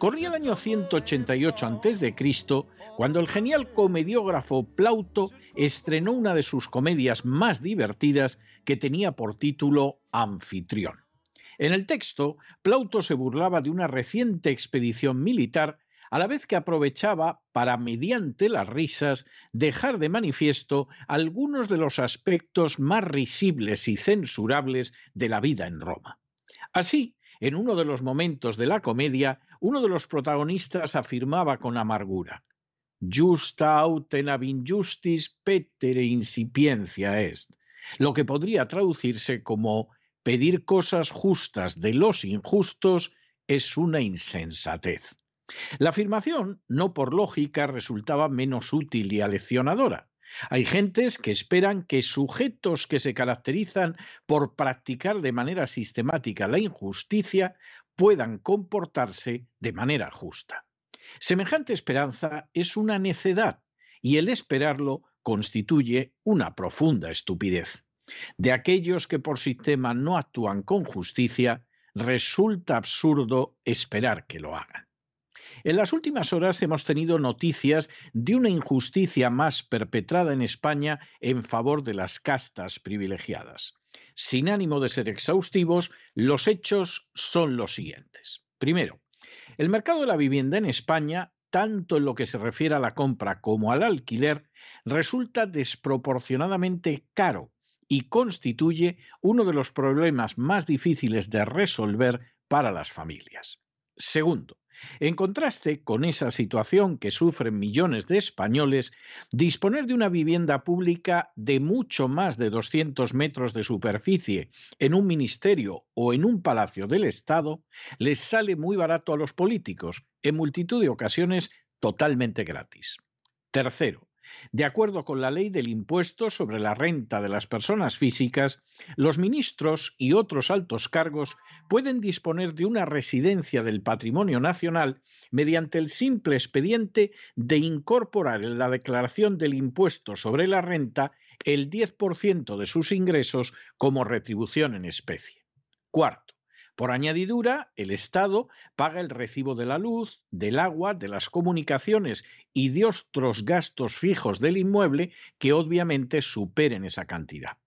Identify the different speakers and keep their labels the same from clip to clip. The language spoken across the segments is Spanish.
Speaker 1: Corría el año 188 a.C. cuando el genial comediógrafo Plauto estrenó una de sus comedias más divertidas que tenía por título Anfitrión. En el texto, Plauto se burlaba de una reciente expedición militar a la vez que aprovechaba para, mediante las risas, dejar de manifiesto algunos de los aspectos más risibles y censurables de la vida en Roma. Así, en uno de los momentos de la comedia, uno de los protagonistas afirmaba con amargura: Justa autem ab injustis petere incipiencia est, lo que podría traducirse como pedir cosas justas de los injustos es una insensatez. La afirmación, no por lógica, resultaba menos útil y aleccionadora. Hay gentes que esperan que sujetos que se caracterizan por practicar de manera sistemática la injusticia puedan comportarse de manera justa. Semejante esperanza es una necedad y el esperarlo constituye una profunda estupidez. De aquellos que por sistema no actúan con justicia, resulta absurdo esperar que lo hagan. En las últimas horas hemos tenido noticias de una injusticia más perpetrada en España en favor de las castas privilegiadas. Sin ánimo de ser exhaustivos, los hechos son los siguientes. Primero, el mercado de la vivienda en España, tanto en lo que se refiere a la compra como al alquiler, resulta desproporcionadamente caro y constituye uno de los problemas más difíciles de resolver para las familias. Segundo, en contraste con esa situación que sufren millones de españoles, disponer de una vivienda pública de mucho más de 200 metros de superficie en un ministerio o en un palacio del Estado les sale muy barato a los políticos, en multitud de ocasiones totalmente gratis. Tercero, de acuerdo con la ley del impuesto sobre la renta de las personas físicas, los ministros y otros altos cargos pueden disponer de una residencia del patrimonio nacional mediante el simple expediente de incorporar en la declaración del impuesto sobre la renta el 10% de sus ingresos como retribución en especie. Cuarto, por añadidura, el Estado paga el recibo de la luz, del agua, de las comunicaciones y de otros gastos fijos del inmueble que obviamente superen esa cantidad.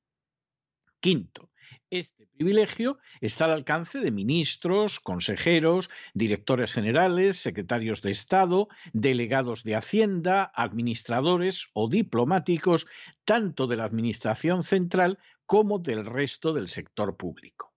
Speaker 1: Quinto, este privilegio está al alcance de ministros, consejeros, directores generales, secretarios de Estado, delegados de Hacienda, administradores o diplomáticos, tanto de la Administración central como del resto del sector público.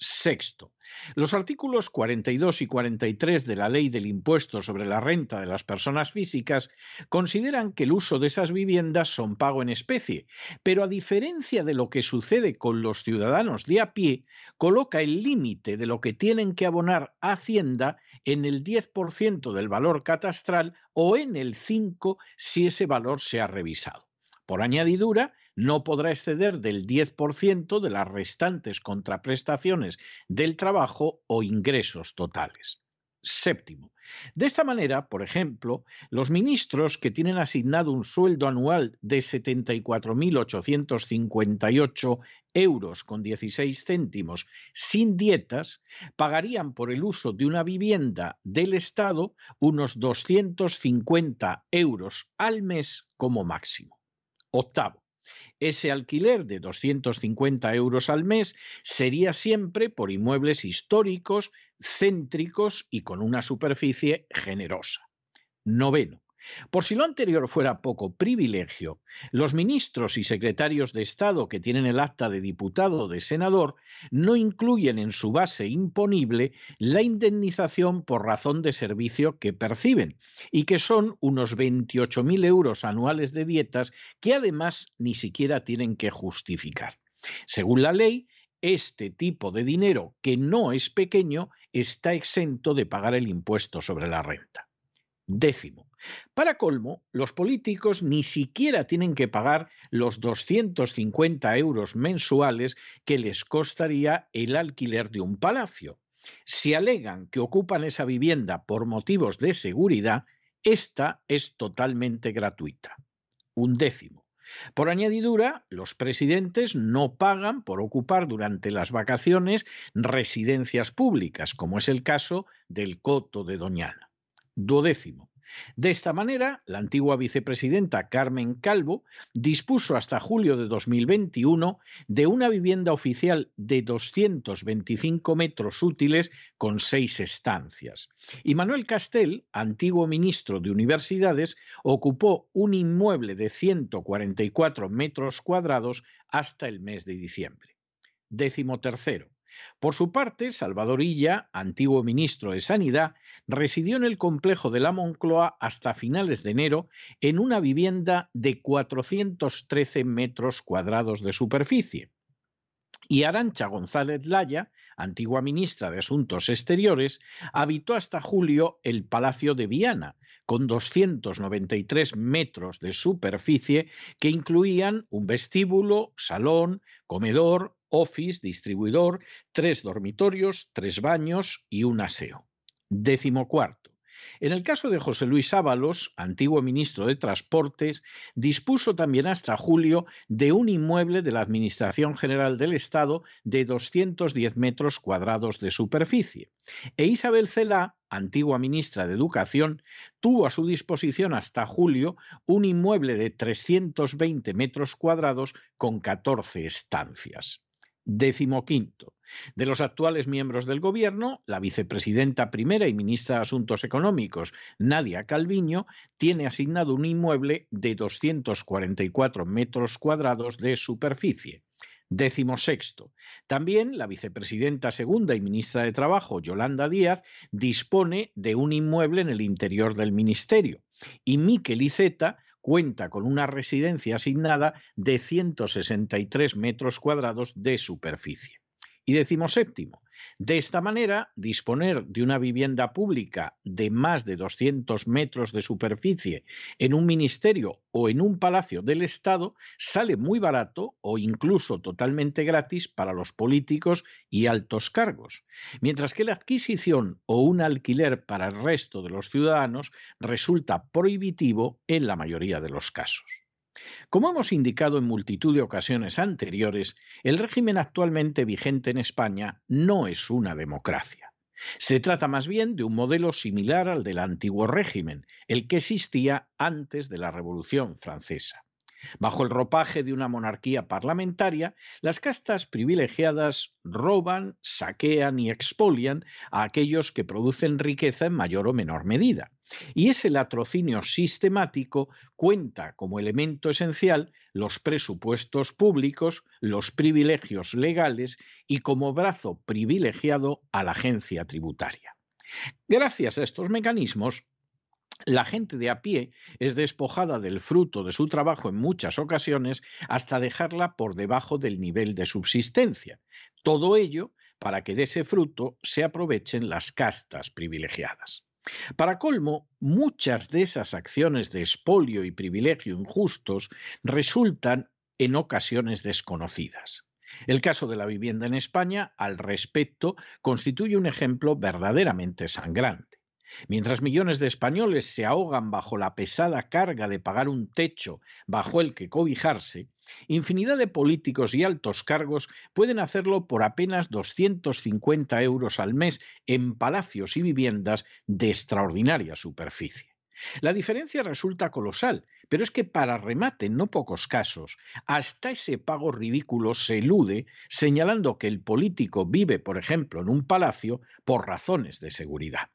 Speaker 1: Sexto, los artículos 42 y 43 de la Ley del Impuesto sobre la Renta de las Personas Físicas consideran que el uso de esas viviendas son pago en especie, pero a diferencia de lo que sucede con los ciudadanos de a pie, coloca el límite de lo que tienen que abonar a Hacienda en el 10% del valor catastral o en el 5% si ese valor se ha revisado. Por añadidura, no podrá exceder del 10% de las restantes contraprestaciones del trabajo o ingresos totales. Séptimo. De esta manera, por ejemplo, los ministros que tienen asignado un sueldo anual de 74.858 euros con 16 céntimos sin dietas, pagarían por el uso de una vivienda del Estado unos 250 euros al mes como máximo. Octavo. Ese alquiler de 250 euros al mes sería siempre por inmuebles históricos, céntricos y con una superficie generosa. Noveno. Por si lo anterior fuera poco privilegio, los ministros y secretarios de Estado que tienen el acta de diputado o de senador no incluyen en su base imponible la indemnización por razón de servicio que perciben y que son unos 28.000 euros anuales de dietas que además ni siquiera tienen que justificar. Según la ley, este tipo de dinero, que no es pequeño, está exento de pagar el impuesto sobre la renta. Décimo. Para colmo, los políticos ni siquiera tienen que pagar los 250 euros mensuales que les costaría el alquiler de un palacio. Si alegan que ocupan esa vivienda por motivos de seguridad, esta es totalmente gratuita. Un décimo. Por añadidura, los presidentes no pagan por ocupar durante las vacaciones residencias públicas, como es el caso del Coto de Doñana. Duodécimo. De esta manera, la antigua vicepresidenta Carmen Calvo dispuso hasta julio de 2021 de una vivienda oficial de 225 metros útiles con seis estancias. Y Manuel Castel, antiguo ministro de Universidades, ocupó un inmueble de 144 metros cuadrados hasta el mes de diciembre. Décimo tercero. Por su parte, Salvador Illa, antiguo ministro de Sanidad, residió en el complejo de la Moncloa hasta finales de enero en una vivienda de 413 metros cuadrados de superficie. Y Arancha González Laya, antigua ministra de Asuntos Exteriores, habitó hasta julio el Palacio de Viana, con 293 metros de superficie que incluían un vestíbulo, salón, comedor, office, distribuidor, tres dormitorios, tres baños y un aseo. Décimo cuarto. En el caso de José Luis Ábalos, antiguo ministro de Transportes, dispuso también hasta julio de un inmueble de la Administración General del Estado de 210 metros cuadrados de superficie. E Isabel Celá, antigua ministra de Educación, tuvo a su disposición hasta julio un inmueble de 320 metros cuadrados con 14 estancias. Décimo quinto. De los actuales miembros del Gobierno, la vicepresidenta primera y ministra de Asuntos Económicos, Nadia Calviño, tiene asignado un inmueble de 244 metros cuadrados de superficie. Décimo sexto. También la vicepresidenta segunda y ministra de Trabajo, Yolanda Díaz, dispone de un inmueble en el interior del ministerio. Y Miquel Iceta cuenta con una residencia asignada de 163 metros cuadrados de superficie. Y decimos séptimo, de esta manera, disponer de una vivienda pública de más de 200 metros de superficie en un ministerio o en un palacio del Estado sale muy barato o incluso totalmente gratis para los políticos y altos cargos, mientras que la adquisición o un alquiler para el resto de los ciudadanos resulta prohibitivo en la mayoría de los casos. Como hemos indicado en multitud de ocasiones anteriores, el régimen actualmente vigente en España no es una democracia. Se trata más bien de un modelo similar al del antiguo régimen, el que existía antes de la Revolución Francesa. Bajo el ropaje de una monarquía parlamentaria, las castas privilegiadas roban, saquean y expolian a aquellos que producen riqueza en mayor o menor medida. Y ese latrocinio sistemático cuenta como elemento esencial los presupuestos públicos, los privilegios legales y como brazo privilegiado a la agencia tributaria. Gracias a estos mecanismos, la gente de a pie es despojada del fruto de su trabajo en muchas ocasiones hasta dejarla por debajo del nivel de subsistencia. Todo ello para que de ese fruto se aprovechen las castas privilegiadas. Para colmo, muchas de esas acciones de espolio y privilegio injustos resultan en ocasiones desconocidas. El caso de la vivienda en España, al respecto, constituye un ejemplo verdaderamente sangrante. Mientras millones de españoles se ahogan bajo la pesada carga de pagar un techo bajo el que cobijarse, infinidad de políticos y altos cargos pueden hacerlo por apenas 250 euros al mes en palacios y viviendas de extraordinaria superficie. La diferencia resulta colosal, pero es que para remate en no pocos casos, hasta ese pago ridículo se elude señalando que el político vive, por ejemplo, en un palacio por razones de seguridad.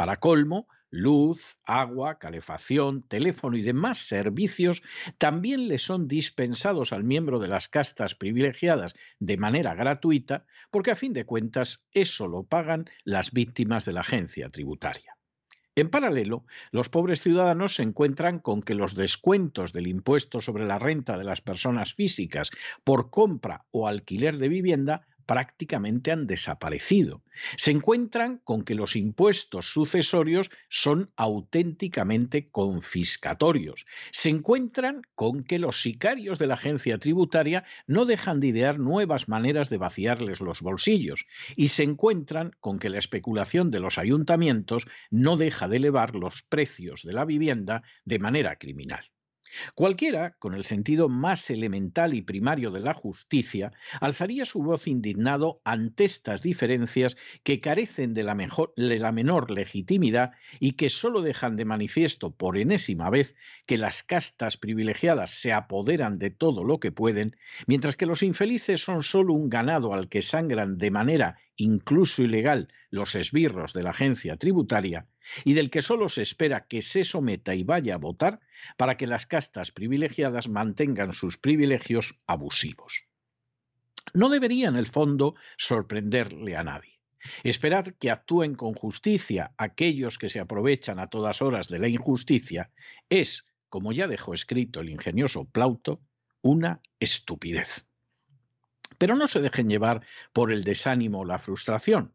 Speaker 1: Para colmo, luz, agua, calefacción, teléfono y demás servicios también le son dispensados al miembro de las castas privilegiadas de manera gratuita, porque a fin de cuentas eso lo pagan las víctimas de la agencia tributaria. En paralelo, los pobres ciudadanos se encuentran con que los descuentos del impuesto sobre la renta de las personas físicas por compra o alquiler de vivienda prácticamente han desaparecido. Se encuentran con que los impuestos sucesorios son auténticamente confiscatorios. Se encuentran con que los sicarios de la agencia tributaria no dejan de idear nuevas maneras de vaciarles los bolsillos. Y se encuentran con que la especulación de los ayuntamientos no deja de elevar los precios de la vivienda de manera criminal. Cualquiera, con el sentido más elemental y primario de la justicia, alzaría su voz indignado ante estas diferencias que carecen de la, de la, menor legitimidad y que sólo dejan de manifiesto por enésima vez que las castas privilegiadas se apoderan de todo lo que pueden, mientras que los infelices son sólo un ganado al que sangran de manera incluso ilegal, los esbirros de la agencia tributaria, y del que solo se espera que se someta y vaya a votar para que las castas privilegiadas mantengan sus privilegios abusivos. No debería, en el fondo, sorprenderle a nadie. Esperar que actúen con justicia aquellos que se aprovechan a todas horas de la injusticia es, como ya dejó escrito el ingenioso Plauto, una estupidez. Pero no se dejen llevar por el desánimo o la frustración.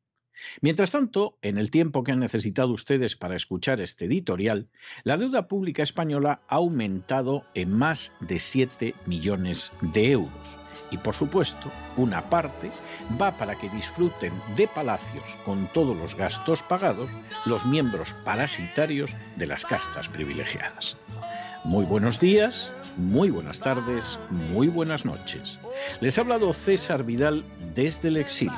Speaker 1: Mientras tanto, en el tiempo que han necesitado ustedes para escuchar este editorial, la deuda pública española ha aumentado en más de 7 millones de euros. Y por supuesto, una parte va para que disfruten de palacios con todos los gastos pagados los miembros parasitarios de las castas privilegiadas. Muy buenos días, muy buenas tardes, muy buenas noches. Les ha hablado César Vidal desde el exilio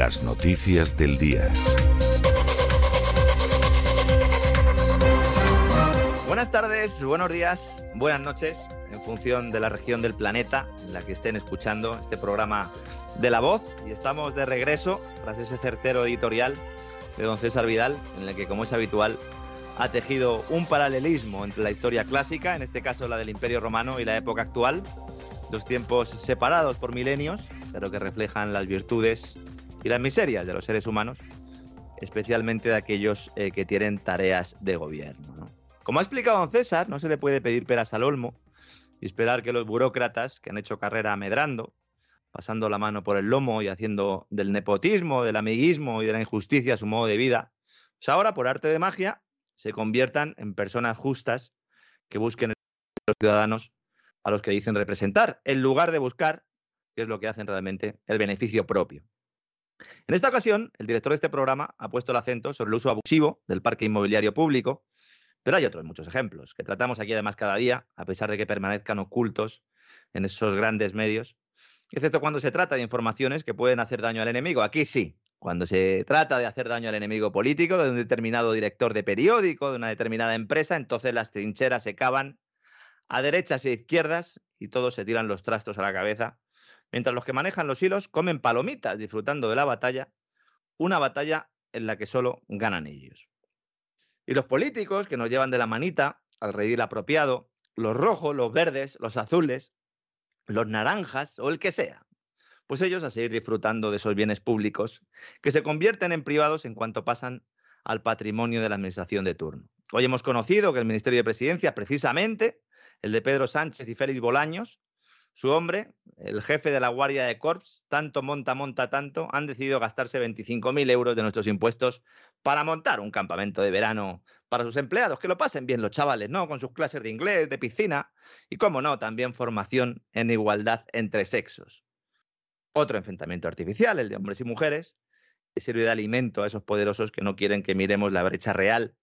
Speaker 2: Las noticias del día.
Speaker 3: Buenas tardes, buenos días, buenas noches, en función de la región del planeta en la que estén escuchando este programa de La Voz. Y estamos de regreso tras ese certero editorial de don César Vidal, en el que, como es habitual, ha tejido un paralelismo entre la historia clásica, en este caso la del Imperio Romano, y la época actual, dos tiempos separados por milenios, pero que reflejan las virtudes y las miserias de los seres humanos, especialmente de aquellos eh, que tienen tareas de gobierno. Como ha explicado don César, no se le puede pedir peras al olmo y esperar que los burócratas que han hecho carrera medrando, pasando la mano por el lomo y haciendo del nepotismo, del amiguismo y de la injusticia su modo de vida, pues ahora, por arte de magia, se conviertan en personas justas que busquen los ciudadanos a los que dicen representar, en lugar de buscar, que es lo que hacen realmente, el beneficio propio. En esta ocasión, el director de este programa ha puesto el acento sobre el uso abusivo del parque inmobiliario público, pero hay otros muchos ejemplos que tratamos aquí además cada día, a pesar de que permanezcan ocultos en esos grandes medios, excepto cuando se trata de informaciones que pueden hacer daño al enemigo. Aquí sí, cuando se trata de hacer daño al enemigo político, de un determinado director de periódico, de una determinada empresa, entonces las trincheras se cavan a derechas e izquierdas y todos se tiran los trastos a la cabeza mientras los que manejan los hilos comen palomitas disfrutando de la batalla, una batalla en la que solo ganan ellos. Y los políticos que nos llevan de la manita al redil apropiado, los rojos, los verdes, los azules, los naranjas o el que sea, pues ellos a seguir disfrutando de esos bienes públicos que se convierten en privados en cuanto pasan al patrimonio de la administración de turno. Hoy hemos conocido que el Ministerio de Presidencia, precisamente el de Pedro Sánchez y Félix Bolaños, su hombre, el jefe de la Guardia de Corps, tanto monta, monta tanto, han decidido gastarse 25.000 euros de nuestros impuestos para montar un campamento de verano para sus empleados, que lo pasen bien los chavales, ¿no? Con sus clases de inglés, de piscina y, como no, también formación en igualdad entre sexos. Otro enfrentamiento artificial, el de hombres y mujeres, que sirve de alimento a esos poderosos que no quieren que miremos la brecha real,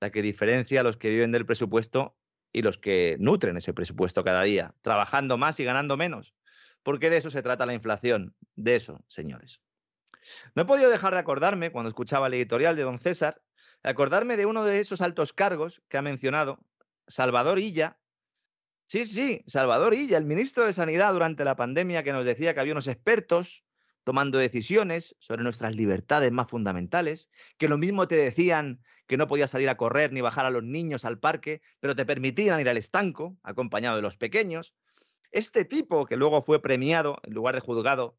Speaker 3: la que diferencia a los que viven del presupuesto y los que nutren ese presupuesto cada día, trabajando más y ganando menos. Porque de eso se trata la inflación, de eso, señores. No he podido dejar de acordarme, cuando escuchaba el editorial de don César, de acordarme de uno de esos altos cargos que ha mencionado, Salvador Illa. Sí, sí, Salvador Illa, el ministro de Sanidad durante la pandemia que nos decía que había unos expertos tomando decisiones sobre nuestras libertades más fundamentales, que lo mismo te decían que no podías salir a correr ni bajar a los niños al parque, pero te permitían ir al estanco, acompañado de los pequeños. Este tipo, que luego fue premiado en lugar de juzgado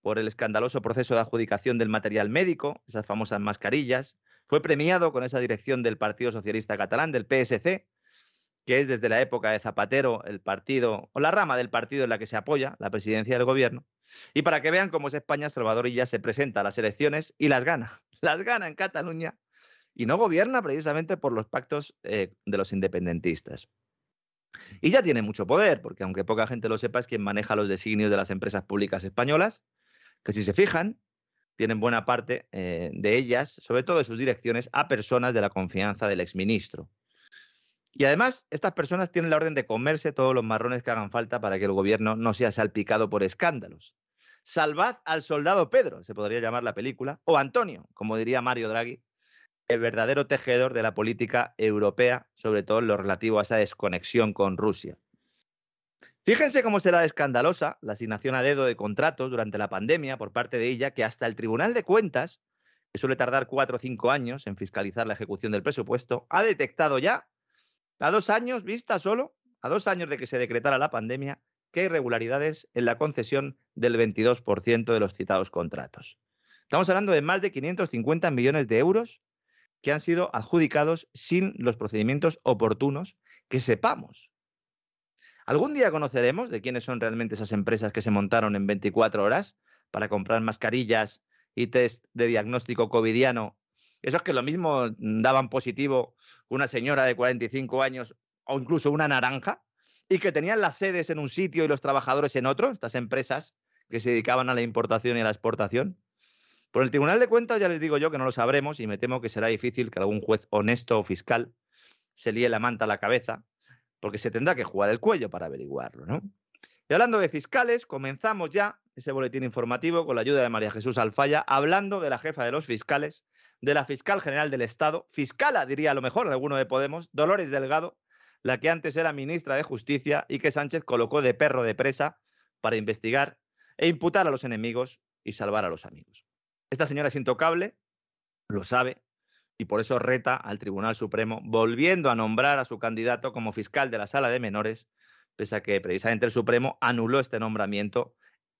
Speaker 3: por el escandaloso proceso de adjudicación del material médico, esas famosas mascarillas, fue premiado con esa dirección del Partido Socialista Catalán, del PSC, que es desde la época de Zapatero el partido o la rama del partido en la que se apoya la presidencia del gobierno. Y para que vean cómo es España, Salvador ya se presenta a las elecciones y las gana. Las gana en Cataluña y no gobierna precisamente por los pactos eh, de los independentistas. Y ya tiene mucho poder, porque aunque poca gente lo sepa, es quien maneja los designios de las empresas públicas españolas, que si se fijan, tienen buena parte eh, de ellas, sobre todo de sus direcciones, a personas de la confianza del exministro. Y además, estas personas tienen la orden de comerse todos los marrones que hagan falta para que el gobierno no sea salpicado por escándalos. Salvad al soldado Pedro, se podría llamar la película, o Antonio, como diría Mario Draghi, el verdadero tejedor de la política europea, sobre todo en lo relativo a esa desconexión con Rusia. Fíjense cómo será escandalosa la asignación a dedo de contratos durante la pandemia por parte de ella, que hasta el Tribunal de Cuentas, que suele tardar cuatro o cinco años en fiscalizar la ejecución del presupuesto, ha detectado ya, a dos años vista solo, a dos años de que se decretara la pandemia, que hay irregularidades en la concesión del 22% de los citados contratos. Estamos hablando de más de 550 millones de euros que han sido adjudicados sin los procedimientos oportunos que sepamos. ¿Algún día conoceremos de quiénes son realmente esas empresas que se montaron en 24 horas para comprar mascarillas y test de diagnóstico covidiano? Esos que lo mismo daban positivo una señora de 45 años o incluso una naranja y que tenían las sedes en un sitio y los trabajadores en otro, estas empresas que se dedicaban a la importación y a la exportación. Por el Tribunal de Cuentas ya les digo yo que no lo sabremos y me temo que será difícil que algún juez honesto o fiscal se líe la manta a la cabeza porque se tendrá que jugar el cuello para averiguarlo, ¿no? Y hablando de fiscales, comenzamos ya ese boletín informativo con la ayuda de María Jesús Alfaya, hablando de la jefa de los fiscales, de la fiscal general del Estado, fiscala, diría a lo mejor alguno de Podemos, Dolores Delgado, la que antes era ministra de Justicia y que Sánchez colocó de perro de presa para investigar e imputar a los enemigos y salvar a los amigos. Esta señora es intocable, lo sabe, y por eso reta al Tribunal Supremo, volviendo a nombrar a su candidato como fiscal de la Sala de Menores, pese a que precisamente el Supremo anuló este nombramiento,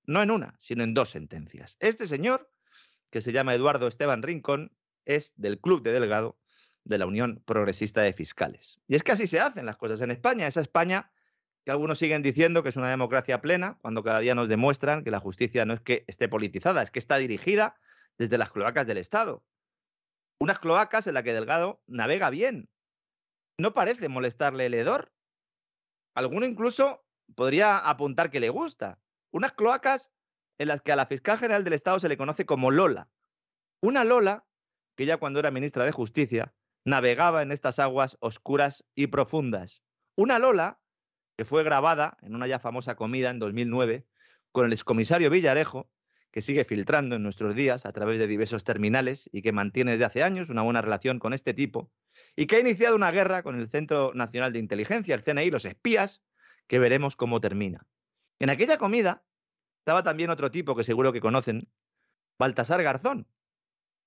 Speaker 3: no en una, sino en dos sentencias. Este señor, que se llama Eduardo Esteban Rincón, es del Club de Delgado de la Unión Progresista de Fiscales. Y es que así se hacen las cosas en España, esa España que algunos siguen diciendo que es una democracia plena, cuando cada día nos demuestran que la justicia no es que esté politizada, es que está dirigida desde las cloacas del Estado unas cloacas en las que Delgado navega bien. No parece molestarle el hedor. Alguno incluso podría apuntar que le gusta. Unas cloacas en las que a la fiscal general del Estado se le conoce como Lola. Una Lola que ya cuando era ministra de Justicia navegaba en estas aguas oscuras y profundas. Una Lola que fue grabada en una ya famosa comida en 2009 con el excomisario Villarejo que sigue filtrando en nuestros días a través de diversos terminales y que mantiene desde hace años una buena relación con este tipo, y que ha iniciado una guerra con el Centro Nacional de Inteligencia, el CNI, los espías, que veremos cómo termina. En aquella comida estaba también otro tipo que seguro que conocen, Baltasar Garzón,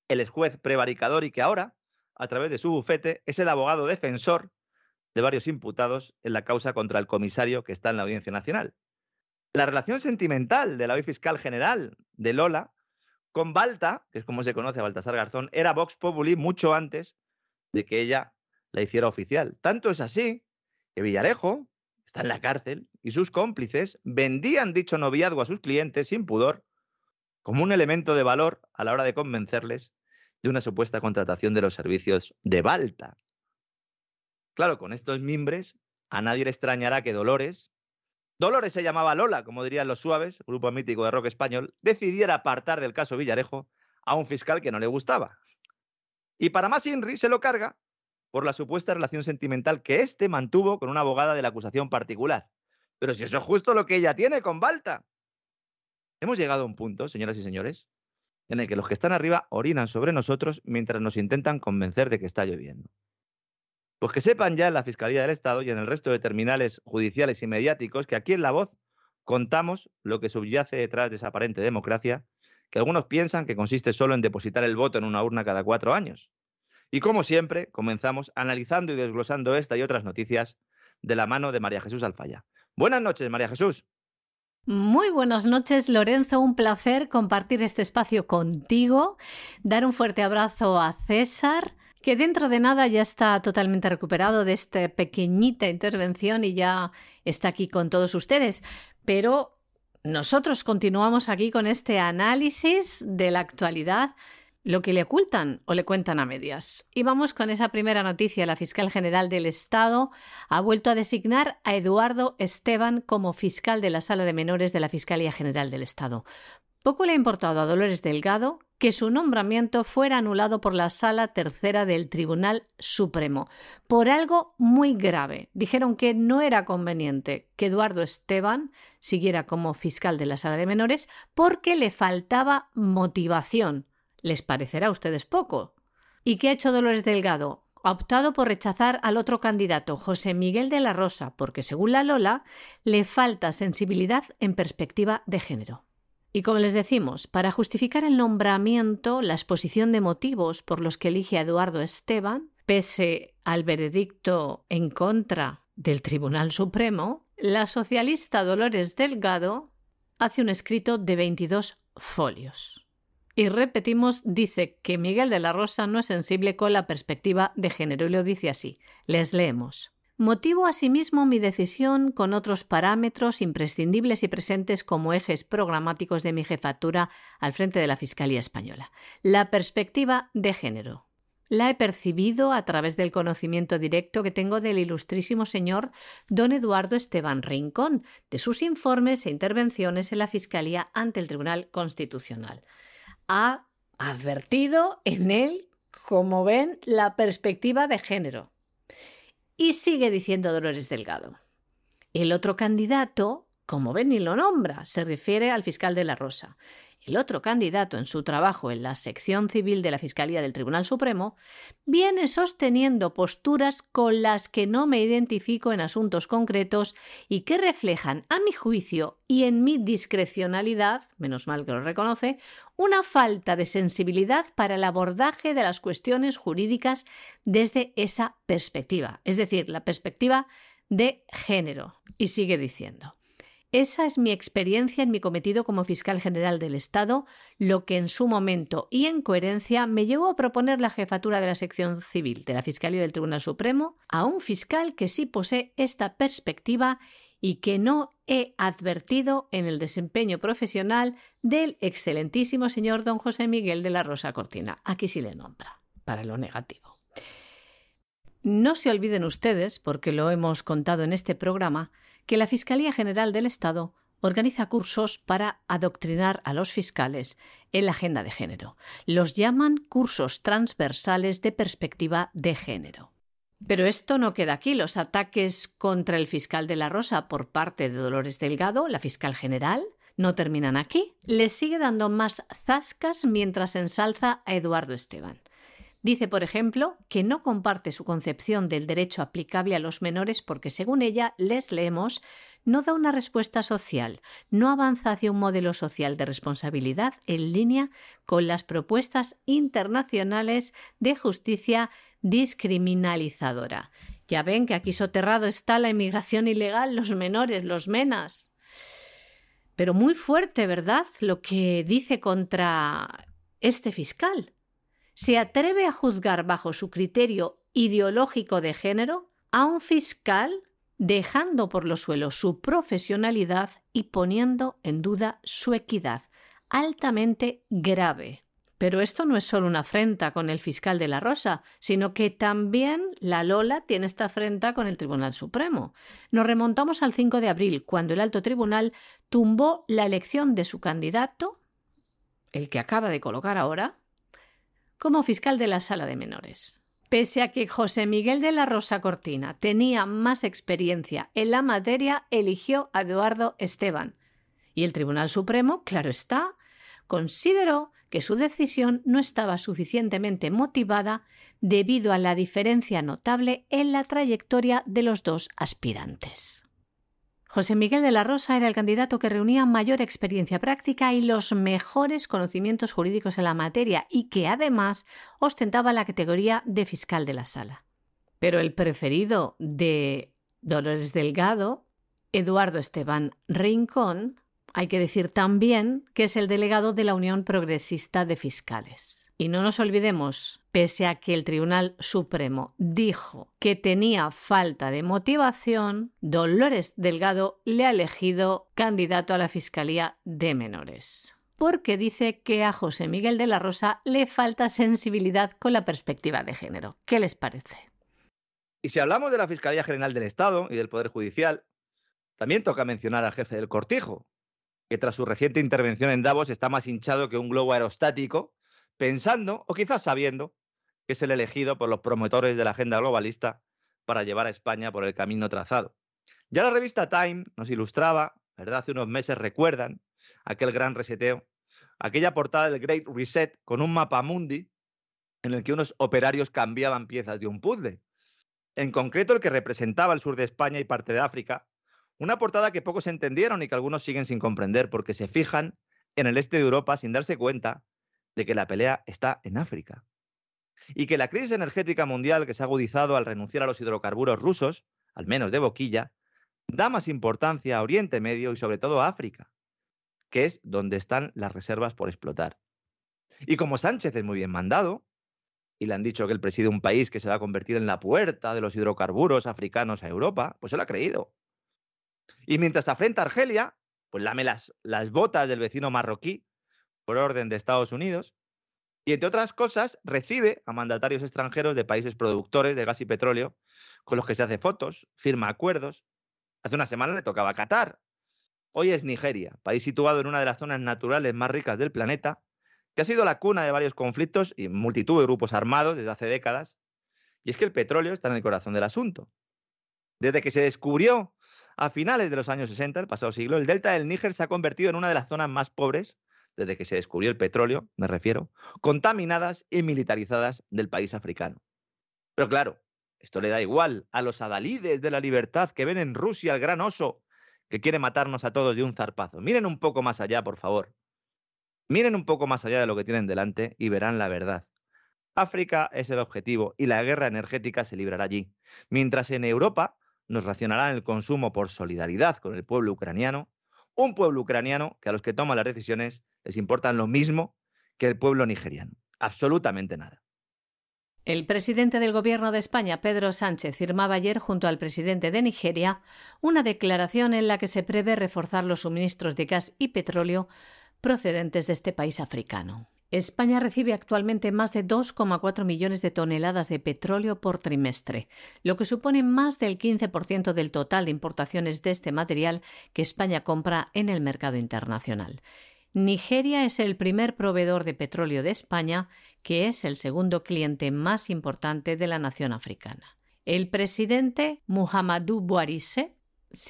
Speaker 3: el ex juez prevaricador y que ahora, a través de su bufete, es el abogado defensor de varios imputados en la causa contra el comisario que está en la Audiencia Nacional. La relación sentimental de la hoy fiscal general de Lola con Balta, que es como se conoce a Baltasar Garzón, era Vox Populi mucho antes de que ella la hiciera oficial. Tanto es así que Villarejo está en la cárcel y sus cómplices vendían dicho noviazgo a sus clientes sin pudor como un elemento de valor a la hora de convencerles de una supuesta contratación de los servicios de Balta. Claro, con estos mimbres a nadie le extrañará que Dolores, Dolores se llamaba Lola, como dirían los suaves, grupo mítico de rock español, decidiera apartar del caso Villarejo a un fiscal que no le gustaba. Y para más Inri se lo carga por la supuesta relación sentimental que éste mantuvo con una abogada de la acusación particular. Pero si eso es justo lo que ella tiene con Balta. Hemos llegado a un punto, señoras y señores, en el que los que están arriba orinan sobre nosotros mientras nos intentan convencer de que está lloviendo. Pues que sepan ya en la Fiscalía del Estado y en el resto de terminales judiciales y mediáticos que aquí en La Voz contamos lo que subyace detrás de esa aparente democracia, que algunos piensan que consiste solo en depositar el voto en una urna cada cuatro años. Y como siempre, comenzamos analizando y desglosando esta y otras noticias de la mano de María Jesús Alfaya. Buenas noches, María Jesús.
Speaker 4: Muy buenas noches, Lorenzo. Un placer compartir este espacio contigo. Dar un fuerte abrazo a César que dentro de nada ya está totalmente recuperado de esta pequeñita intervención y ya está aquí con todos ustedes. Pero nosotros continuamos aquí con este análisis de la actualidad, lo que le ocultan o le cuentan a medias. Y vamos con esa primera noticia. La fiscal general del Estado ha vuelto a designar a Eduardo Esteban como fiscal de la Sala de Menores de la Fiscalía General del Estado. Poco le ha importado a Dolores Delgado que su nombramiento fuera anulado por la Sala Tercera del Tribunal Supremo por algo muy grave. Dijeron que no era conveniente que Eduardo Esteban siguiera como fiscal de la Sala de Menores porque le faltaba motivación. ¿Les parecerá a ustedes poco? ¿Y qué ha hecho Dolores Delgado? ha optado por rechazar al otro candidato, José Miguel de la Rosa, porque según la Lola le falta sensibilidad en perspectiva de género. Y como les decimos, para justificar el nombramiento, la exposición de motivos por los que elige a Eduardo Esteban, pese al veredicto en contra del Tribunal Supremo, la socialista Dolores Delgado hace un escrito de 22 folios. Y repetimos, dice que Miguel de la Rosa no es sensible con la perspectiva de género y lo dice así. Les leemos. Motivo asimismo mi decisión con otros parámetros imprescindibles y presentes como ejes programáticos de mi jefatura al frente de la Fiscalía Española. La perspectiva de género. La he percibido a través del conocimiento directo que tengo del ilustrísimo señor don Eduardo Esteban Rincón, de sus informes e intervenciones en la Fiscalía ante el Tribunal Constitucional ha advertido en él, como ven, la perspectiva de género. Y sigue diciendo Dolores Delgado. El otro candidato, como ven, ni lo nombra, se refiere al fiscal de la Rosa. El otro candidato en su trabajo en la sección civil de la Fiscalía del Tribunal Supremo viene sosteniendo posturas con las que no me identifico en asuntos concretos y que reflejan, a mi juicio y en mi discrecionalidad, menos mal que lo reconoce, una falta de sensibilidad para el abordaje de las cuestiones jurídicas desde esa perspectiva, es decir, la perspectiva de género. Y sigue diciendo. Esa es mi experiencia en mi cometido como fiscal general del Estado, lo que en su momento y en coherencia me llevó a proponer la jefatura de la sección civil de la Fiscalía del Tribunal Supremo a un fiscal que sí posee esta perspectiva y que no he advertido en el desempeño profesional del excelentísimo señor don José Miguel de la Rosa Cortina. Aquí sí le nombra, para lo negativo. No se olviden ustedes, porque lo hemos contado en este programa, que la Fiscalía General del Estado organiza cursos para adoctrinar a los fiscales en la agenda de género. Los llaman cursos transversales de perspectiva de género. Pero esto no queda aquí. Los ataques contra el fiscal de la Rosa por parte de Dolores Delgado, la fiscal general, no terminan aquí. Le sigue dando más zascas mientras ensalza a Eduardo Esteban. Dice, por ejemplo, que no comparte su concepción del derecho aplicable a los menores porque, según ella, les leemos, no da una respuesta social, no avanza hacia un modelo social de responsabilidad en línea con las propuestas internacionales de justicia discriminalizadora. Ya ven que aquí soterrado está la inmigración ilegal, los menores, los menas. Pero muy fuerte, ¿verdad? Lo que dice contra este fiscal se atreve a juzgar bajo su criterio ideológico de género a un fiscal dejando por los suelos su profesionalidad y poniendo en duda su equidad, altamente grave. Pero esto no es solo una afrenta con el fiscal de la Rosa, sino que también la Lola tiene esta afrenta con el Tribunal Supremo. Nos remontamos al 5 de abril, cuando el alto tribunal tumbó la elección de su candidato, el que acaba de colocar ahora, como fiscal de la sala de menores. Pese a que José Miguel de la Rosa Cortina tenía más experiencia en la materia, eligió a Eduardo Esteban. Y el Tribunal Supremo, claro está, consideró que su decisión no estaba suficientemente motivada debido a la diferencia notable en la trayectoria de los dos aspirantes. José Miguel de la Rosa era el candidato que reunía mayor experiencia práctica y los mejores conocimientos jurídicos en la materia y que además ostentaba la categoría de fiscal de la sala. Pero el preferido de Dolores Delgado, Eduardo Esteban Rincón, hay que decir también que es el delegado de la Unión Progresista de Fiscales. Y no nos olvidemos, pese a que el Tribunal Supremo dijo que tenía falta de motivación, Dolores Delgado le ha elegido candidato a la Fiscalía de Menores porque dice que a José Miguel de la Rosa le falta sensibilidad con la perspectiva de género. ¿Qué les parece?
Speaker 3: Y si hablamos de la Fiscalía General del Estado y del Poder Judicial, también toca mencionar al jefe del cortijo, que tras su reciente intervención en Davos está más hinchado que un globo aerostático pensando o quizás sabiendo que es el elegido por los promotores de la agenda globalista para llevar a España por el camino trazado. Ya la revista Time nos ilustraba, ¿verdad? Hace unos meses recuerdan aquel gran reseteo, aquella portada del Great Reset con un mapa mundi en el que unos operarios cambiaban piezas de un puzzle. En concreto, el que representaba el sur de España y parte de África, una portada que pocos entendieron y que algunos siguen sin comprender porque se fijan en el este de Europa sin darse cuenta de que la pelea está en África. Y que la crisis energética mundial que se ha agudizado al renunciar a los hidrocarburos rusos, al menos de boquilla, da más importancia a Oriente Medio y sobre todo a África, que es donde están las reservas por explotar. Y como Sánchez es muy bien mandado, y le han dicho que él preside un país que se va a convertir en la puerta de los hidrocarburos africanos a Europa, pues él ha creído. Y mientras afrenta Argelia, pues lame las, las botas del vecino marroquí por orden de Estados Unidos, y entre otras cosas recibe a mandatarios extranjeros de países productores de gas y petróleo con los que se hace fotos, firma acuerdos. Hace una semana le tocaba Qatar. Hoy es Nigeria, país situado en una de las zonas naturales más ricas del planeta, que ha sido la cuna de varios conflictos y multitud de grupos armados desde hace décadas. Y es que el petróleo está en el corazón del asunto. Desde que se descubrió a finales de los años 60, el pasado siglo, el delta del Níger se ha convertido en una de las zonas más pobres, desde que se descubrió el petróleo, me refiero, contaminadas y militarizadas del país africano. Pero claro, esto le da igual a los adalides de la libertad que ven en Rusia el gran oso que quiere matarnos a todos de un zarpazo. Miren un poco más allá, por favor. Miren un poco más allá de lo que tienen delante y verán la verdad. África es el objetivo y la guerra energética se librará allí, mientras en Europa nos racionarán el consumo por solidaridad con el pueblo ucraniano, un pueblo ucraniano que a los que toman las decisiones les importan lo mismo que el pueblo nigeriano. Absolutamente nada.
Speaker 4: El presidente del Gobierno de España, Pedro Sánchez, firmaba ayer junto al presidente de Nigeria una declaración en la que se prevé reforzar los suministros de gas y petróleo procedentes de este país africano. España recibe actualmente más de 2,4 millones de toneladas de petróleo por trimestre, lo que supone más del 15% del total de importaciones de este material que España compra en el mercado internacional. Nigeria es el primer proveedor de petróleo de España, que es el segundo cliente más importante de la nación africana. El presidente Muhammadu Buhari se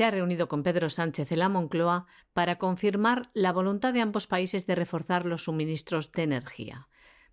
Speaker 4: ha reunido con Pedro Sánchez en la Moncloa para confirmar la voluntad de ambos países de reforzar los suministros de energía.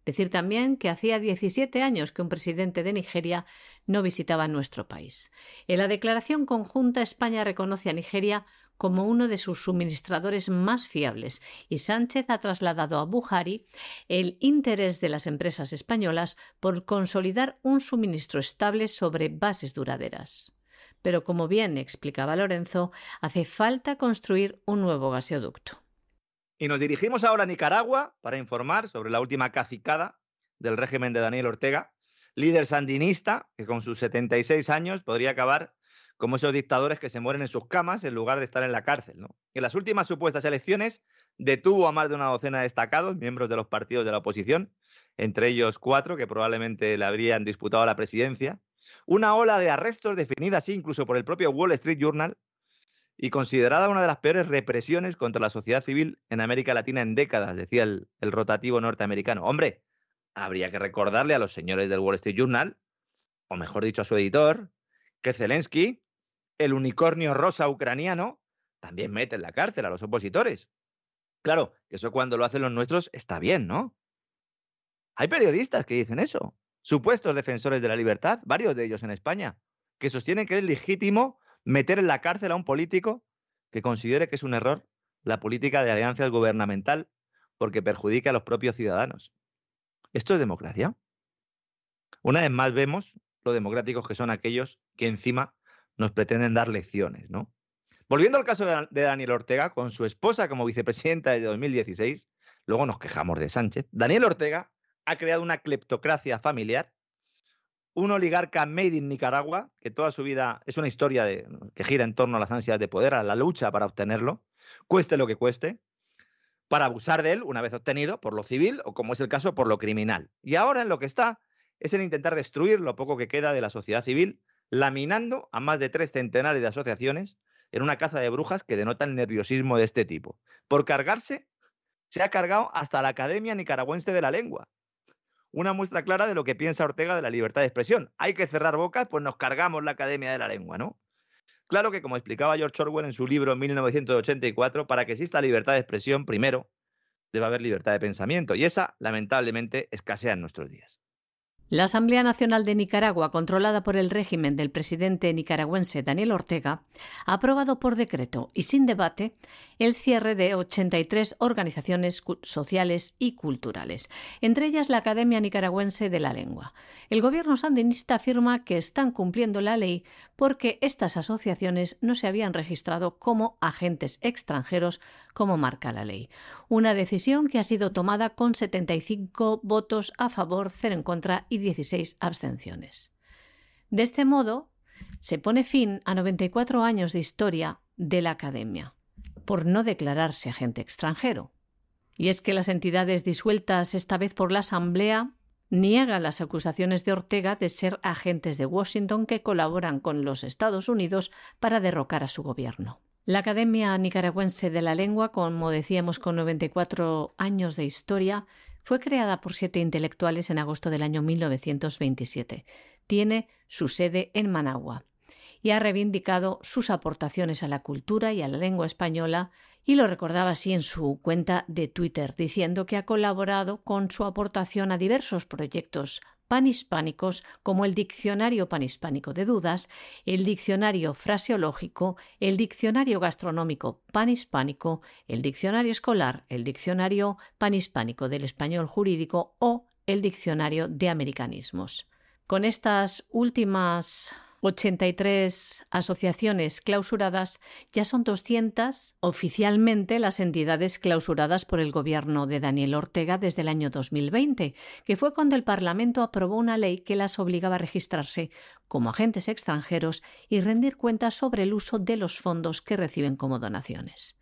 Speaker 4: Decir también que hacía 17 años que un presidente de Nigeria no visitaba nuestro país. En la declaración conjunta España reconoce a Nigeria como uno de sus suministradores más fiables y Sánchez ha trasladado a Buhari el interés de las empresas españolas por consolidar un suministro estable sobre bases duraderas pero como bien explicaba Lorenzo, hace falta construir un nuevo gasoducto.
Speaker 3: Y nos dirigimos ahora a Nicaragua para informar sobre la última cacicada del régimen de Daniel Ortega, líder sandinista que con sus 76 años podría acabar como esos dictadores que se mueren en sus camas en lugar de estar en la cárcel. En las últimas supuestas elecciones detuvo a más de una docena de destacados miembros de los partidos de la oposición, entre ellos cuatro que probablemente le habrían disputado la presidencia, una ola de arrestos definida así incluso por el propio Wall Street Journal y considerada una de las peores represiones contra la sociedad civil en América Latina en décadas, decía el, el rotativo norteamericano. Hombre, habría que recordarle a los señores del Wall Street Journal, o mejor dicho a su editor, que Zelensky, el unicornio rosa ucraniano, también mete en la cárcel a los opositores. Claro, eso cuando lo hacen los nuestros está bien, ¿no? Hay periodistas que dicen eso supuestos defensores de la libertad, varios de ellos en España, que sostienen que es legítimo meter en la cárcel a un político que considere que es un error la política de alianzas gubernamental porque perjudica a los propios ciudadanos. ¿Esto es democracia? Una vez más vemos lo democráticos que son aquellos que encima nos pretenden dar lecciones, ¿no? Volviendo al caso de Daniel Ortega, con su esposa como vicepresidenta desde 2016, luego nos quejamos de Sánchez, Daniel Ortega ha creado una cleptocracia familiar, un oligarca made in Nicaragua, que toda su vida es una historia de, que gira en torno a las ansias de poder, a la lucha para obtenerlo, cueste lo que cueste, para abusar de él una vez obtenido por lo civil o, como es el caso, por lo criminal. Y ahora en lo que está es en intentar destruir lo poco que queda de la sociedad civil, laminando a más de tres centenares de asociaciones en una caza de brujas que denota el nerviosismo de este tipo. Por cargarse, se ha cargado hasta la Academia Nicaragüense de la Lengua, una muestra clara de lo que piensa Ortega de la libertad de expresión. Hay que cerrar bocas, pues nos cargamos la Academia de la Lengua, ¿no? Claro que, como explicaba George Orwell en su libro en 1984, para que exista libertad de expresión, primero debe haber libertad de pensamiento, y esa, lamentablemente, escasea en nuestros días.
Speaker 4: La Asamblea Nacional de Nicaragua, controlada por el régimen del presidente nicaragüense Daniel Ortega, ha aprobado por decreto y sin debate el cierre de 83 organizaciones sociales y culturales, entre ellas la Academia Nicaragüense de la Lengua. El gobierno sandinista afirma que están cumpliendo la ley porque estas asociaciones no se habían registrado como agentes extranjeros como marca la ley. Una decisión que ha sido tomada con 75 votos a favor, 0 en contra y 16 abstenciones. De este modo, se pone fin a 94 años de historia de la Academia, por no declararse agente extranjero. Y es que las entidades disueltas esta vez por la Asamblea niegan las acusaciones de Ortega de ser agentes de Washington que colaboran con los Estados Unidos para derrocar a su gobierno. La Academia Nicaragüense de la Lengua, como decíamos, con 94 años de historia, fue creada por siete intelectuales en agosto del año 1927. Tiene su sede en Managua y ha reivindicado sus aportaciones a la cultura y a la lengua española y lo recordaba así en su cuenta de Twitter, diciendo que ha colaborado con su aportación a diversos proyectos panhispánicos como el Diccionario Panhispánico de Dudas, el Diccionario Fraseológico, el Diccionario Gastronómico Panhispánico, el Diccionario Escolar, el Diccionario Panhispánico del Español Jurídico o el Diccionario de Americanismos. Con estas últimas 83 asociaciones clausuradas, ya son 200 oficialmente las entidades clausuradas por el gobierno de Daniel Ortega desde el año 2020, que fue cuando el Parlamento aprobó una ley que las obligaba a registrarse como agentes extranjeros y rendir cuentas sobre el uso de los fondos que reciben como donaciones.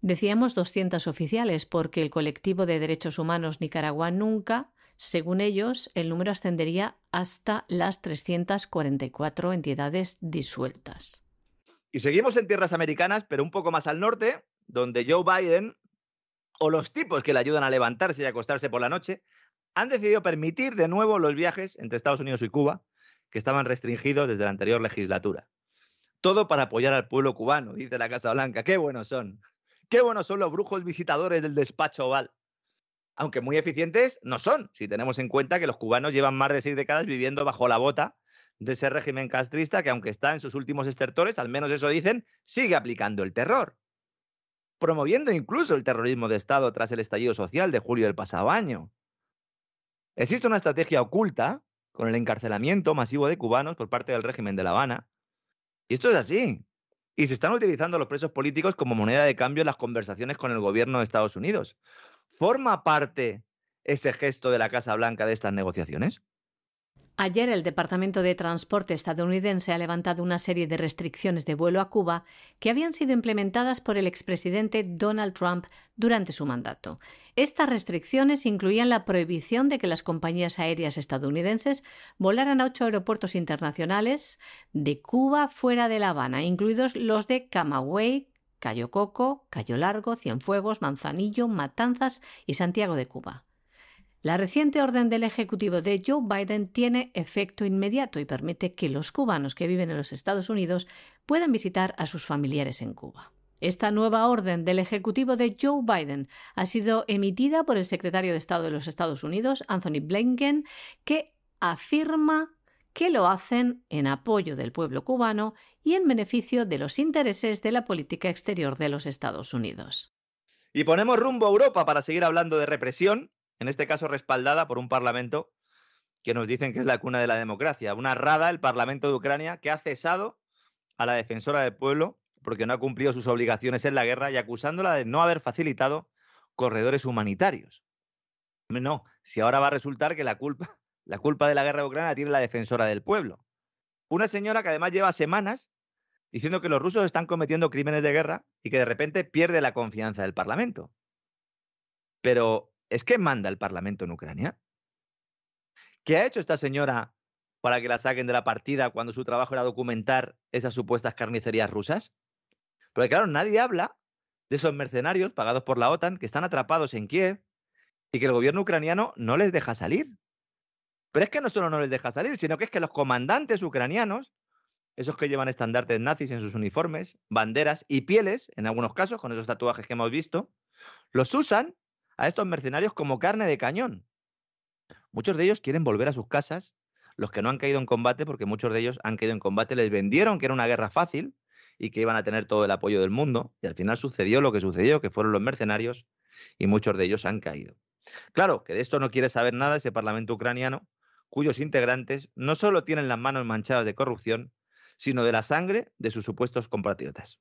Speaker 4: Decíamos 200 oficiales porque el colectivo de derechos humanos Nicaragua nunca según ellos, el número ascendería hasta las 344 entidades disueltas.
Speaker 3: Y seguimos en tierras americanas, pero un poco más al norte, donde Joe Biden o los tipos que le ayudan a levantarse y acostarse por la noche han decidido permitir de nuevo los viajes entre Estados Unidos y Cuba, que estaban restringidos desde la anterior legislatura. Todo para apoyar al pueblo cubano, dice la Casa Blanca. Qué buenos son. Qué buenos son los brujos visitadores del despacho oval aunque muy eficientes, no son, si tenemos en cuenta que los cubanos llevan más de seis décadas viviendo bajo la bota de ese régimen castrista que, aunque está en sus últimos estertores, al menos eso dicen, sigue aplicando el terror, promoviendo incluso el terrorismo de Estado tras el estallido social de julio del pasado año. Existe una estrategia oculta con el encarcelamiento masivo de cubanos por parte del régimen de La Habana. Y esto es así. Y se están utilizando los presos políticos como moneda de cambio en las conversaciones con el gobierno de Estados Unidos. ¿Forma parte ese gesto de la Casa Blanca de estas negociaciones?
Speaker 4: Ayer el Departamento de Transporte estadounidense ha levantado una serie de restricciones de vuelo a Cuba que habían sido implementadas por el expresidente Donald Trump durante su mandato. Estas restricciones incluían la prohibición de que las compañías aéreas estadounidenses volaran a ocho aeropuertos internacionales de Cuba fuera de La Habana, incluidos los de Camagüey, Cayo Coco, Cayo Largo, Cienfuegos, Manzanillo, Matanzas y Santiago de Cuba. La reciente orden del Ejecutivo de Joe Biden tiene efecto inmediato y permite que los cubanos que viven en los Estados Unidos puedan visitar a sus familiares en Cuba. Esta nueva orden del Ejecutivo de Joe Biden ha sido emitida por el secretario de Estado de los Estados Unidos, Anthony Blinken, que afirma que lo hacen en apoyo del pueblo cubano y en beneficio de los intereses de la política exterior de los Estados Unidos.
Speaker 3: Y ponemos rumbo a Europa para seguir hablando de represión, en este caso respaldada por un Parlamento que nos dicen que es la cuna de la democracia. Una rada, el Parlamento de Ucrania, que ha cesado a la defensora del pueblo porque no ha cumplido sus obligaciones en la guerra y acusándola de no haber facilitado corredores humanitarios. No, si ahora va a resultar que la culpa la culpa de la guerra de Ucrania tiene la defensora del pueblo. Una señora que además lleva semanas diciendo que los rusos están cometiendo crímenes de guerra y que de repente pierde la confianza del Parlamento. Pero, ¿es que manda el Parlamento en Ucrania? ¿Qué ha hecho esta señora para que la saquen de la partida cuando su trabajo era documentar esas supuestas carnicerías rusas? Porque claro, nadie habla de esos mercenarios pagados por la OTAN que están atrapados en Kiev y que el gobierno ucraniano no les deja salir. Pero es que no solo no les deja salir, sino que es que los comandantes ucranianos, esos que llevan estandartes nazis en sus uniformes, banderas y pieles, en algunos casos, con esos tatuajes que hemos visto, los usan a estos mercenarios como carne de cañón. Muchos de ellos quieren volver a sus casas, los que no han caído en combate, porque muchos de ellos han caído en combate, les vendieron que era una guerra fácil y que iban a tener todo el apoyo del mundo, y al final sucedió lo que sucedió, que fueron los mercenarios, y muchos de ellos han caído. Claro, que de esto no quiere saber nada ese Parlamento ucraniano, cuyos integrantes no solo tienen las manos manchadas de corrupción, sino de la sangre de sus supuestos compatriotas.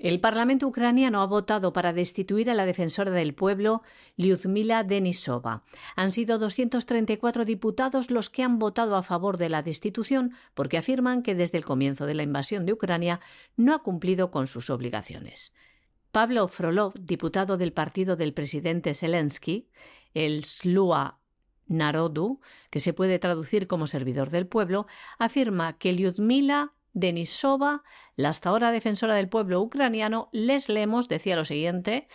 Speaker 4: El Parlamento ucraniano ha votado para destituir a la defensora del pueblo, Lyudmila Denisova. Han sido 234 diputados los que han votado a favor de la destitución porque afirman que desde el comienzo de la invasión de Ucrania no ha cumplido con sus obligaciones. Pablo Frolov, diputado del partido del presidente Zelensky, el Slua Narodu, que se puede traducir como servidor del pueblo, afirma que Lyudmila Denisova, la hasta ahora defensora del pueblo ucraniano, Les Lemos, decía lo siguiente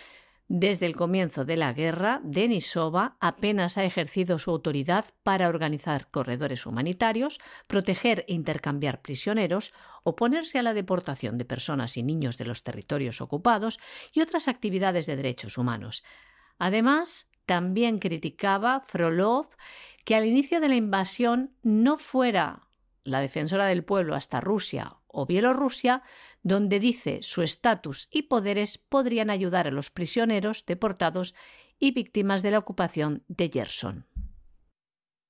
Speaker 4: desde el comienzo de la guerra, Denisova apenas ha ejercido su autoridad para organizar corredores humanitarios, proteger e intercambiar prisioneros, oponerse a la deportación de personas y niños de los territorios ocupados y otras actividades de derechos humanos. Además, también criticaba Frolov que al inicio de la invasión no fuera la defensora del pueblo hasta Rusia o Bielorrusia, donde dice su estatus y poderes podrían ayudar a los prisioneros, deportados y víctimas de la ocupación de Gerson.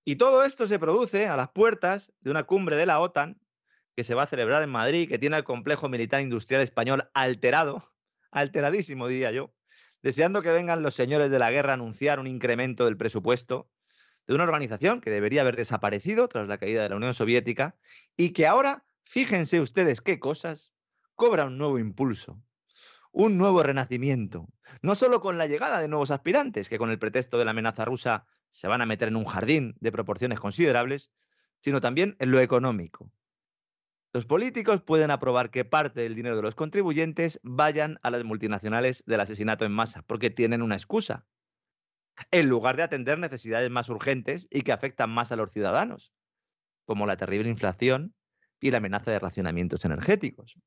Speaker 3: Y todo esto se produce a las puertas de una cumbre de la OTAN que se va a celebrar en Madrid, que tiene el complejo militar industrial español alterado, alteradísimo diría yo, deseando que vengan los señores de la guerra a anunciar un incremento del presupuesto de una organización que debería haber desaparecido tras la caída de la Unión Soviética y que ahora, fíjense ustedes qué cosas, cobra un nuevo impulso, un nuevo renacimiento, no solo con la llegada de nuevos aspirantes, que con el pretexto de la amenaza rusa se van a meter en un jardín de proporciones considerables, sino también en lo económico. Los políticos pueden aprobar que parte del dinero de los contribuyentes vayan a las multinacionales del asesinato en masa, porque tienen una excusa, en lugar de atender necesidades más urgentes y que afectan más a los ciudadanos, como la terrible inflación y la amenaza de racionamientos energéticos.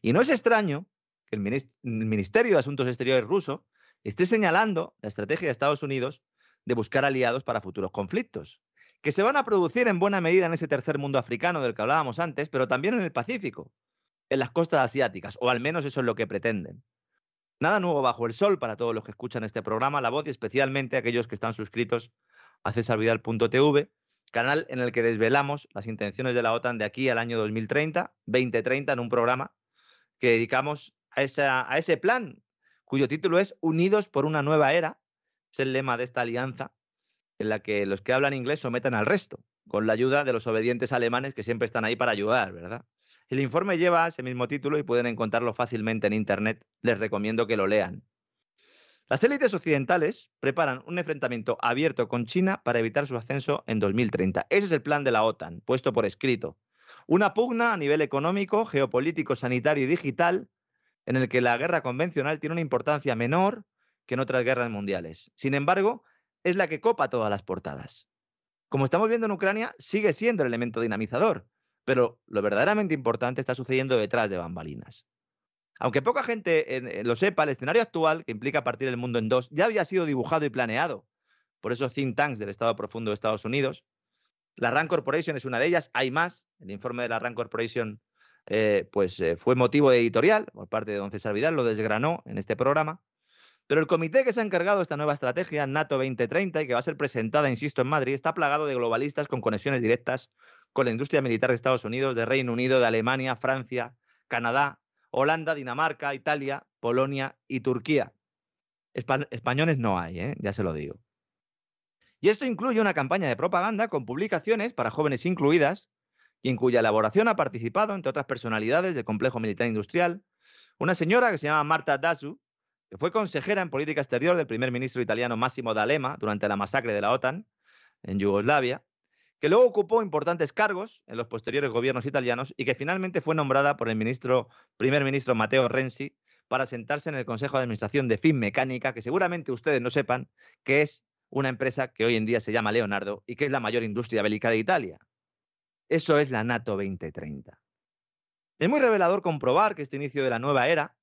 Speaker 3: Y no es extraño que el Ministerio de Asuntos Exteriores ruso esté señalando la estrategia de Estados Unidos de buscar aliados para futuros conflictos, que se van a producir en buena medida en ese tercer mundo africano del que hablábamos antes, pero también en el Pacífico, en las costas asiáticas, o al menos eso es lo que pretenden. Nada nuevo bajo el sol para todos los que escuchan este programa, La Voz y especialmente aquellos que están suscritos a cesarvidal.tv, canal en el que desvelamos las intenciones de la OTAN de aquí al año 2030, 2030, en un programa que dedicamos a, a ese plan, cuyo título es Unidos por una nueva era. Es el lema de esta alianza en la que los que hablan inglés sometan al resto, con la ayuda de los obedientes alemanes que siempre están ahí para ayudar, ¿verdad? El informe lleva ese mismo título y pueden encontrarlo fácilmente en Internet. Les recomiendo que lo lean. Las élites occidentales preparan un enfrentamiento abierto con China para evitar su ascenso en 2030. Ese es el plan de la OTAN, puesto por escrito. Una pugna a nivel económico, geopolítico, sanitario y digital, en el que la guerra convencional tiene una importancia menor que en otras guerras mundiales. Sin embargo, es la que copa todas las portadas. Como estamos viendo en Ucrania, sigue siendo el elemento dinamizador, pero lo verdaderamente importante está sucediendo detrás de bambalinas. Aunque poca gente lo sepa, el escenario actual, que implica partir el mundo en dos, ya había sido dibujado y planeado por esos think tanks del Estado Profundo de Estados Unidos. La RAND Corporation es una de ellas, hay más. El informe de la RAND Corporation eh, pues, eh, fue motivo de editorial por parte de don César Vidal, lo desgranó en este programa. Pero el comité que se ha encargado de esta nueva estrategia, NATO 2030, y que va a ser presentada, insisto, en Madrid, está plagado de globalistas con conexiones directas con la industria militar de Estados Unidos, de Reino Unido, de Alemania, Francia, Canadá, Holanda, Dinamarca, Italia, Polonia y Turquía. españoles no hay, ¿eh? ya se lo digo. Y esto incluye una campaña de propaganda con publicaciones para jóvenes incluidas, y en cuya elaboración ha participado, entre otras personalidades del complejo militar industrial, una señora que se llama Marta Dasu, que fue consejera en política exterior del primer ministro italiano Massimo D'Alema durante la masacre de la OTAN en Yugoslavia, que luego ocupó importantes cargos en los posteriores gobiernos italianos y que finalmente fue nombrada por el ministro, primer ministro Matteo Renzi para sentarse en el Consejo de Administración de Finmecánica, que seguramente ustedes no sepan que es una empresa que hoy en día se llama Leonardo y que es la mayor industria bélica de Italia. Eso es la NATO 2030. Es muy revelador comprobar que este inicio de la nueva era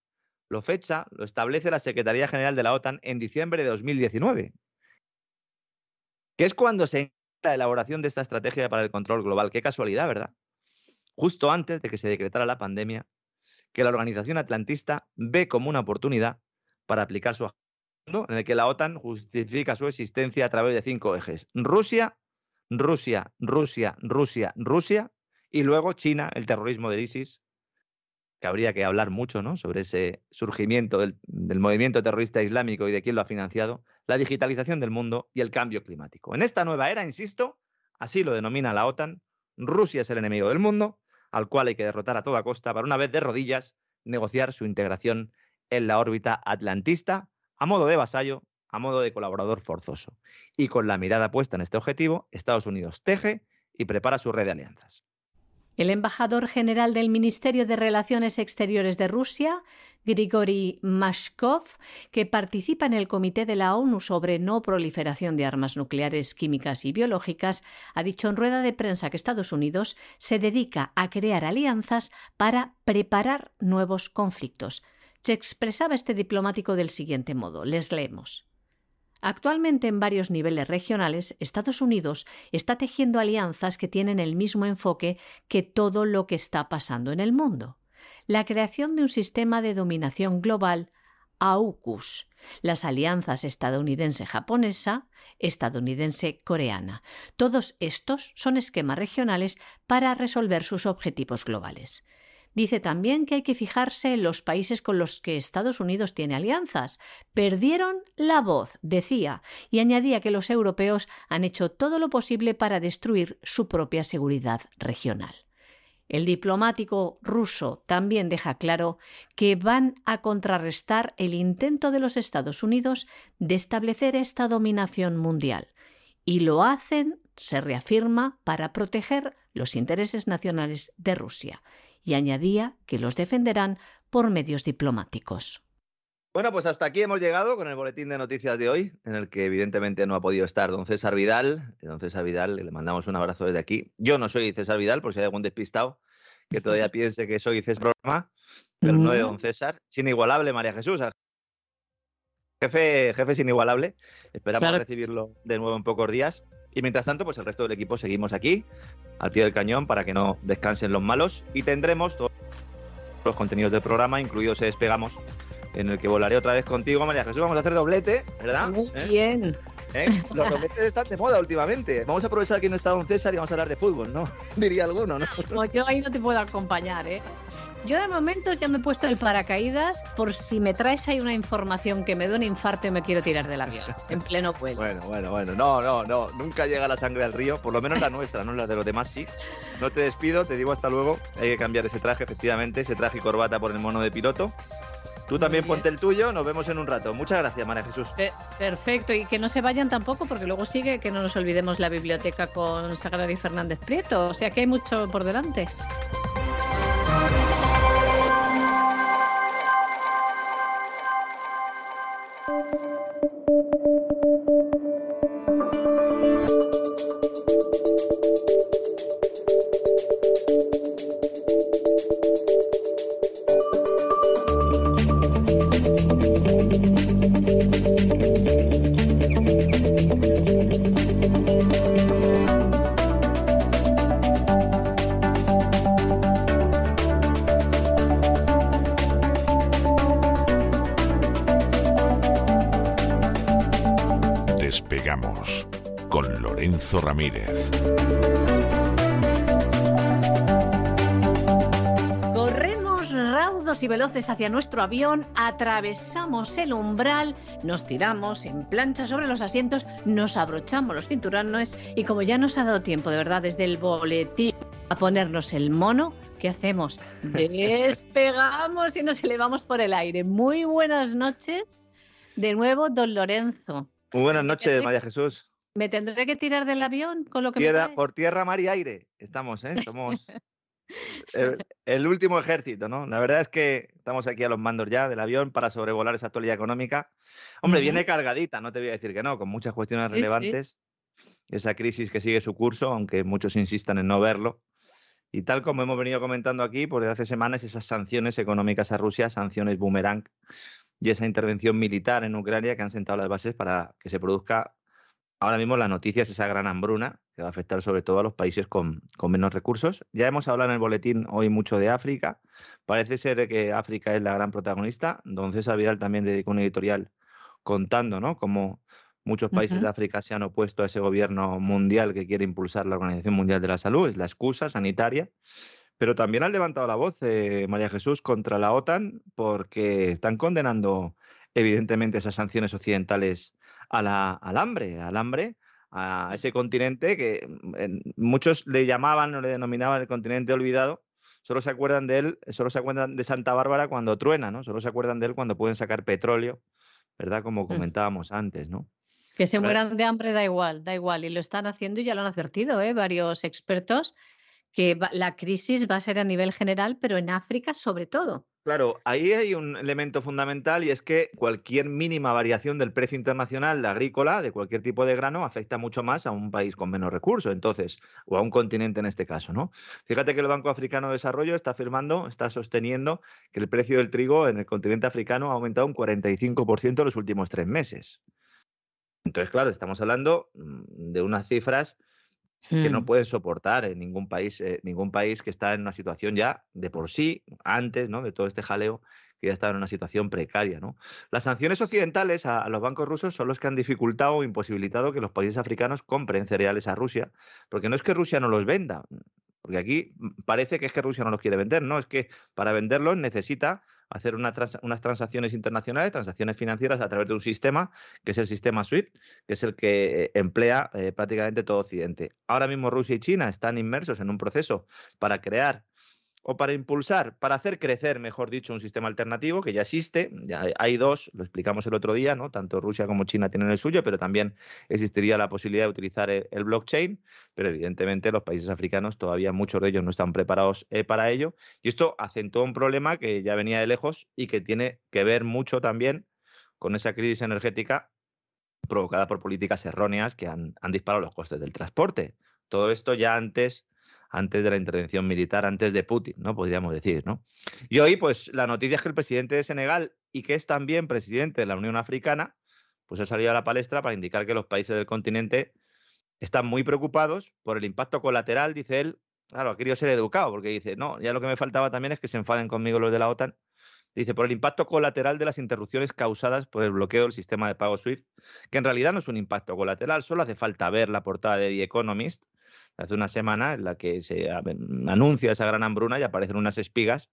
Speaker 3: lo fecha, lo establece la Secretaría General de la OTAN en diciembre de 2019, que es cuando se la elaboración de esta estrategia para el control global. Qué casualidad, ¿verdad? Justo antes de que se decretara la pandemia, que la organización atlantista ve como una oportunidad para aplicar su agenda, en el que la OTAN justifica su existencia a través de cinco ejes. Rusia, Rusia, Rusia, Rusia, Rusia, y luego China, el terrorismo del ISIS, que habría que hablar mucho ¿no? sobre ese surgimiento del, del, movimiento terrorista islámico y de quién lo ha financiado, la digitalización del mundo y el cambio climático. En esta nueva era, insisto, así lo denomina la OTAN, Rusia es el enemigo del mundo, al cual hay que derrotar a toda costa para una vez de rodillas negociar su integración en la órbita atlantista a modo de vasallo, a modo de colaborador forzoso. Y con la mirada puesta en este objetivo, Estados Unidos teje y prepara su red de alianzas.
Speaker 4: El embajador general del Ministerio de Relaciones Exteriores de Rusia, Grigory Mashkov, que participa en el Comité de la ONU sobre no proliferación de armas nucleares, químicas y biológicas, ha dicho en rueda de prensa que Estados Unidos se dedica a crear alianzas para preparar nuevos conflictos. Se expresaba este diplomático del siguiente modo. Les leemos. Actualmente en varios niveles regionales, Estados Unidos está tejiendo alianzas que tienen el mismo enfoque que todo lo que está pasando en el mundo. La creación de un sistema de dominación global AUKUS, las alianzas estadounidense-japonesa, estadounidense-coreana. Todos estos son esquemas regionales para resolver sus objetivos globales. Dice también que hay que fijarse en los países con los que Estados Unidos tiene alianzas. Perdieron la voz, decía, y añadía que los europeos han hecho todo lo posible para destruir su propia seguridad regional. El diplomático ruso también deja claro que van a contrarrestar el intento de los Estados Unidos de establecer esta dominación mundial. Y lo hacen, se reafirma, para proteger los intereses nacionales de Rusia y añadía que los defenderán por medios diplomáticos.
Speaker 3: Bueno, pues hasta aquí hemos llegado con el boletín de noticias de hoy, en el que evidentemente no ha podido estar don César Vidal. Don César Vidal, le mandamos un abrazo desde aquí. Yo no soy César Vidal, por si hay algún despistado que todavía piense que soy César Broma, pero no de don César. Es inigualable, María Jesús. Jefe, jefe es inigualable. Esperamos claro. recibirlo de nuevo en pocos días. Y mientras tanto, pues el resto del equipo seguimos aquí, al pie del cañón, para que no descansen los malos. Y tendremos todos los contenidos del programa, incluidos se despegamos, en el que volaré otra vez contigo, María Jesús. Vamos a hacer doblete, ¿verdad?
Speaker 4: Muy ¿Eh? bien.
Speaker 3: ¿Eh? Los dobletes están de moda últimamente. Vamos a aprovechar que no está don César y vamos a hablar de fútbol, ¿no? Diría alguno, ¿no?
Speaker 4: No, yo ahí no te puedo acompañar, ¿eh? Yo de momento ya me he puesto el paracaídas por si me traes ahí una información que me da un infarto y me quiero tirar del avión, en pleno vuelo.
Speaker 3: Bueno, bueno, bueno, no, no, no, nunca llega la sangre al río, por lo menos la nuestra, no la de los demás sí. No te despido, te digo hasta luego, hay que cambiar ese traje, efectivamente, ese traje y corbata por el mono de piloto. Tú también ponte el tuyo, nos vemos en un rato. Muchas gracias, María Jesús.
Speaker 4: Perfecto, y que no se vayan tampoco, porque luego sigue que no nos olvidemos la biblioteca con Sagrada y Fernández Prieto, o sea que hay mucho por delante.
Speaker 2: Despegamos Ramírez.
Speaker 4: Corremos raudos y veloces hacia nuestro avión, atravesamos el umbral, nos tiramos en plancha sobre los asientos, nos abrochamos los cinturones y como ya nos ha dado tiempo de verdad desde el boletín a ponernos el mono, ¿qué hacemos? Despegamos y nos elevamos por el aire. Muy buenas noches. De nuevo, don Lorenzo.
Speaker 3: Muy buenas noches, María Jesús.
Speaker 4: ¿Me tendré que tirar del avión con lo que
Speaker 3: tierra,
Speaker 4: me
Speaker 3: Por tierra, mar y aire estamos, ¿eh? Somos el, el, último ejército, ¿no? La verdad es que estamos aquí a los mandos ya del avión para sobrevolar esa actualidad económica. Hombre, uh -huh. viene cargadita, no te voy a decir que no, con muchas cuestiones sí, relevantes. Sí. Esa crisis que sigue su curso, aunque muchos insistan en no verlo. Y tal como hemos venido comentando aquí, pues desde hace semanas, esas sanciones económicas a Rusia, sanciones boomerang, y esa intervención militar en Ucrania que han sentado las bases para que se produzca ahora mismo la noticia es esa gran hambruna que va a afectar sobre todo a los países con, menos recursos. Ya hemos hablado en el boletín hoy mucho de África. Parece ser que África es la gran protagonista. Don César Vidal también dedicó un editorial contando ¿no? cómo muchos países de África se han opuesto a ese gobierno mundial que quiere impulsar la Organización Mundial de la Salud. Es la excusa sanitaria. Pero también han levantado la voz, eh, María Jesús, contra la OTAN porque están condenando evidentemente esas sanciones occidentales a la, al hambre, al hambre, a ese continente que mm, muchos le llamaban o le denominaban el continente olvidado. Solo se acuerdan de él, solo se acuerdan de Santa Bárbara cuando truena, ¿no? Solo se acuerdan de él cuando pueden sacar petróleo, ¿verdad? Como comentábamos antes, ¿no?
Speaker 4: Que se mueran de hambre da igual, da igual. Y lo están haciendo y ya lo han advertido, ¿eh? Varios expertos, que la crisis va a ser a nivel general, pero en África sobre todo.
Speaker 3: Claro, ahí hay un elemento fundamental y es que cualquier mínima variación del precio internacional de agrícola, de cualquier tipo de grano, afecta mucho más a un país con menos recursos, entonces, o a un continente en este caso, ¿no? Fíjate que el Banco Africano de Desarrollo está afirmando, está sosteniendo que el precio del trigo en el continente africano ha aumentado un 45% en los últimos tres meses. Entonces, claro, estamos hablando mm, de unas cifras que no hmm. pueden soportar en ningún país, eh, ningún país que está en una situación ya de por sí, antes ¿no? de todo este jaleo, que ya estaba en una situación precaria. ¿no? Las sanciones occidentales a, los bancos rusos son los que han dificultado o imposibilitado que los países africanos compren cereales a Rusia, porque no es que Rusia no los venda, porque aquí parece que es que Rusia no los quiere vender, no, es que para venderlos necesita hacer unas transacciones internacionales, transacciones financieras a través de un sistema, que es el sistema SWIFT, que es el que eh, emplea eh, prácticamente todo Occidente. Ahora mismo Rusia y China están inmersos en un proceso para crear o para impulsar, para hacer crecer, mejor dicho, un sistema alternativo que ya existe. Ya hay dos, lo explicamos el otro día, ¿no? Tanto Rusia como China tienen el suyo, pero también existiría la posibilidad de utilizar el, blockchain. Pero evidentemente los países africanos todavía muchos de ellos no están preparados eh, para ello. Y esto acentúa un problema que ya venía de lejos y que tiene que ver mucho también con esa crisis energética provocada por políticas erróneas que han, han disparado los costes del transporte. Todo esto ya antes antes de la intervención militar, antes de Putin, ¿no? Podríamos decir, ¿no? Y hoy, pues, la noticia es que el presidente de Senegal y que es también presidente de la Unión Africana, pues ha salido a la palestra para indicar que los países del continente están muy preocupados por el impacto colateral, dice él. Claro, ha querido ser educado, porque dice, no, ya lo que me faltaba también es que se enfaden conmigo los de la OTAN. Dice, por el impacto colateral de las interrupciones causadas por el bloqueo del sistema de pago SWIFT, que en realidad no es un impacto colateral, solo hace falta ver la portada de The Economist, hace una semana en la que se anuncia esa gran hambruna y aparecen unas espigas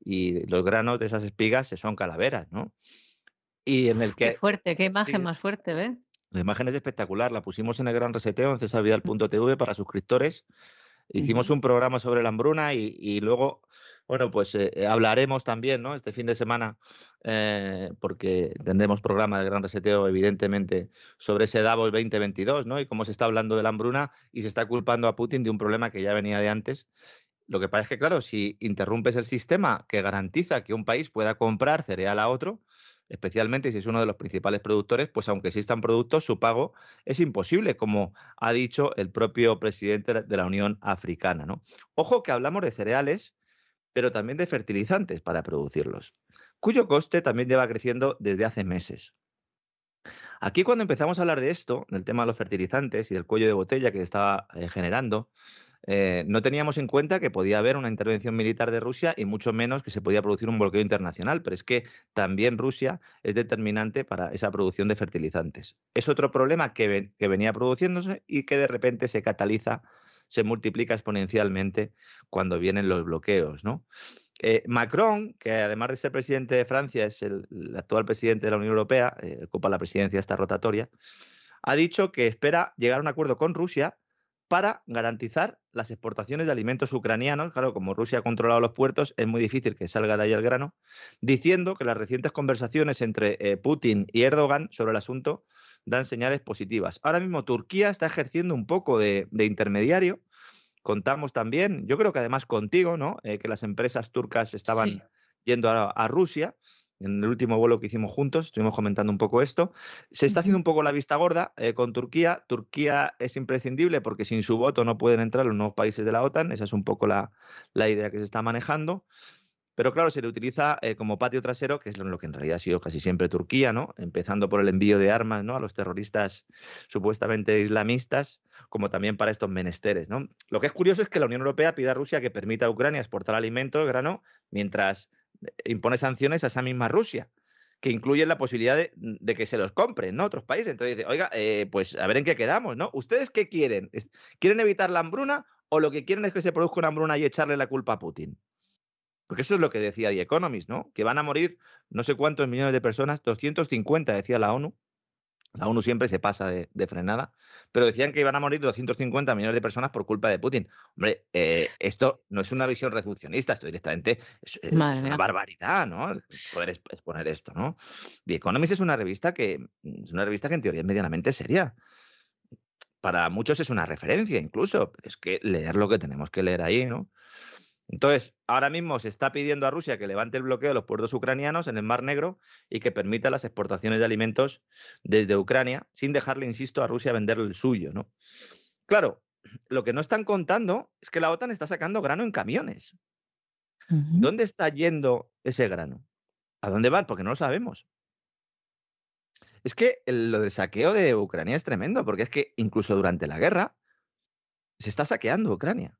Speaker 3: y los granos de esas espigas son calaveras, ¿no?
Speaker 4: Y en el que... Qué fuerte, qué imagen más fuerte, ¿ves?
Speaker 3: La imagen es espectacular, la pusimos en el gran reseteo en cesarvidal.tv para suscriptores. Hicimos un programa sobre la hambruna y luego bueno, pues eh, eh, hablaremos también, ¿no? Este fin de semana, eh, porque tendremos programa de Gran Reseteo, evidentemente, sobre ese Davos 2022, ¿no? Y cómo se está hablando de la hambruna y se está culpando a Putin de un problema que ya venía de antes. Lo que pasa es que, claro, si interrumpes el sistema que garantiza que un país pueda comprar cereal a otro, especialmente si es uno de los principales productores, pues aunque existan productos, su pago es imposible, como ha dicho el propio presidente de la Unión Africana. ¿no? Ojo que hablamos de cereales pero también de fertilizantes para producirlos, cuyo coste también lleva creciendo desde hace meses. Aquí cuando empezamos a hablar de esto, del tema de los fertilizantes y del cuello de botella que estaba eh, generando, eh, no teníamos en cuenta que podía haber una intervención militar de Rusia y mucho menos que se podía producir un bloqueo internacional, pero es que también Rusia es determinante para esa producción de fertilizantes. Es otro problema que, que venía produciéndose y que de repente se cataliza se multiplica exponencialmente cuando vienen los bloqueos, ¿no? Eh, Macron, que además de ser presidente de Francia, es el, actual presidente de la Unión Europea, eh, ocupa la presidencia esta rotatoria, ha dicho que espera llegar a un acuerdo con Rusia para garantizar las exportaciones de alimentos ucranianos. Claro, como Rusia ha controlado los puertos, es muy difícil que salga de ahí el grano, diciendo que las recientes conversaciones entre eh, Putin y Erdogan sobre el asunto dan señales positivas. Ahora mismo Turquía está ejerciendo un poco de, intermediario. Contamos también, yo creo que además contigo, ¿no? Eh, que las empresas turcas estaban yendo a, Rusia. En el último vuelo que hicimos juntos, estuvimos comentando un poco esto. Se está haciendo un poco la vista gorda eh, con Turquía. Turquía es imprescindible porque sin su voto no pueden entrar los nuevos países de la OTAN. Esa es un poco la, la idea que se está manejando. pero claro, se le utiliza eh, como patio trasero, que es lo que en realidad ha sido casi siempre Turquía, ¿no? Empezando por el envío de armas, ¿no? A los terroristas supuestamente islamistas, como también para estos menesteres, ¿no? Lo que es curioso es que la Unión Europea pida a Rusia que permita a Ucrania exportar alimentos, grano, mientras impone sanciones a esa misma Rusia que incluyen la posibilidad de, que se los compren, ¿no? Otros países. Entonces dice, oiga, eh, pues a ver en qué quedamos, ¿no? ¿Ustedes qué quieren? ¿Quieren evitar la hambruna o lo que quieren es que se produzca una hambruna y echarle la culpa a Putin? Porque eso es lo que decía The Economist, ¿no? Que van a morir no sé cuántos millones de personas, 250 decía la ONU. La ONU siempre se pasa de, frenada, pero decían que iban a morir 250 millones de personas por culpa de Putin. Hombre, eh, esto no es una visión reduccionista, esto directamente es, una barbaridad, ¿no? Poder exponer esto, ¿no? The Economist es una revista que es una revista que en teoría es medianamente seria. Para muchos es una referencia, incluso. Es que leer lo que tenemos que leer ahí, ¿no? Entonces, ahora mismo se está pidiendo a Rusia que levante el bloqueo de los puertos ucranianos en el Mar Negro y que permita las exportaciones de alimentos desde Ucrania, sin dejarle, insisto, a Rusia vender el suyo, ¿no? Claro, lo que no están contando es que la OTAN está sacando grano en camiones. ¿Dónde está yendo ese grano? ¿A dónde van? Porque no lo sabemos. Es que lo del saqueo de Ucrania es tremendo, porque es que incluso durante la guerra se está saqueando Ucrania.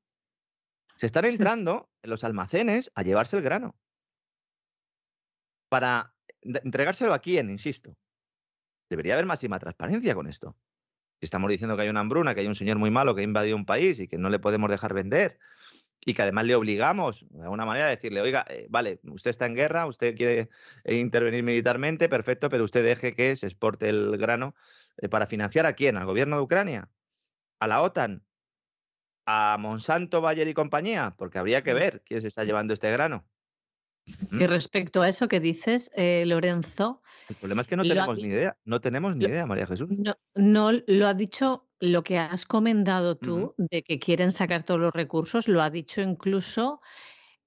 Speaker 3: Se están entrando en los almacenes a llevarse el grano. Para entregárselo a quién, insisto. Debería haber máxima transparencia con esto. Si estamos diciendo que hay una hambruna, que hay un señor muy malo que ha invadido un país y que no le podemos dejar vender, y que además le obligamos de alguna manera a decirle, oiga, eh, vale, usted está en guerra, usted quiere eh, intervenir militarmente, perfecto, pero usted deje que se exporte el grano eh, para financiar a quién, al gobierno de Ucrania, a la OTAN, a Monsanto, Bayer y compañía, porque habría que ver quién se está llevando este grano.
Speaker 4: Y respecto a eso que dices, eh, Lorenzo.
Speaker 3: El problema es que no tenemos ni idea, no tenemos ni idea, María Jesús.
Speaker 4: No, lo ha dicho lo que has comentado tú, de que quieren sacar todos los recursos, lo ha dicho incluso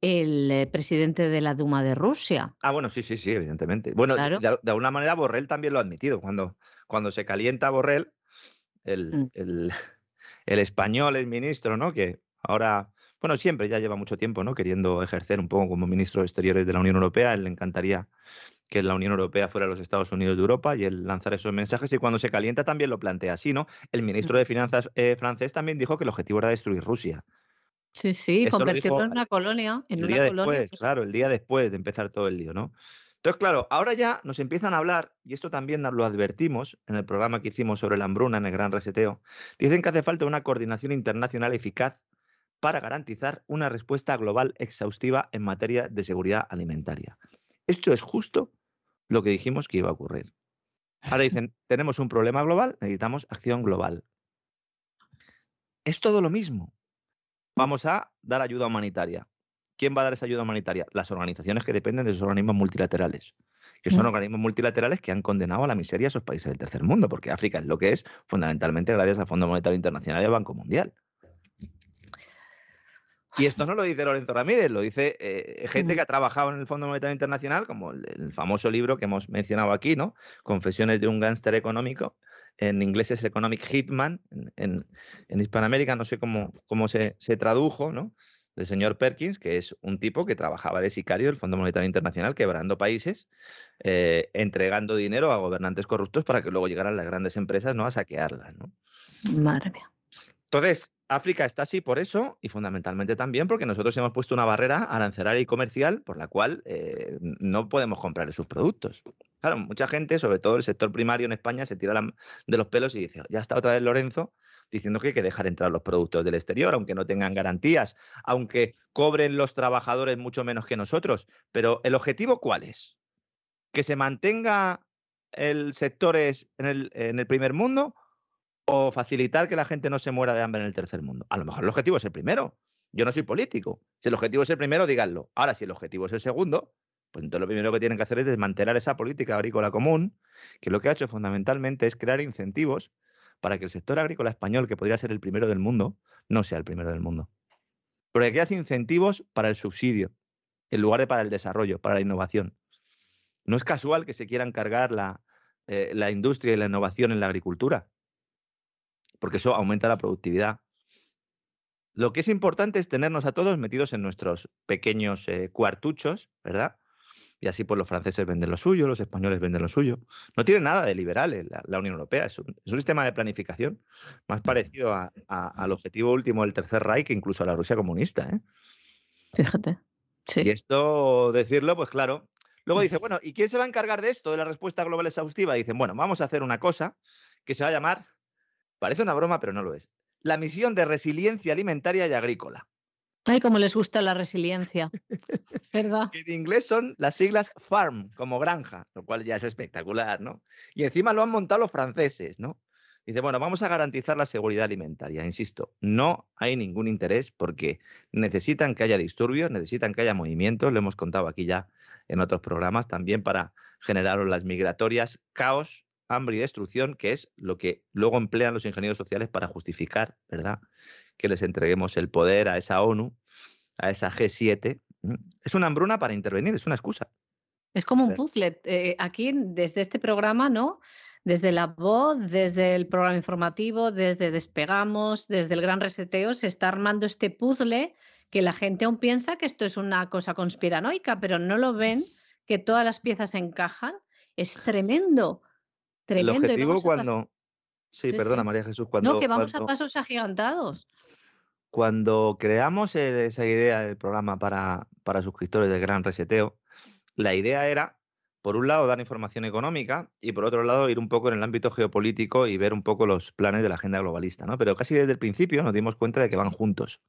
Speaker 4: el eh, presidente de la Duma de Rusia.
Speaker 3: Ah, bueno, sí, sí, sí, evidentemente. Bueno, de, alguna manera Borrell también lo ha admitido. Cuando, cuando se calienta Borrell, el, mm. el el español, el ministro, ¿no? Que ahora, bueno, siempre ya lleva mucho tiempo, ¿no? Queriendo ejercer un poco como ministro de Exteriores de la Unión Europea. él le encantaría que la Unión Europea fuera los Estados Unidos de Europa y él lanzar esos mensajes y cuando se calienta también lo plantea así, ¿no? El ministro de Finanzas eh, francés también dijo que el objetivo era destruir Rusia.
Speaker 4: Sí, sí, convertirlo en una colonia. En
Speaker 3: el día después, claro, el día después de empezar todo el lío, ¿no? Entonces, claro, ahora ya nos empiezan a hablar, y esto también lo advertimos en el programa que hicimos sobre la hambruna en el Gran Reseteo, dicen que hace falta una coordinación internacional eficaz para garantizar una respuesta global exhaustiva en materia de seguridad alimentaria. Esto es justo lo que dijimos que iba a ocurrir. Ahora dicen, tenemos un problema global, necesitamos acción global. Es todo lo mismo. Vamos a dar ayuda humanitaria. ¿Quién va a dar esa ayuda humanitaria? Las organizaciones que dependen de esos organismos multilaterales, que son mm. organismos multilaterales que han condenado a la miseria a esos países del tercer mundo, porque África es lo que es fundamentalmente gracias al Fondo Monetario Internacional y al Banco Mundial. Y esto no lo dice Lorenzo Ramírez, lo dice eh, gente que ha trabajado en el Fondo Monetario Internacional, como el, famoso libro que hemos mencionado aquí, ¿no? Confesiones de un gánster económico. En inglés es Economic Hitman, en, Hispanoamérica no sé cómo, cómo se, se, tradujo, ¿no? Del señor Perkins, que es un tipo que trabajaba de sicario del Fondo Monetario Internacional, quebrando países, eh, entregando dinero a gobernantes corruptos para que luego llegaran las grandes empresas ¿no? a saquearlas. ¿no?
Speaker 4: Madre mía.
Speaker 3: Entonces, África está así por eso y fundamentalmente también porque nosotros hemos puesto una barrera arancelaria y comercial por la cual eh, no podemos comprarle sus productos. Claro, mucha gente, sobre todo el sector primario en España, se tira de los pelos y dice, ya está otra vez Lorenzo diciendo que hay que dejar entrar los productos del exterior, aunque no tengan garantías, aunque cobren los trabajadores mucho menos que nosotros. Pero ¿el objetivo cuál es? ¿Que se mantenga el sector en el, en el primer mundo o facilitar que la gente no se muera de hambre en el tercer mundo? A lo mejor el objetivo es el primero. Yo no soy político. Si el objetivo es el primero, díganlo. Ahora, si el objetivo es el segundo, pues entonces lo primero que tienen que hacer es desmantelar esa política agrícola común, que lo que ha hecho fundamentalmente es crear incentivos para que el sector agrícola español, que podría ser el primero del mundo, no sea el primero del mundo. Porque creas incentivos para el subsidio, en lugar de para el desarrollo, para la innovación. No es casual que se quieran cargar la, eh, la industria y la innovación en la agricultura, porque eso aumenta la productividad. Lo que es importante es tenernos a todos metidos en nuestros pequeños eh, cuartuchos, ¿verdad? Y así pues los franceses venden lo suyo, los españoles venden lo suyo. No tiene nada de liberal eh, la, Unión Europea, es un, sistema de planificación más parecido al objetivo último del Tercer Reich que incluso a la Rusia comunista. ¿eh?
Speaker 4: Fíjate.
Speaker 3: Y esto, decirlo, pues claro. Luego dice, bueno, ¿y quién se va a encargar de esto, de la respuesta global exhaustiva? dicen, bueno, vamos a hacer una cosa que se va a llamar, parece una broma, pero no lo es, la misión de resiliencia alimentaria y agrícola.
Speaker 4: Ay, como les gusta la resiliencia, ¿verdad?
Speaker 3: en inglés son las siglas farm, como granja, lo cual ya es espectacular, ¿no? Y encima lo han montado los franceses, ¿no? Dice, bueno, vamos a garantizar la seguridad alimentaria. Insisto, no hay ningún interés porque necesitan que haya disturbios, necesitan que haya movimientos, lo hemos contado aquí ya en otros programas, también para generar las migratorias, caos, hambre y destrucción, que es lo que luego emplean los ingenieros sociales para justificar, ¿verdad? Que les entreguemos el poder a esa ONU, a esa G7. Es una hambruna para intervenir, es una excusa.
Speaker 4: Es como un puzzle. Eh, aquí, desde este programa, ¿no? Desde la voz, desde el programa informativo, desde Despegamos, desde el Gran Reseteo, se está armando este puzzle que la gente aún piensa que esto es una cosa conspiranoica, pero no lo ven, que todas las piezas encajan. Es tremendo, tremendo.
Speaker 3: El objetivo cuando... Sí, perdona María Jesús, cuando...
Speaker 4: No, que vamos a pasos agigantados.
Speaker 3: Cuando creamos esa idea del programa para, para suscriptores del Gran Reseteo, la idea era por un lado, dar información económica y por otro lado, ir un poco en el ámbito geopolítico y ver un poco los planes de la agenda globalista, ¿no? Pero casi desde el principio nos dimos cuenta de que van juntos.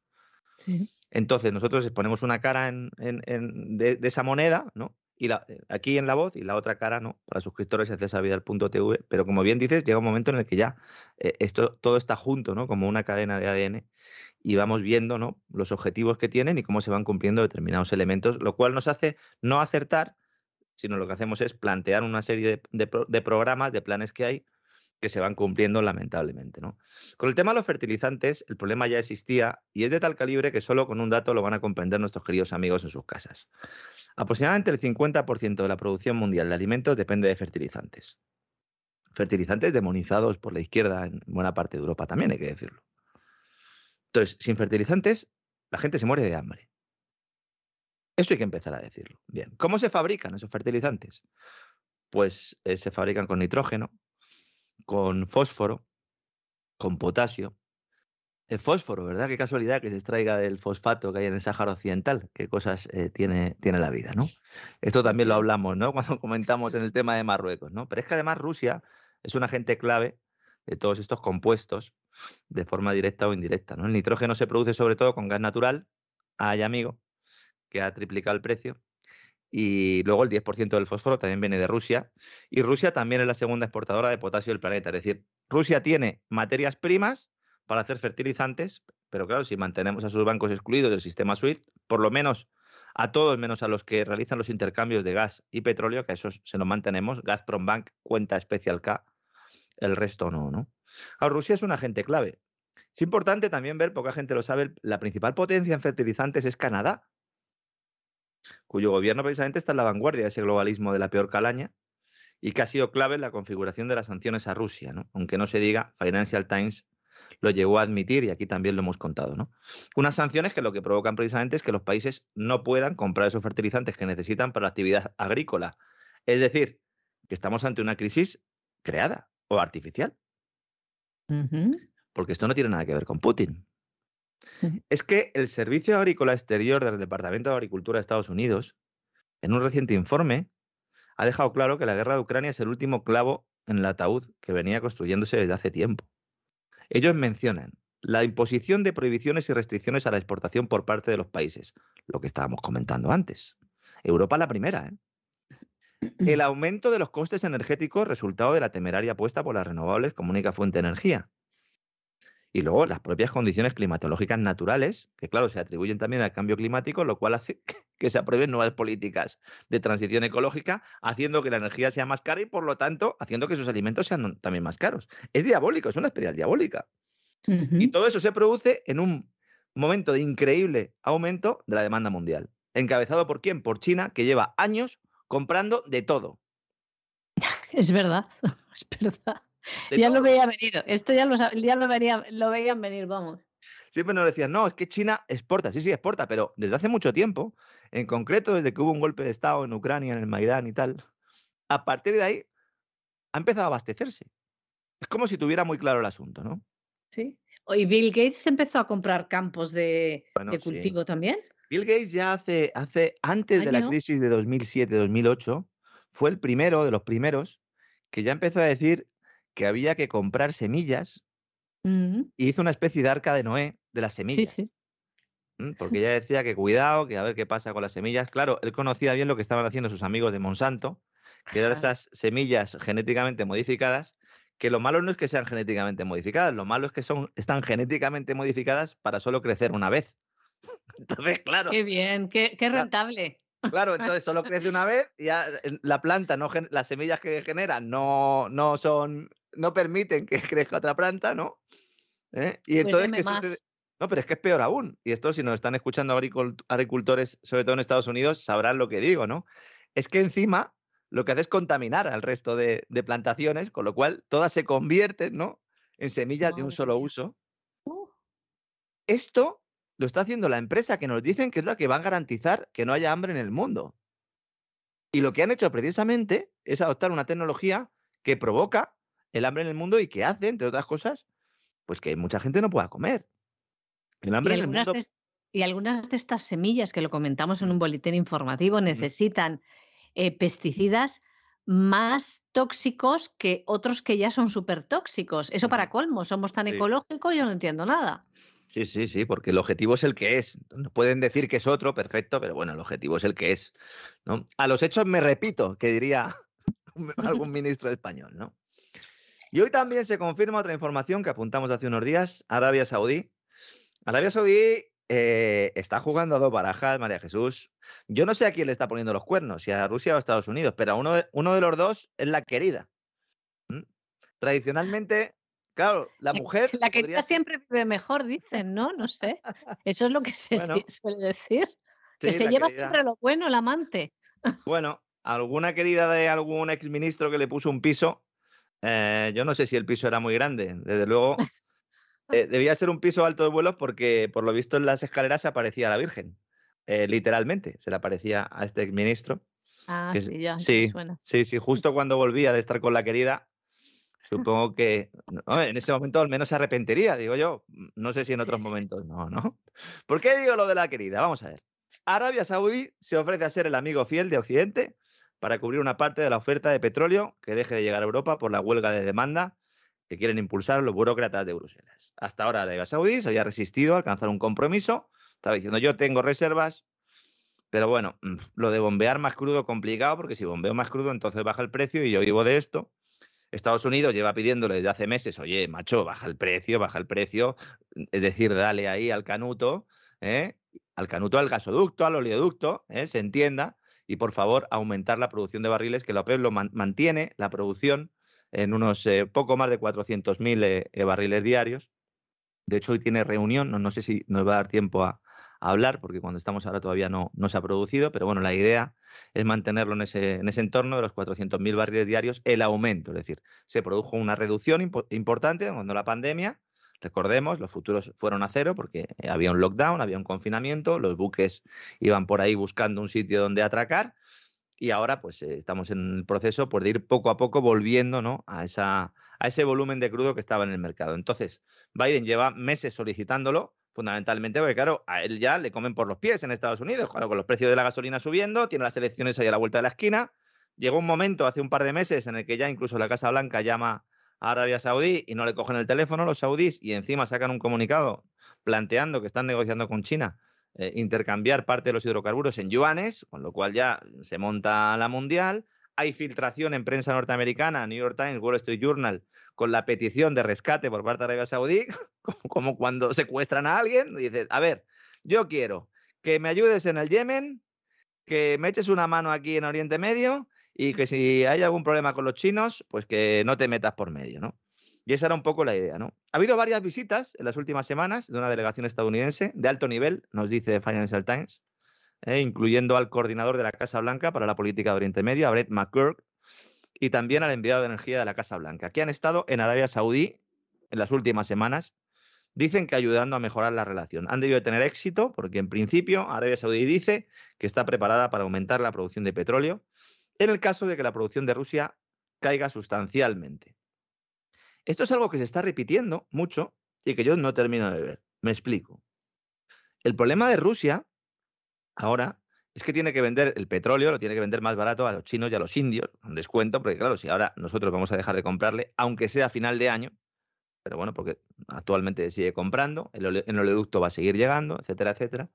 Speaker 3: Entonces, nosotros ponemos una cara en, de, esa moneda, ¿no? Y la, eh, aquí en la voz y la otra cara, ¿no? Para suscriptores en cesavidal.tv. Pero como bien dices, llega un momento en el que ya eh, esto todo está junto, ¿no? Como una cadena de ADN y vamos viendo, ¿no? Los objetivos que tienen y cómo se van cumpliendo determinados elementos, lo cual nos hace no acertar sino lo que hacemos es plantear una serie de, programas, de planes que hay que se van cumpliendo lamentablemente. ¿no? Con el tema de los fertilizantes, el problema ya existía y es de tal calibre que solo con un dato lo van a comprender nuestros queridos amigos en sus casas. Aproximadamente el 50% de la producción mundial de alimentos depende de fertilizantes. Fertilizantes demonizados por la izquierda en buena parte de Europa también, hay que decirlo. Entonces, sin fertilizantes, la gente se muere de hambre. Esto hay que empezar a decirlo. Bien, ¿cómo se fabrican esos fertilizantes? Pues eh, se fabrican con nitrógeno, con fósforo, con potasio. El fósforo, ¿verdad? Qué casualidad que se extraiga del fosfato que hay en el Sáhara Occidental. Qué cosas eh, tiene, tiene la vida, ¿no? Esto también lo hablamos, ¿no? Cuando comentamos en el tema de Marruecos, ¿no? Pero es que además Rusia es un agente clave de todos estos compuestos de forma directa o indirecta, ¿no? El nitrógeno se produce sobre todo con gas natural, ay amigo, que ha triplicado el precio. Y luego el 10% del fósforo también viene de Rusia. Y Rusia también es la segunda exportadora de potasio del planeta. Es decir, Rusia tiene materias primas para hacer fertilizantes, pero claro, si mantenemos a sus bancos excluidos del sistema SWIFT, por lo menos a todos menos a los que realizan los intercambios de gas y petróleo, que a esos se los mantenemos, Gazprom Bank cuenta especial K, el resto no, ¿no? Ahora, Rusia es un agente clave. Es importante también ver, poca gente lo sabe, la principal potencia en fertilizantes es Canadá, cuyo gobierno precisamente está en la vanguardia de ese globalismo de la peor calaña y que ha sido clave en la configuración de las sanciones a Rusia, ¿no? aunque no se diga, Financial Times lo llegó a admitir y aquí también lo hemos contado. ¿no? Unas sanciones que lo que provocan precisamente es que los países no puedan comprar esos fertilizantes que necesitan para la actividad agrícola. Es decir, que estamos ante una crisis creada o artificial. Porque esto no tiene nada que ver con Putin. Es que el Servicio Agrícola Exterior del Departamento de Agricultura de Estados Unidos, en un reciente informe, ha dejado claro que la guerra de Ucrania es el último clavo en el ataúd que venía construyéndose desde hace tiempo. Ellos mencionan la imposición de prohibiciones y restricciones a la exportación por parte de los países, lo que estábamos comentando antes. Europa la primera. ¿eh? El aumento de los costes energéticos resultado de la temeraria apuesta por las renovables como única fuente de energía. Y luego las propias condiciones climatológicas naturales, que claro, se atribuyen también al cambio climático, lo cual hace que se aprueben nuevas políticas de transición ecológica, haciendo que la energía sea más cara y por lo tanto haciendo que sus alimentos sean también más caros. Es diabólico, es una espiral diabólica. Y todo eso se produce en un momento de increíble aumento de la demanda mundial. ¿Encabezado por quién? Por China, que lleva años comprando de todo.
Speaker 4: Es verdad, es verdad ya lo veía venir, esto ya lo, ya lo, veía, lo veían venir, vamos.
Speaker 3: siempre nos decían, no, es que China exporta, sí, sí, exporta, pero desde hace mucho tiempo, en concreto desde que hubo un golpe de Estado en Ucrania, en el Maidán y tal, a partir de ahí ha empezado a abastecerse. Es como si tuviera muy claro el asunto, ¿no?
Speaker 4: Sí. ¿Y Bill Gates empezó a comprar campos de,
Speaker 3: Bueno,
Speaker 4: de
Speaker 3: sí.
Speaker 4: cultivo también?
Speaker 3: Bill Gates ya hace, hace antes de la crisis de 2007-2008, fue el primero de los primeros que ya empezó a decir que había que comprar semillas
Speaker 4: Mm,
Speaker 3: y hizo una especie de arca de Noé de las semillas.
Speaker 4: sí.
Speaker 3: ¿m? Porque ya decía que cuidado, que a ver qué pasa con las semillas. Claro, él conocía bien lo que estaban haciendo sus amigos de Monsanto, que eran esas semillas genéticamente modificadas, que lo malo no es que sean genéticamente modificadas, lo malo es que son, están genéticamente modificadas para solo crecer una vez. Entonces, claro,
Speaker 4: Qué bien, qué, rentable.
Speaker 3: claro, entonces solo crece una vez y ya la planta, no, las semillas que generan no, no son, no permiten que crezca otra planta, ¿no? ¿Eh? Y
Speaker 4: Pues
Speaker 3: entonces, ¿qué sucede? No, pero es que es peor aún. Y esto, si nos están escuchando agricult- agricultores, sobre todo en Estados Unidos, sabrán lo que digo, ¿no? Es que encima lo que hace es contaminar al resto de, de plantaciones, con lo cual todas se convierten, ¿no? En semillas de un solo uso.
Speaker 4: Uh,
Speaker 3: Esto lo está haciendo la empresa que nos dicen que es la que va a garantizar que no haya hambre en el mundo. Y lo que han hecho precisamente es adoptar una tecnología que provoca el hambre en el mundo y que hace, entre otras cosas, pues que mucha gente no pueda comer. El hambre en el mundo.
Speaker 4: de, y algunas de estas semillas que lo comentamos en un boletín informativo necesitan eh, pesticidas más tóxicos que otros que ya son súper tóxicos. Eso para colmo, somos tan
Speaker 3: Sí.
Speaker 4: ecológicos, yo no entiendo nada.
Speaker 3: Sí, sí, sí, porque el objetivo es el que es. Pueden decir que es otro, perfecto, pero bueno, el objetivo es el que es. ¿no? A los hechos me repito, que diría algún ministro español, ¿no? Y hoy también se confirma otra información que apuntamos hace unos días, Arabia Saudí. Arabia Saudí eh, está jugando a dos barajas, María Jesús. Yo no sé a quién le está poniendo los cuernos, si a Rusia o a Estados Unidos, pero uno de, uno de los dos es la querida. Tradicionalmente, claro, la mujer...
Speaker 4: La que
Speaker 3: podría-
Speaker 4: siempre vive mejor, dicen, ¿no? No sé. Eso es lo que se
Speaker 3: Bueno,
Speaker 4: suele decir. que se lleva
Speaker 3: querida.
Speaker 4: siempre lo bueno, el amante.
Speaker 3: Bueno, alguna querida de algún exministro que le puso un piso, eh, yo no sé si el piso era muy grande, desde luego eh, debía ser un piso alto de vuelos porque por lo visto en las escaleras se aparecía la Virgen, eh, literalmente, se le aparecía a este exministro.
Speaker 4: Ah,
Speaker 3: que
Speaker 4: sí, ya,
Speaker 3: sí,
Speaker 4: suena.
Speaker 3: sí, sí, justo cuando volvía de estar con la querida, supongo que no, en ese momento al menos se arrepentiría, digo yo, no sé si en otros momentos no, ¿no? ¿Por qué digo lo de la querida? Vamos a ver. Arabia Saudí se ofrece a ser el amigo fiel de Occidente para cubrir una parte de la oferta de petróleo que deje de llegar a Europa por la huelga de demanda que quieren impulsar los burócratas de Bruselas. Hasta ahora Arabia Saudí se había resistido a alcanzar un compromiso, estaba diciendo yo tengo reservas, pero bueno, mm, lo de bombear más crudo complicado, porque si bombeo más crudo entonces baja el precio y yo vivo de esto. Estados Unidos lleva pidiéndole desde hace meses, oye, macho, baja el precio, baja el precio, es decir, dale ahí al canuto, ¿eh? al canuto, al gasoducto, al oleoducto, ¿eh? se entienda, y por favor aumentar la producción de barriles, que la OPEP lo man- mantiene, la producción, en unos eh, poco más de 400.000 eh, eh, barriles diarios. De hecho, hoy tiene reunión, no, no sé si nos va a dar tiempo a, a hablar, porque cuando estamos ahora todavía no, no se ha producido, pero bueno, la idea es mantenerlo en ese, en ese entorno de los 400.000 barriles diarios, el aumento, es decir, se produjo una reducción impo- importante cuando la pandemia, recordemos, los futuros fueron a cero porque eh, había un lockdown, había un confinamiento, los buques iban por ahí buscando un sitio donde atracar y ahora pues eh, estamos en el proceso pues, de ir poco a poco volviendo ¿no? a, esa, a ese volumen de crudo que estaba en el mercado. Entonces, Biden lleva meses solicitándolo, fundamentalmente porque, claro, a él ya le comen por los pies en Estados Unidos, claro, con los precios de la gasolina subiendo, tiene las elecciones ahí a la vuelta de la esquina. Llegó un momento hace un par de meses en el que ya incluso la Casa Blanca llama a Arabia Saudí y no le cogen el teléfono los saudíes y encima sacan un comunicado planteando que están negociando con China eh, intercambiar parte de los hidrocarburos en yuanes, con lo cual ya se monta la mundial. Hay filtración en prensa norteamericana, New York Times, Wall Street Journal, con la petición de rescate por parte de Arabia Saudí, como, cuando secuestran a alguien. Dices, a ver, yo quiero que me ayudes en el Yemen, que me eches una mano aquí en Oriente Medio y que si hay algún problema con los chinos, pues que no te metas por medio, ¿no? Y esa era un poco la idea, ¿no? Ha habido varias visitas en las últimas semanas de una delegación estadounidense de alto nivel, nos dice Financial Times, eh, incluyendo al coordinador de la Casa Blanca para la política de Oriente Medio, Brett McGurk, y también al enviado de energía de la Casa Blanca, que han estado en Arabia Saudí en las últimas semanas, dicen que ayudando a mejorar la relación. Han debido tener éxito porque en principio Arabia Saudí dice que está preparada para aumentar la producción de petróleo en el caso de que la producción de Rusia caiga sustancialmente. Esto es algo que se está repitiendo mucho y que yo no termino de ver. Me explico. El problema de Rusia ahora es que tiene que vender el petróleo, lo tiene que vender más barato a los chinos y a los indios, un descuento, porque claro, si ahora nosotros vamos a dejar de comprarle, aunque sea a final de año, pero bueno, porque actualmente sigue comprando, el, oleoducto va a seguir llegando, etcétera, etcétera.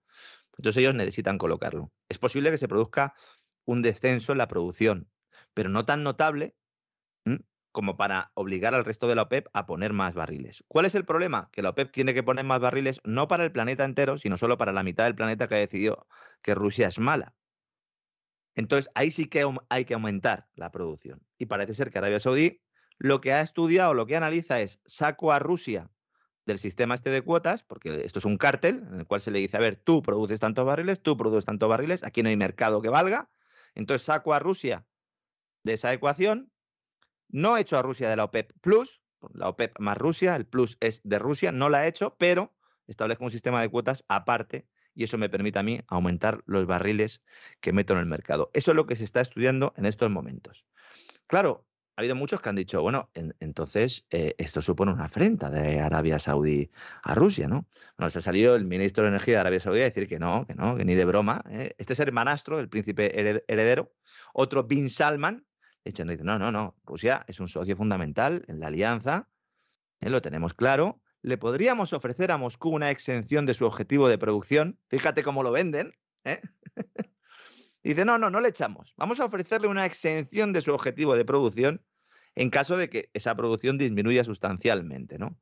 Speaker 3: Entonces ellos necesitan colocarlo. Es posible que se produzca un descenso en la producción, pero no tan notable como para obligar al resto de la OPEP a poner más barriles. ¿Cuál es el problema? Que la OPEP tiene que poner más barriles no para el planeta entero, sino solo para la mitad del planeta que ha decidido que Rusia es mala. Entonces, ahí sí que hay que aumentar la producción. Y parece ser que Arabia Saudí lo que ha estudiado, lo que analiza es, saco a Rusia del sistema este de cuotas, porque esto es un cártel en el cual se le dice, a ver, tú produces tantos barriles, tú produces tantos barriles, aquí no hay mercado que valga, entonces saco a Rusia de esa ecuación, no he hecho a Rusia de la OPEP Plus, la OPEP más Rusia, el Plus es de Rusia, no la he hecho, pero establezco un sistema de cuotas aparte y eso me permite a mí aumentar los barriles que meto en el mercado. Eso es lo que se está estudiando en estos momentos. Claro, ha habido muchos que han dicho, bueno, entonces eh, esto supone una afrenta de Arabia Saudí a Rusia, ¿no? Bueno, se ha salido el ministro de Energía de Arabia Saudí a decir que no, que no, que ni de broma. ¿eh? Este es hermanastro del príncipe heredero. Otro, Bin Salman, dicho, dice, no, no, no, Rusia es un socio fundamental en la alianza, ¿eh? lo tenemos claro. Le podríamos ofrecer a Moscú una exención de su objetivo de producción. Fíjate cómo lo venden. ¿eh? Dice, no, no, no le echamos. Vamos a ofrecerle una exención de su objetivo de producción en caso de que esa producción disminuya sustancialmente, ¿no?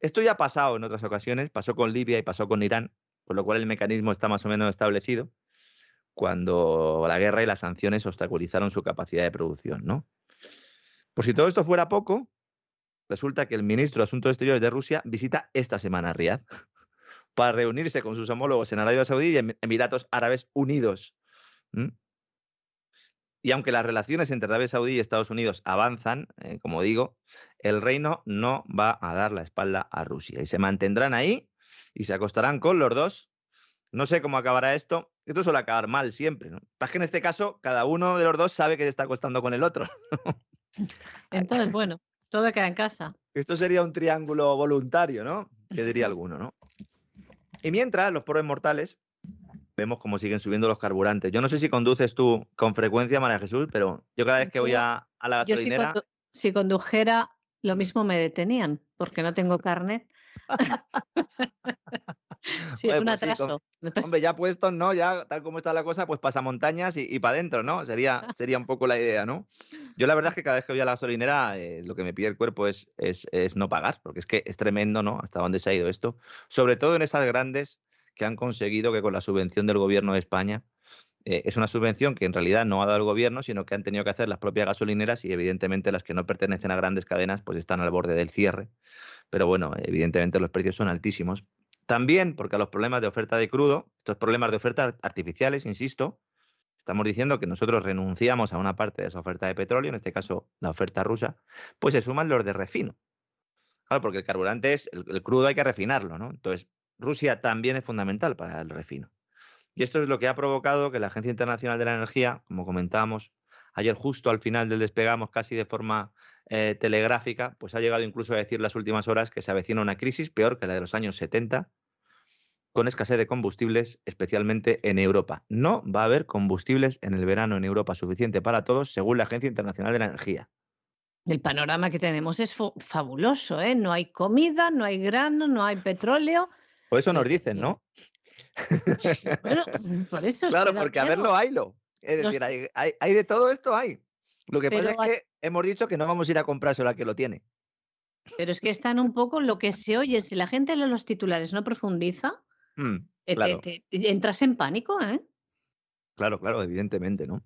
Speaker 3: Esto ya ha pasado en otras ocasiones, pasó con Libia y pasó con Irán, por lo cual el mecanismo está más o menos establecido cuando la guerra y las sanciones obstaculizaron su capacidad de producción, ¿no? Por si todo esto fuera poco, resulta que el ministro de Asuntos Exteriores de Rusia visita esta semana a Riyadh para reunirse con sus homólogos en Arabia Saudí y en Emiratos Árabes Unidos. Y aunque las relaciones entre Arabia Saudí y Estados Unidos avanzan, eh, como digo, el reino no va a dar la espalda a Rusia y se mantendrán ahí y se acostarán con los dos. No sé cómo acabará esto. Esto suele acabar mal siempre. ¿no? Es que en este caso cada uno de los dos sabe que se está acostando con el otro.
Speaker 4: Entonces, bueno, todo queda en casa.
Speaker 3: Esto sería un triángulo voluntario, ¿no? Que diría alguno, ¿no? Y mientras, los pobres mortales vemos cómo siguen subiendo los carburantes. Yo no sé si conduces tú con frecuencia, María Jesús, pero yo cada vez que voy a, la gasolinera...
Speaker 4: si, condujera, lo mismo me detenían, porque no tengo carnet. sí, es un pues atraso.
Speaker 3: hombre, ya puestos, ¿no? Ya tal como está la cosa, pues pasa montañas y, para adentro, ¿no? Sería, sería un poco la idea, ¿no? Yo la verdad es que cada vez que voy a la gasolinera, eh, lo que me pide el cuerpo es, es, es, no pagar, porque es que es tremendo, ¿no? Hasta dónde se ha ido esto. Sobre todo en esas grandes que han conseguido que con la subvención del gobierno de España, eh, es una subvención que en realidad no ha dado el gobierno, sino que han tenido que hacer las propias gasolineras y evidentemente las que no pertenecen a grandes cadenas pues están al borde del cierre. Pero bueno, evidentemente los precios son altísimos. También porque a los problemas de oferta de crudo, estos problemas de oferta artificiales, insisto, estamos diciendo que nosotros renunciamos a una parte de esa oferta de petróleo, en este caso la oferta rusa, pues se suman los de refino. Claro, porque el carburante es, el, el crudo hay que refinarlo, ¿no? Entonces, Rusia también es fundamental para el refino. Y esto es lo que ha provocado que la Agencia Internacional de la Energía, como comentábamos ayer justo al final del despegamos casi de forma eh, telegráfica, pues ha llegado incluso a decir las últimas horas que se avecina una crisis peor que la de los años 70, con escasez de combustibles, especialmente en Europa. No va a haber combustibles en el verano en Europa suficiente para todos, según la Agencia Internacional de la Energía.
Speaker 4: El panorama que tenemos es fabuloso, ¿eh? No hay comida, no hay grano, no hay petróleo.
Speaker 3: Por eso nos dicen, ¿no?
Speaker 4: bueno, por eso.
Speaker 3: Claro, porque a verlo haylo. Es decir, hay, de todo esto, hay. Lo que pasa es que hemos dicho que no vamos a ir a comprárselo a que lo tiene.
Speaker 4: Pero es que están un poco lo que se oye. Si la gente lee los titulares no profundiza, mm, eh, entras en pánico, ¿eh?
Speaker 3: Claro, claro, evidentemente, ¿no?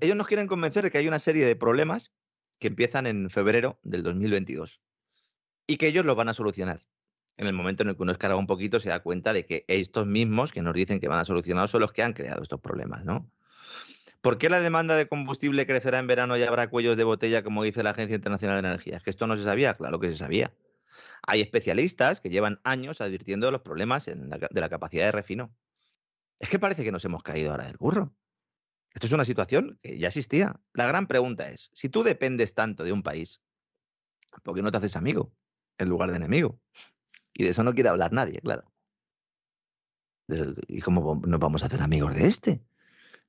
Speaker 3: ellos nos quieren convencer de que hay una serie de problemas que empiezan en febrero del 2022 y que ellos los van a solucionar en el momento en el que uno escarga un poquito, se da cuenta de que estos mismos que nos dicen que van a solucionar son los que han creado estos problemas, ¿no? ¿Por qué la demanda de combustible crecerá en verano y habrá cuellos de botella, como dice la Agencia Internacional de Energía? ¿Es que esto no se sabía? Claro que se sabía. Hay especialistas que llevan años advirtiendo los problemas de la capacidad de refino. Es que parece que nos hemos caído ahora del burro. Esto es una situación que ya existía. La gran pregunta es, si tú dependes tanto de un país, ¿por qué no te haces amigo en lugar de enemigo? Y de eso no quiere hablar nadie, claro. ¿Y cómo nos vamos a hacer amigos de este?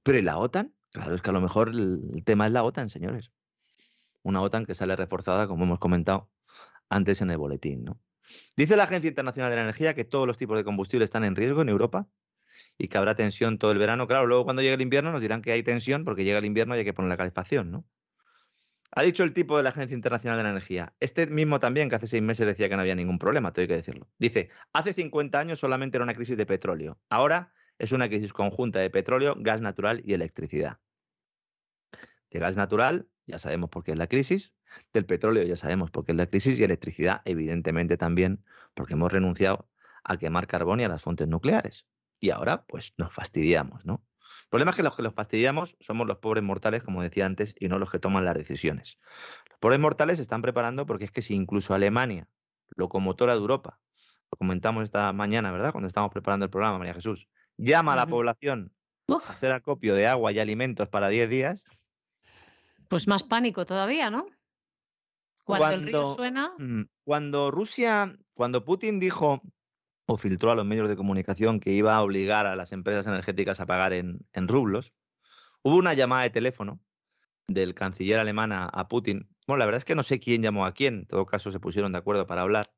Speaker 3: Pero ¿y la OTAN? Claro, es que a lo mejor el tema es la OTAN, señores. Una OTAN que sale reforzada, como hemos comentado antes en el boletín. ¿no? Dice la Agencia Internacional de la Energía que todos los tipos de combustible están en riesgo en Europa y que habrá tensión todo el verano. Claro, luego cuando llegue el invierno nos dirán que hay tensión porque llega el invierno y hay que poner la calefacción, ¿no? Ha dicho el tipo de la Agencia Internacional de la Energía. Este mismo también, que hace seis meses decía que no había ningún problema, tengo que decirlo. Dice, hace 50 años solamente era una crisis de petróleo. Ahora es una crisis conjunta de petróleo, gas natural y electricidad. De gas natural, ya sabemos por qué es la crisis. Del petróleo, ya sabemos por qué es la crisis. Y electricidad, evidentemente también, porque hemos renunciado a quemar carbón y a las fuentes nucleares. Y ahora, pues nos fastidiamos, ¿no? El problema es que los que los fastidiamos somos los pobres mortales, como decía antes, y no los que toman las decisiones. Los pobres mortales se están preparando porque es que si incluso Alemania, locomotora de Europa, lo comentamos esta mañana, ¿verdad? Cuando estábamos preparando el programa, María Jesús, llama a la población a hacer acopio de agua y alimentos para 10 días.
Speaker 4: Pues más pánico todavía, ¿no? Cuando, el río suena.
Speaker 3: Mm, cuando Rusia, cuando Putin dijo o filtró a los medios de comunicación que iba a obligar a las empresas energéticas a pagar en, rublos, hubo una llamada de teléfono del canciller alemán a, Putin. Bueno, la verdad es que no sé quién llamó a quién, en todo caso se pusieron de acuerdo para hablar.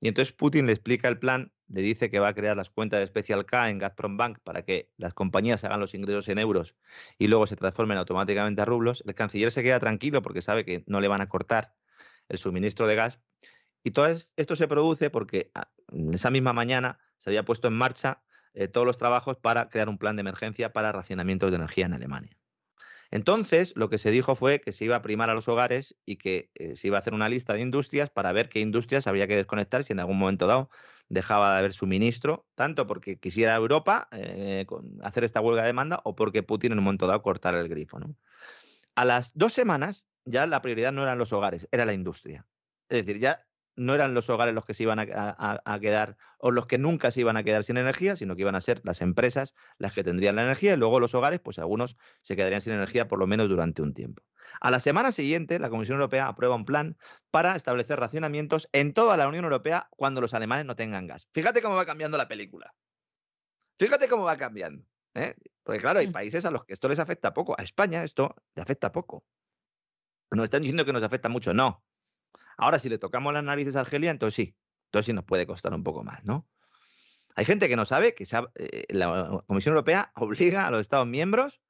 Speaker 3: Y entonces Putin le explica el plan, le dice que va a crear las cuentas de Special K en Gazprom Bank para que las compañías hagan los ingresos en euros y luego se transformen automáticamente a rublos. El canciller se queda tranquilo porque sabe que no le van a cortar el suministro de gas y todo esto se produce porque ah, esa misma mañana se había puesto en marcha eh, todos los trabajos para crear un plan de emergencia para racionamiento de energía en Alemania. Entonces, lo que se dijo fue que se iba a primar a los hogares y que eh, se iba a hacer una lista de industrias para ver qué industrias habría que desconectar si en algún momento dado dejaba de haber suministro, tanto porque quisiera Europa eh, hacer esta huelga de demanda o porque Putin en un momento dado cortar el grifo. A las dos semanas ya la prioridad no eran los hogares, era la industria. Es decir, ya no eran los hogares los que se iban a, quedar o los que nunca se iban a quedar sin energía, sino que iban a ser las empresas las que tendrían la energía y luego los hogares, pues algunos se quedarían sin energía por lo menos durante un tiempo. A la semana siguiente, la Comisión Europea aprueba un plan para establecer racionamientos en toda la Unión Europea cuando los alemanes no tengan gas. Fíjate cómo va cambiando la película. Fíjate cómo va cambiando. ¿eh? Porque claro, hay mm. países a los que esto les afecta poco. A España esto le afecta poco. Nos están diciendo que nos afecta mucho. No, Ahora, si le tocamos las narices a Argelia, entonces sí, entonces sí nos puede costar un poco más, ¿no? Hay gente que no sabe que eh, la Comisión Europea obliga a los Estados miembros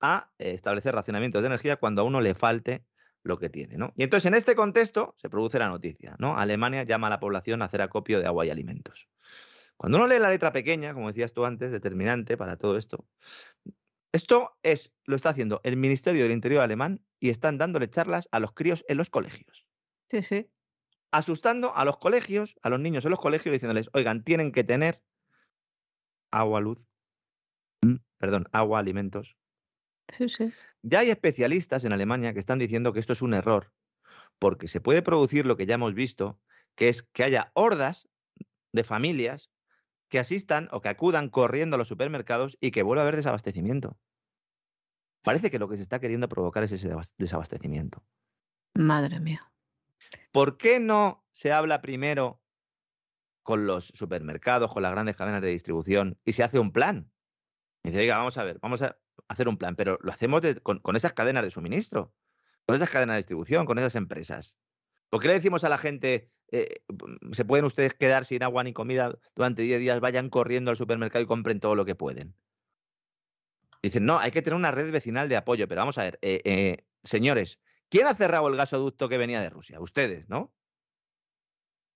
Speaker 3: a eh, establecer racionamientos de energía cuando a uno le falte lo que tiene, ¿no? Y entonces en este contexto se produce la noticia, ¿no? Alemania llama a la población a hacer acopio de agua y alimentos. Cuando uno lee la letra pequeña, como decías tú antes, determinante para todo esto, esto es, lo está haciendo el Ministerio del Interior alemán y están dándole charlas a los críos en los colegios.
Speaker 4: Sí, sí.
Speaker 3: Asustando a los colegios, a los niños en los colegios, diciéndoles, oigan, tienen que tener agua, luz, mm, perdón, agua, alimentos.
Speaker 4: Sí, sí.
Speaker 3: Ya hay especialistas en Alemania que están diciendo que esto es un error, porque se puede producir lo que ya hemos visto, que es que haya hordas de familias que asistan o que acudan corriendo a los supermercados y que vuelva a haber desabastecimiento. Parece que lo que se está queriendo provocar es ese desabastecimiento.
Speaker 4: Madre mía.
Speaker 3: ¿Por qué no se habla primero con los supermercados, con las grandes cadenas de distribución y se hace un plan? Y dice, oiga, vamos a ver, vamos a hacer un plan, pero lo hacemos con, esas cadenas de suministro, con esas cadenas de distribución, con esas empresas. ¿Por qué le decimos a la gente, eh, se pueden ustedes quedar sin agua ni comida durante 10 días, vayan corriendo al supermercado y compren todo lo que pueden? Dicen, no, hay que tener una red vecinal de apoyo, pero vamos a ver, eh, eh, señores, ¿Quién ha cerrado el gasoducto que venía de Rusia? Ustedes, ¿no?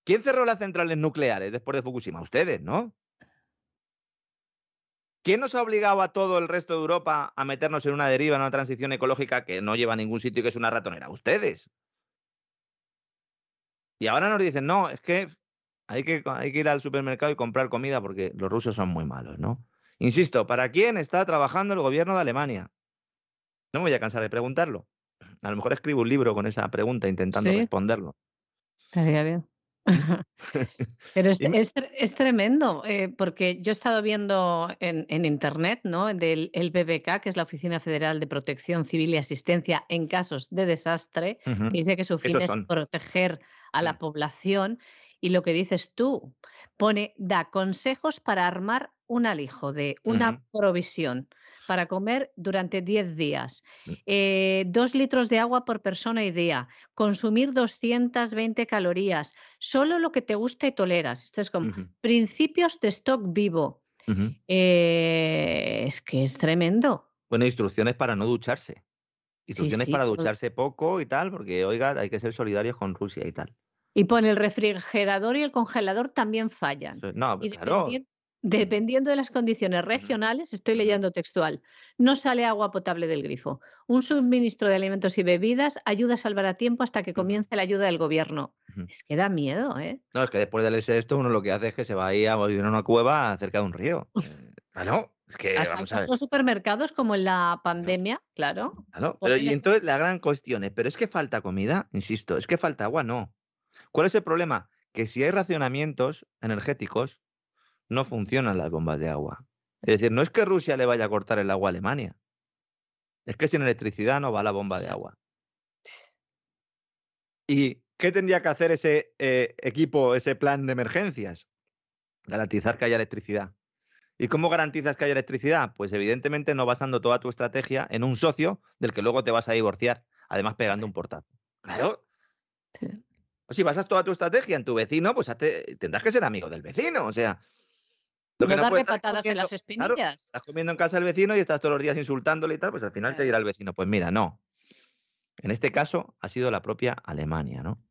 Speaker 3: ¿Quién cerró las centrales nucleares después de Fukushima? Ustedes, ¿no? ¿Quién nos ha obligado a todo el resto de Europa a meternos en una deriva, en una transición ecológica que no lleva a ningún sitio y que es una ratonera? Ustedes. Y ahora nos dicen, no, es que hay, que hay que ir al supermercado y comprar comida porque los rusos son muy malos, ¿no? Insisto, ¿para quién está trabajando el gobierno de Alemania? No me voy a cansar de preguntarlo. A lo mejor escribo un libro con esa pregunta intentando responderlo.
Speaker 4: Estaría bien. Pero es, tremendo, eh, porque yo he estado viendo en, Internet, ¿no? Del el BBK, que es la Oficina Federal de Protección Civil y Asistencia en casos de desastre, dice que su fin es proteger a la población. Y lo que dices tú, pone, da consejos para armar un alijo de una provisión para comer durante 10 días, mm. eh, dos litros de agua por persona y día, consumir 220 calorías, solo lo que te gusta y toleras. Esto es como principios de stock vivo. Eh, es que es tremendo.
Speaker 3: Bueno, instrucciones para no ducharse. Instrucciones para ducharse poco y tal, porque, oiga, hay que ser solidarios con Rusia y tal.
Speaker 4: Y pone el refrigerador y el congelador también fallan.
Speaker 3: No, claro.
Speaker 4: Dependiendo de las condiciones regionales, estoy leyendo textual, no sale agua potable del grifo. Un suministro de alimentos y bebidas ayuda a salvar a tiempo hasta que comience la ayuda del gobierno. Es que da miedo, ¿eh?
Speaker 3: No, es que después de leerse esto, uno lo que hace es que se va ahí a vivir en una cueva cerca de un río. Eh, claro, es que vamos a ver.
Speaker 4: los supermercados como en la pandemia, claro.
Speaker 3: Claro, pero y entonces la gran cuestión es, ¿pero es que falta comida? Insisto, ¿es que falta agua? No. ¿Cuál es el problema? Que si hay racionamientos energéticos, no funcionan las bombas de agua. Es decir, no es que Rusia le vaya a cortar el agua a Alemania. Es que sin electricidad no va la bomba de agua. ¿Y qué tendría que hacer ese eh, equipo, ese plan de emergencias? Garantizar que haya electricidad. ¿Y cómo garantizas que haya electricidad? Pues evidentemente no basando toda tu estrategia en un socio del que luego te vas a divorciar, además pegando un portazo. Claro. Si basas toda tu estrategia en tu vecino, pues tendrás que ser amigo del vecino. O sea,
Speaker 4: no, darle patadas en las espinillas.
Speaker 3: estás comiendo en casa del vecino y estás todos los días insultándole y tal, pues al final te dirá el vecino, pues mira, no. En este caso ha sido la propia Alemania, ¿no?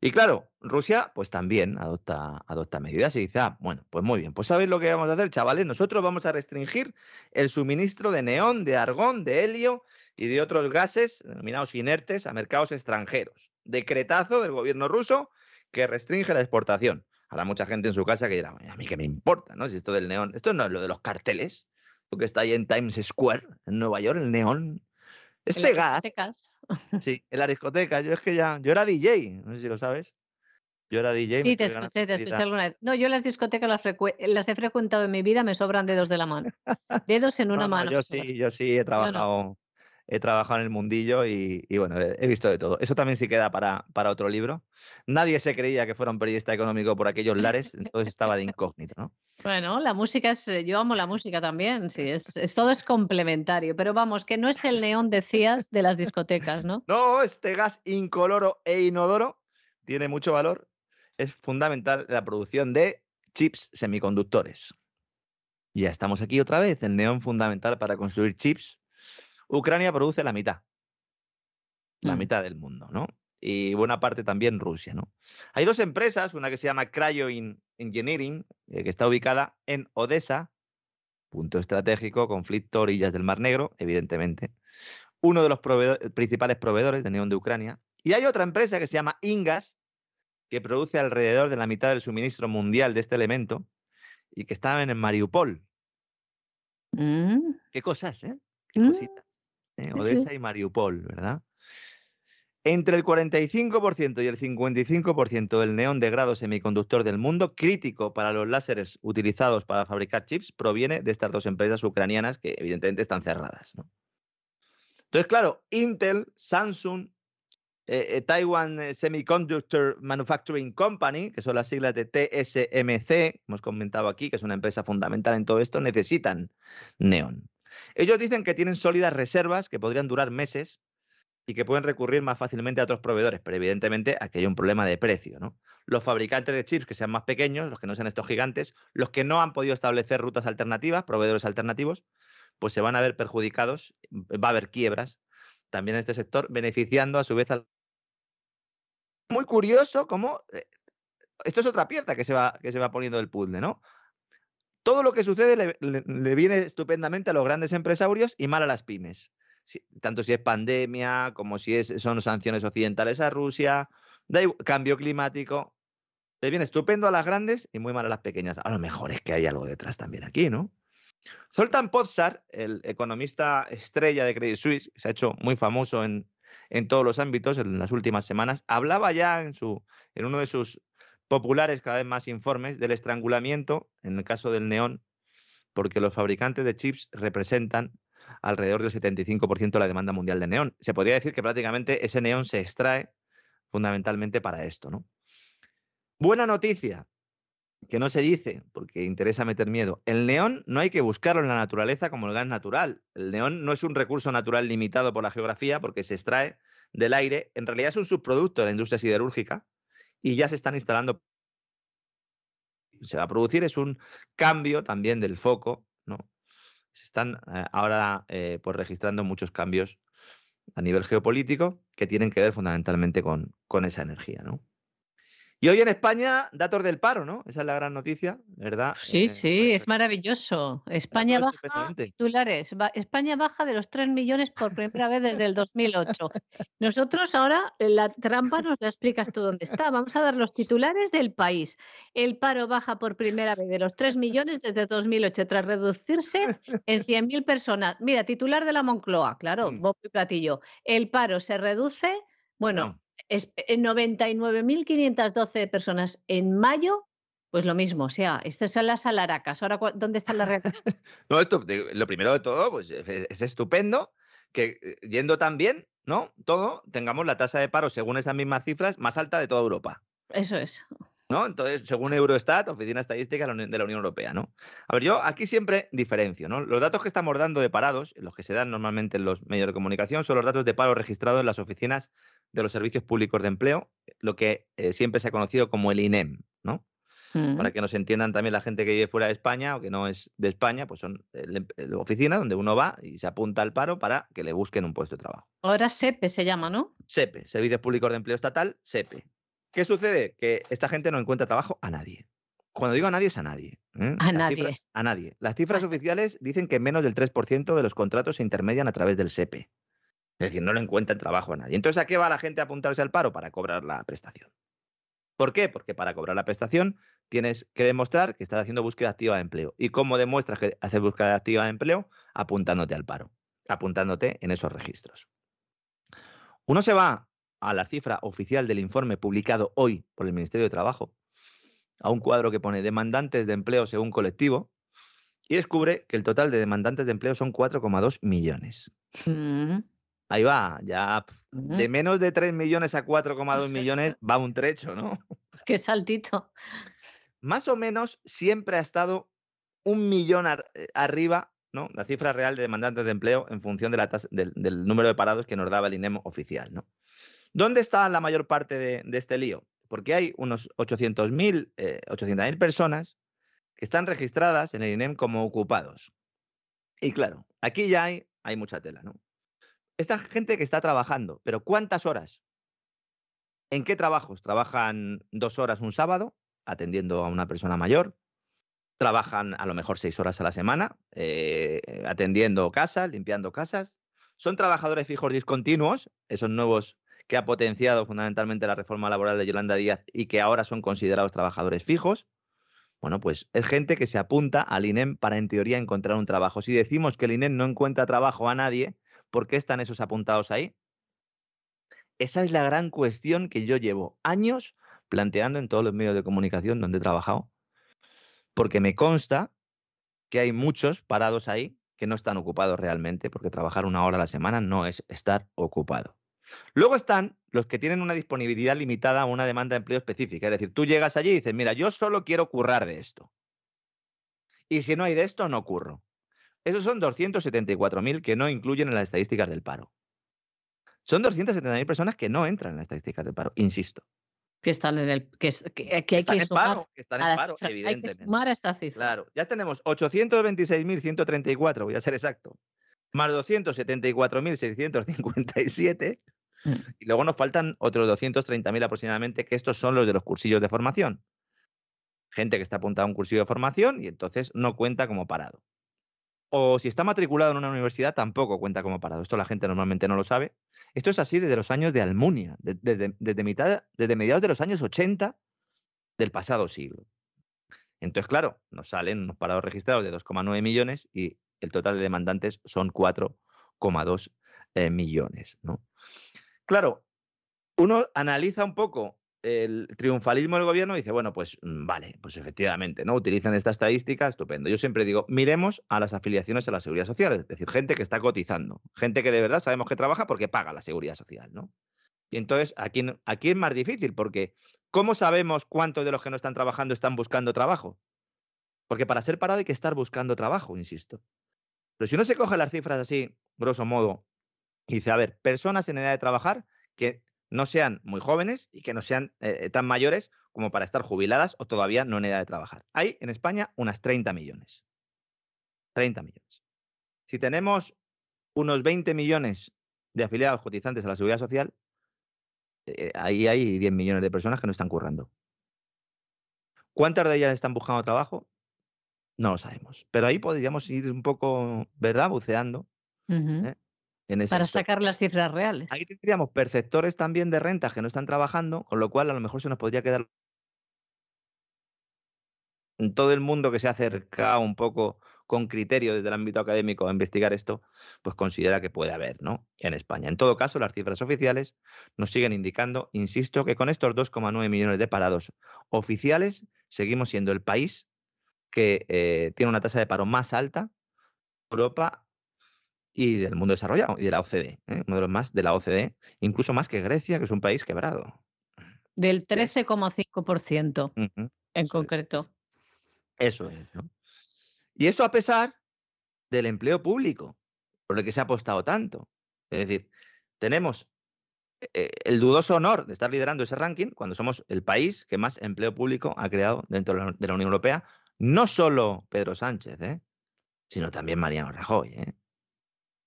Speaker 3: Y claro, Rusia pues también adopta, adopta medidas y dice, ah, bueno, pues muy bien, pues sabéis lo que vamos a hacer, chavales, nosotros vamos a restringir el suministro de neón, de argón, de helio y de otros gases denominados inertes a mercados extranjeros. Decretazo del gobierno ruso que restringe la exportación. Habrá mucha gente en su casa que dirá, a mí qué me importa, ¿no? Si esto del neón, esto no es lo de los carteles, lo que está ahí en Times Square, en Nueva York, el neón. Este gas. Sí, en la discoteca. Yo es que ya, yo era DJ, no sé si lo sabes. Yo era DJ.
Speaker 4: Sí, te escuché, te escuché alguna vez. No, yo las discotecas las, las, he frecuentado en mi vida, me sobran dedos de la mano. Dedos en una mano.
Speaker 3: yo sí, yo sí he trabajado he trabajado en el mundillo y, bueno, he visto de todo. Eso también sí queda para, para otro libro. Nadie se creía que fuera un periodista económico por aquellos lares, entonces estaba de incógnito, ¿no?
Speaker 4: Bueno, la música es, eh, yo amo la música también, sí, es, todo es complementario, pero vamos, que no es el neón, decías, de las discotecas, ¿no?
Speaker 3: No, este gas incoloro e inodoro tiene mucho valor, es fundamental la producción de chips semiconductores. Ya estamos aquí otra vez, el neón fundamental para construir chips Ucrania produce la mitad, la mm. mitad del mundo, ¿no? Y buena parte también Rusia, ¿no? Hay dos empresas, una que se llama Cryo Engineering, eh, que está ubicada en Odessa, punto estratégico, conflicto, orillas del Mar Negro, evidentemente. Uno de los principales proveedores de neón de Ucrania. Y hay otra empresa que se llama Ingas, que produce alrededor de la mitad del suministro mundial de este elemento y que está en Mariupol. Mm. Qué cosas, ¿eh? Qué mm. cositas. ¿Eh? Odessa y Mariupol, ¿verdad? Entre el 45% y el 55% del neón de grado semiconductor del mundo, crítico para los láseres utilizados para fabricar chips, proviene de estas dos empresas ucranianas que evidentemente están cerradas. Entonces, claro, Intel, Samsung, eh, eh, Taiwan Semiconductor Manufacturing Company, que son las siglas de TSMC, hemos comentado aquí, que es una empresa fundamental en todo esto, necesitan neón. Ellos dicen que tienen sólidas reservas que podrían durar meses y que pueden recurrir más fácilmente a otros proveedores, pero evidentemente aquí hay un problema de precio. ¿no? Los fabricantes de chips que sean más pequeños, los que no sean estos gigantes, los que no han podido establecer rutas alternativas, proveedores alternativos, pues se van a ver perjudicados, va a haber quiebras también en este sector, beneficiando a su vez al... Muy curioso cómo... Eh, esto es otra pieza que se va, que se va poniendo del puzzle, ¿no? Todo lo que sucede le, viene estupendamente a los grandes empresarios y mal a las pymes. tanto si es pandemia como si es, son sanciones occidentales a Rusia, cambio climático. Le viene estupendo a las grandes y muy mal a las pequeñas. A lo mejor es que hay algo detrás también aquí, ¿no? Zoltan Pozsar, el economista estrella de Credit Suisse, se ha hecho muy famoso en, en todos los ámbitos en las últimas semanas, hablaba ya en, su, en uno de sus populares cada vez más informes del estrangulamiento, en el caso del neón, porque los fabricantes de chips representan alrededor del 75% de la demanda mundial de neón. Se podría decir que prácticamente ese neón se extrae fundamentalmente para esto, ¿no? Buena noticia, que no se dice porque interesa meter miedo. El neón no hay que buscarlo en la naturaleza como el gas natural. El neón no es un recurso natural limitado por la geografía porque se extrae del aire. En realidad es un subproducto de la industria siderúrgica y ya se están instalando. Se va a producir es un cambio también del foco, ¿no? Se están eh, ahora eh, pues registrando muchos cambios a nivel geopolítico que tienen que ver fundamentalmente con, con esa energía, ¿no? Y hoy en España, datos del paro, ¿no? Esa es la gran noticia, ¿verdad?
Speaker 4: Sí, eh, sí, es maravilloso. España baja, titulares, España baja de los 3 millones por primera vez desde el 2008. Nosotros ahora, la trampa nos la explicas tú dónde está. Vamos a dar los titulares del país. El paro baja por primera vez de los 3 millones desde 2008, tras reducirse en 100.000 personas. Mira, titular de la Moncloa, claro, mm. Bob y Platillo. El paro se reduce, bueno 99.512 eh, personas en mayo, pues lo mismo, o sea, estas son las alaracas. Ahora, ¿dónde está la realidad?
Speaker 3: no, esto, lo primero de todo, pues es estupendo que eh, yendo tan bien, ¿no? Todo, tengamos la tasa de paro, según esas mismas cifras, más alta de toda Europa.
Speaker 4: Eso es.
Speaker 3: ¿No? Entonces, según Eurostat, Oficina Estadística de la Unión Europea, ¿no? A ver, yo aquí siempre diferencio, ¿no? Los datos que estamos dando de parados, los que se dan normalmente en los medios de comunicación, son los datos de paro registrados en las oficinas de los servicios públicos de empleo, lo que eh, siempre se ha conocido como el INEM, ¿no? Para que nos entiendan también la gente que vive fuera de España o que no es de España, pues son la oficina donde uno va y se apunta al paro para que le busquen un puesto de trabajo.
Speaker 4: Ahora SEPE se llama, ¿no?
Speaker 3: SEPE, Servicios Públicos de Empleo Estatal, SEPE. ¿Qué sucede? Que esta gente no encuentra trabajo a nadie. Cuando digo a nadie es a nadie.
Speaker 4: ¿eh? A nadie.
Speaker 3: a nadie. Las cifras oficiales dicen que menos del 3% de los contratos se intermedian a través del SEPE. Es decir, no le encuentran trabajo a nadie. Entonces, ¿a qué va la gente a apuntarse al paro? Para cobrar la prestación. ¿Por qué? Porque para cobrar la prestación tienes que demostrar que estás haciendo búsqueda activa de empleo. ¿Y cómo demuestras que haces búsqueda activa de empleo? Apuntándote al paro, apuntándote en esos registros. Uno se va a la cifra oficial del informe publicado hoy por el Ministerio de Trabajo, a un cuadro que pone demandantes de empleo según colectivo, y descubre que el total de demandantes de empleo son 4,2 millones. Mm. Ahí va, ya de menos de 3 millones a 4,2 millones va un trecho, ¿no?
Speaker 4: Qué saltito.
Speaker 3: Más o menos siempre ha estado un millón eh, arriba, ¿no? La cifra real de demandantes de empleo en función de la del, número de parados que nos daba el INEM oficial, ¿no? ¿Dónde está la mayor parte de, este lío? Porque hay unos 800.000 eh, personas que están registradas en el INEM como ocupados. Y claro, aquí ya hay, hay mucha tela, esta gente que está trabajando, pero ¿cuántas horas? ¿En qué trabajos? ¿Trabajan dos horas un sábado atendiendo a una persona mayor? ¿Trabajan a lo mejor seis horas a la semana eh, atendiendo casas, limpiando casas? ¿Son trabajadores fijos discontinuos, esos nuevos que ha potenciado fundamentalmente la reforma laboral de Yolanda Díaz y que ahora son considerados trabajadores fijos? Bueno, pues es gente que se apunta al INEM para en teoría encontrar un trabajo. Si decimos que el INEM no encuentra trabajo a nadie, ¿Por qué están esos apuntados ahí? Esa es la gran cuestión que yo llevo años planteando en todos los medios de comunicación donde he trabajado, porque me consta que hay muchos parados ahí que no están ocupados realmente, porque trabajar una hora a la semana no es estar ocupado. Luego están los que tienen una disponibilidad limitada a una demanda de empleo específica. Es decir, tú llegas allí y dices, mira, yo solo quiero currar de esto. Y si no hay de esto, no curro. Esos son 274.000 que no incluyen en las estadísticas del paro. Son 270.000 personas que no entran en las estadísticas del paro, insisto.
Speaker 4: Que están en el que, hay que
Speaker 3: están en paro, que están en paro, evidentemente.
Speaker 4: Hay que sumar esta cifra.
Speaker 3: Claro, ya tenemos 826.134, voy a ser exacto, más 274.657 mm. y luego nos faltan otros 230.000 aproximadamente, que estos son los de los cursillos de formación. Gente que está apuntada a un cursillo de formación y entonces no cuenta como parado o si está matriculado en una universidad tampoco cuenta como parado. Esto la gente normalmente no lo sabe. Esto es así desde los años de Almunia, desde, mitad, desde mediados de los años 80 del pasado siglo. Entonces, claro, nos salen unos parados registrados de 2,9 millones y el total de demandantes son 4,2 eh, millones. ¿no? Claro, uno analiza un poco el triunfalismo del gobierno dice, bueno, pues mm, vale, pues efectivamente, ¿no? Utilizan esta estadística, estupendo. Yo siempre digo, miremos a las afiliaciones a la seguridad social, es decir, gente que está cotizando, gente que de verdad sabemos que trabaja porque paga la seguridad social, ¿no? Y entonces, aquí, aquí es más difícil, porque ¿cómo sabemos cuántos de los que no están trabajando están buscando trabajo? Porque para ser parado hay que estar buscando trabajo, insisto. Pero si uno se coge las cifras así, grosso modo, y dice, a ver, personas en edad de trabajar que no sean muy jóvenes y que no sean eh, eh, tan mayores como para estar jubiladas o todavía no en edad de trabajar. Hay en España unas 30 millones. 30 millones. Si tenemos unos 20 millones de afiliados cotizantes a la seguridad social, eh, ahí hay 10 millones de personas que no están currando. ¿Cuántas de ellas están buscando trabajo? No lo sabemos. Pero ahí podríamos ir un poco, ¿verdad? Buceando.
Speaker 4: Para sacar las cifras reales.
Speaker 3: Ahí tendríamos perceptores también de rentas que no están trabajando, con lo cual a lo mejor se nos podría quedar todo el mundo que se ha acercado un poco con criterio desde el ámbito académico a investigar esto, pues considera que puede haber, ¿no? En España. En todo caso, las cifras oficiales nos siguen indicando, insisto, que con estos 2,9 millones de parados oficiales, seguimos siendo el país que eh, tiene una tasa de paro más alta Europa y del mundo desarrollado y de la OCDE, ¿eh? uno de los más de la OCDE, incluso más que Grecia, que es un país quebrado.
Speaker 4: Del 13,5% en concreto.
Speaker 3: Eso es. ¿no? Y eso a pesar del empleo público, por el que se ha apostado tanto. Es decir, tenemos eh, el dudoso honor de estar liderando ese ranking cuando somos el país que más empleo público ha creado dentro de la Unión Europea. No solo Pedro Sánchez, ¿eh? sino también Mariano Rajoy. ¿eh?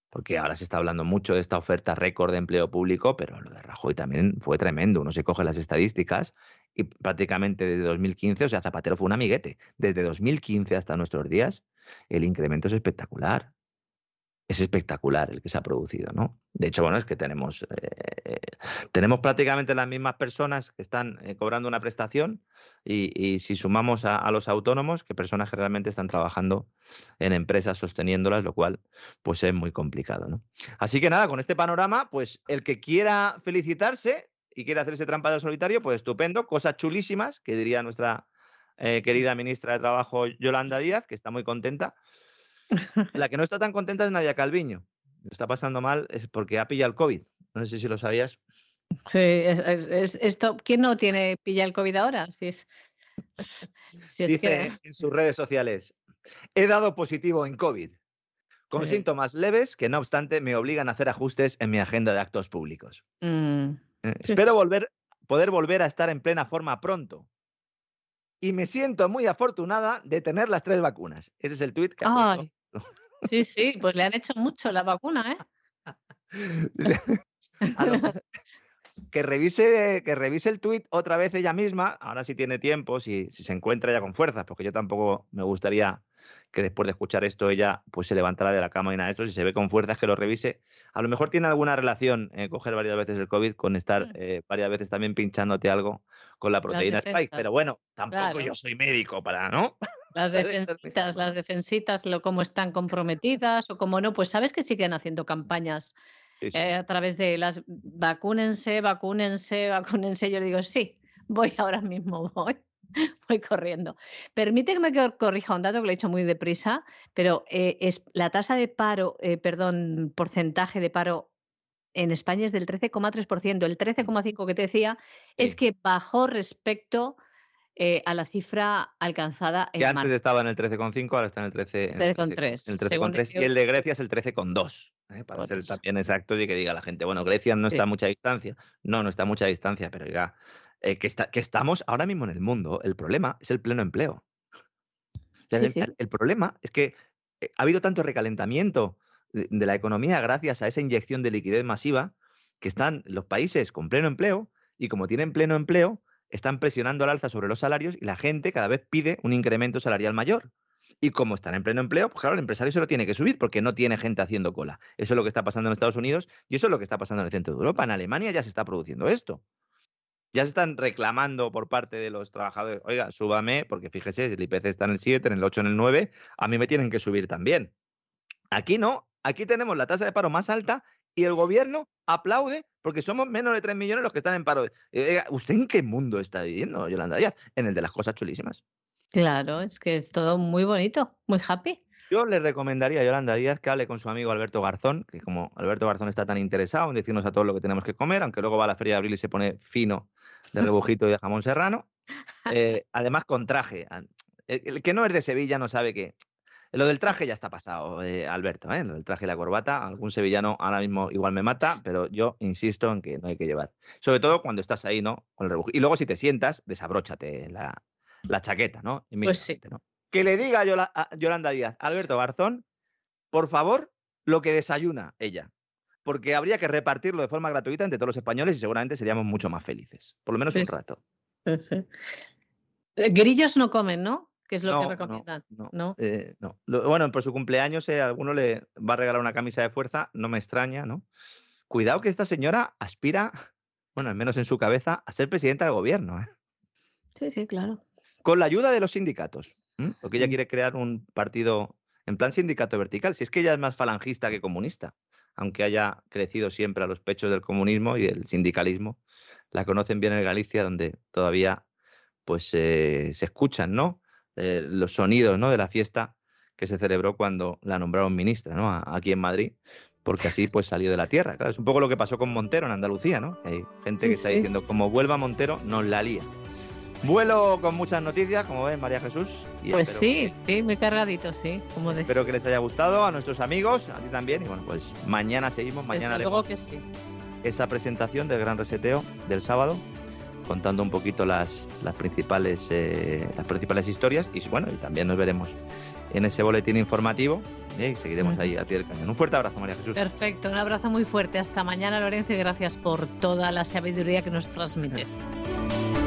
Speaker 3: Porque ahora se está hablando mucho de esta oferta récord de empleo público, pero lo de Rajoy también fue tremendo. Uno se coge las estadísticas y prácticamente desde 2015, o sea, Zapatero fue un amiguete. Desde 2015 hasta nuestros días, el incremento es espectacular es espectacular el que se ha producido, ¿no? De hecho, bueno, es que tenemos, eh, tenemos prácticamente las mismas personas que están eh, cobrando una prestación y, si sumamos a, los autónomos, que personas que realmente están trabajando en empresas sosteniéndolas, lo cual pues es muy complicado, ¿no? Así que nada, con este panorama, pues el que quiera felicitarse y quiera hacerse trampa de solitario, pues estupendo, cosas chulísimas, que diría nuestra eh, querida ministra de Trabajo Yolanda Díaz, que está muy contenta la que no está tan contenta es Nadia Calviño. Está pasando mal es porque ha pillado el COVID. No sé si lo sabías.
Speaker 4: Sí, es, esto. ¿Quién no tiene pilla el COVID ahora? Si es,
Speaker 3: Dice en sus redes sociales: He dado positivo en COVID, con síntomas leves que, no obstante, me obligan a hacer ajustes en mi agenda de actos públicos. Mm. Eh, espero volver, poder volver a estar en plena forma pronto y me siento muy afortunada de tener las tres vacunas. Ese es el tuit que ha
Speaker 4: Sí, sí, pues le han hecho mucho la vacuna, ¿eh?
Speaker 3: que revise, que revise el tuit otra vez ella misma, ahora sí tiene tiempo, si, si se encuentra ya con fuerzas, porque yo tampoco me gustaría que después de escuchar esto ella pues se levantara de la cama y nada de esto, si se ve con fuerzas que lo revise. A lo mejor tiene alguna relación eh, coger varias veces el COVID con estar mm. eh, varias veces también pinchándote algo con la proteína Spike, pero bueno, tampoco yo soy médico para, ¿no?
Speaker 4: Las defensitas, las defensitas, lo, cómo están comprometidas o cómo no, pues sabes que siguen haciendo campañas eh, a través de las vacúnense, vacúnense, vacúnense. Yo digo, sí, voy ahora mismo, voy. Voy corriendo. Permíteme que corrija un dato que lo he hecho muy deprisa, pero eh, es la tasa de paro, eh, perdón, porcentaje de paro en España es del 13,3%. El 13,5% que te decía es que bajó respecto eh, a la cifra alcanzada
Speaker 3: en Que antes estaba en el 13,5, ahora está en el 13,3. y el de Grecia es el 13,2. Para ser también exacto y que diga la gente, bueno, Grecia no está a mucha distancia. No, no está a mucha distancia, pero diga, eh, que, que, estamos ahora mismo en el mundo, el problema es el pleno empleo. el, problema es que eh, ha habido tanto recalentamiento de, la economía gracias a esa inyección de liquidez masiva que están los países con pleno empleo y como tienen pleno empleo, están presionando al alza sobre los salarios y la gente cada vez pide un incremento salarial mayor. Y como están en pleno empleo, pues claro, el empresario se lo tiene que subir porque no tiene gente haciendo cola. Eso es lo que está pasando en Estados Unidos y eso es lo que está pasando en el centro de Europa. En Alemania ya se está produciendo esto ya se están reclamando por parte de los trabajadores, oiga, súbame, porque fíjese, el IPC está en el 7, en el 8, en el 9, a mí me tienen que subir también. Aquí no, aquí tenemos la tasa de paro más alta y el gobierno aplaude porque somos menos de 3 millones los que están en paro. Eh, ¿Usted en qué mundo está viviendo, Yolanda Díaz? En el de las cosas chulísimas.
Speaker 4: Claro, es que es todo muy bonito, muy happy.
Speaker 3: Yo le recomendaría a Yolanda Díaz que hable con su amigo Alberto Garzón, que como Alberto Garzón está tan interesado en decirnos a todos lo que tenemos que comer, aunque luego va a la feria de abril y se pone fino de rebujito y de jamón serrano, eh, además con traje. El, que no es de Sevilla no sabe que lo del traje ya está pasado, eh, Alberto, ¿eh? lo del traje y la corbata. Algún sevillano ahora mismo igual me mata, pero yo insisto en que no hay que llevar. Sobre todo cuando estás ahí, ¿no? Con el. Y luego si te sientas, desabróchate la, la chaqueta, ¿no?
Speaker 4: Pues sí.
Speaker 3: ¿no? Que le diga a Yolanda Díaz, Alberto Garzón, por favor, lo que desayuna ella. Porque habría que repartirlo de forma gratuita entre todos los españoles y seguramente seríamos mucho más felices. Por lo menos un rato.
Speaker 4: Sí. Grillos no comen, ¿no? Que es lo que recomiendan. No,
Speaker 3: eh, no. bueno, por su cumpleaños eh, alguno le va a regalar una camisa de fuerza, no me extraña, ¿no? Cuidado que esta señora aspira, bueno, al menos en su cabeza, a ser presidenta del gobierno. ¿eh?
Speaker 4: Sí, sí, claro.
Speaker 3: Con la ayuda de los sindicatos. Porque ella quiere crear un partido en plan sindicato vertical. Si es que ella es más falangista que comunista, aunque haya crecido siempre a los pechos del comunismo y del sindicalismo. La conocen bien en Galicia, donde todavía pues eh, se escuchan, ¿no? Eh, los sonidos, ¿no? De la fiesta que se celebró cuando la nombraron ministra, ¿no? aquí en Madrid, porque así pues salió de la tierra. Claro, es un poco lo que pasó con Montero en Andalucía, ¿no? Hay gente que está diciendo, como vuelva Montero, nos la lía. Vuelo con muchas noticias, como ven, María Jesús.
Speaker 4: pues sí, sí, muy cargadito, sí. Como
Speaker 3: espero que les haya gustado, a nuestros amigos, a ti también. Y bueno, pues mañana seguimos, mañana
Speaker 4: luego que sí.
Speaker 3: esa presentación del gran reseteo del sábado, contando un poquito las, las, principales, eh, las principales historias. Y bueno, y también nos veremos en ese boletín informativo ¿eh? y seguiremos ahí a pie del cañón. Un fuerte abrazo, María Jesús.
Speaker 4: Perfecto, un abrazo muy fuerte. Hasta mañana, Lorenzo, y gracias por toda la sabiduría que nos transmites.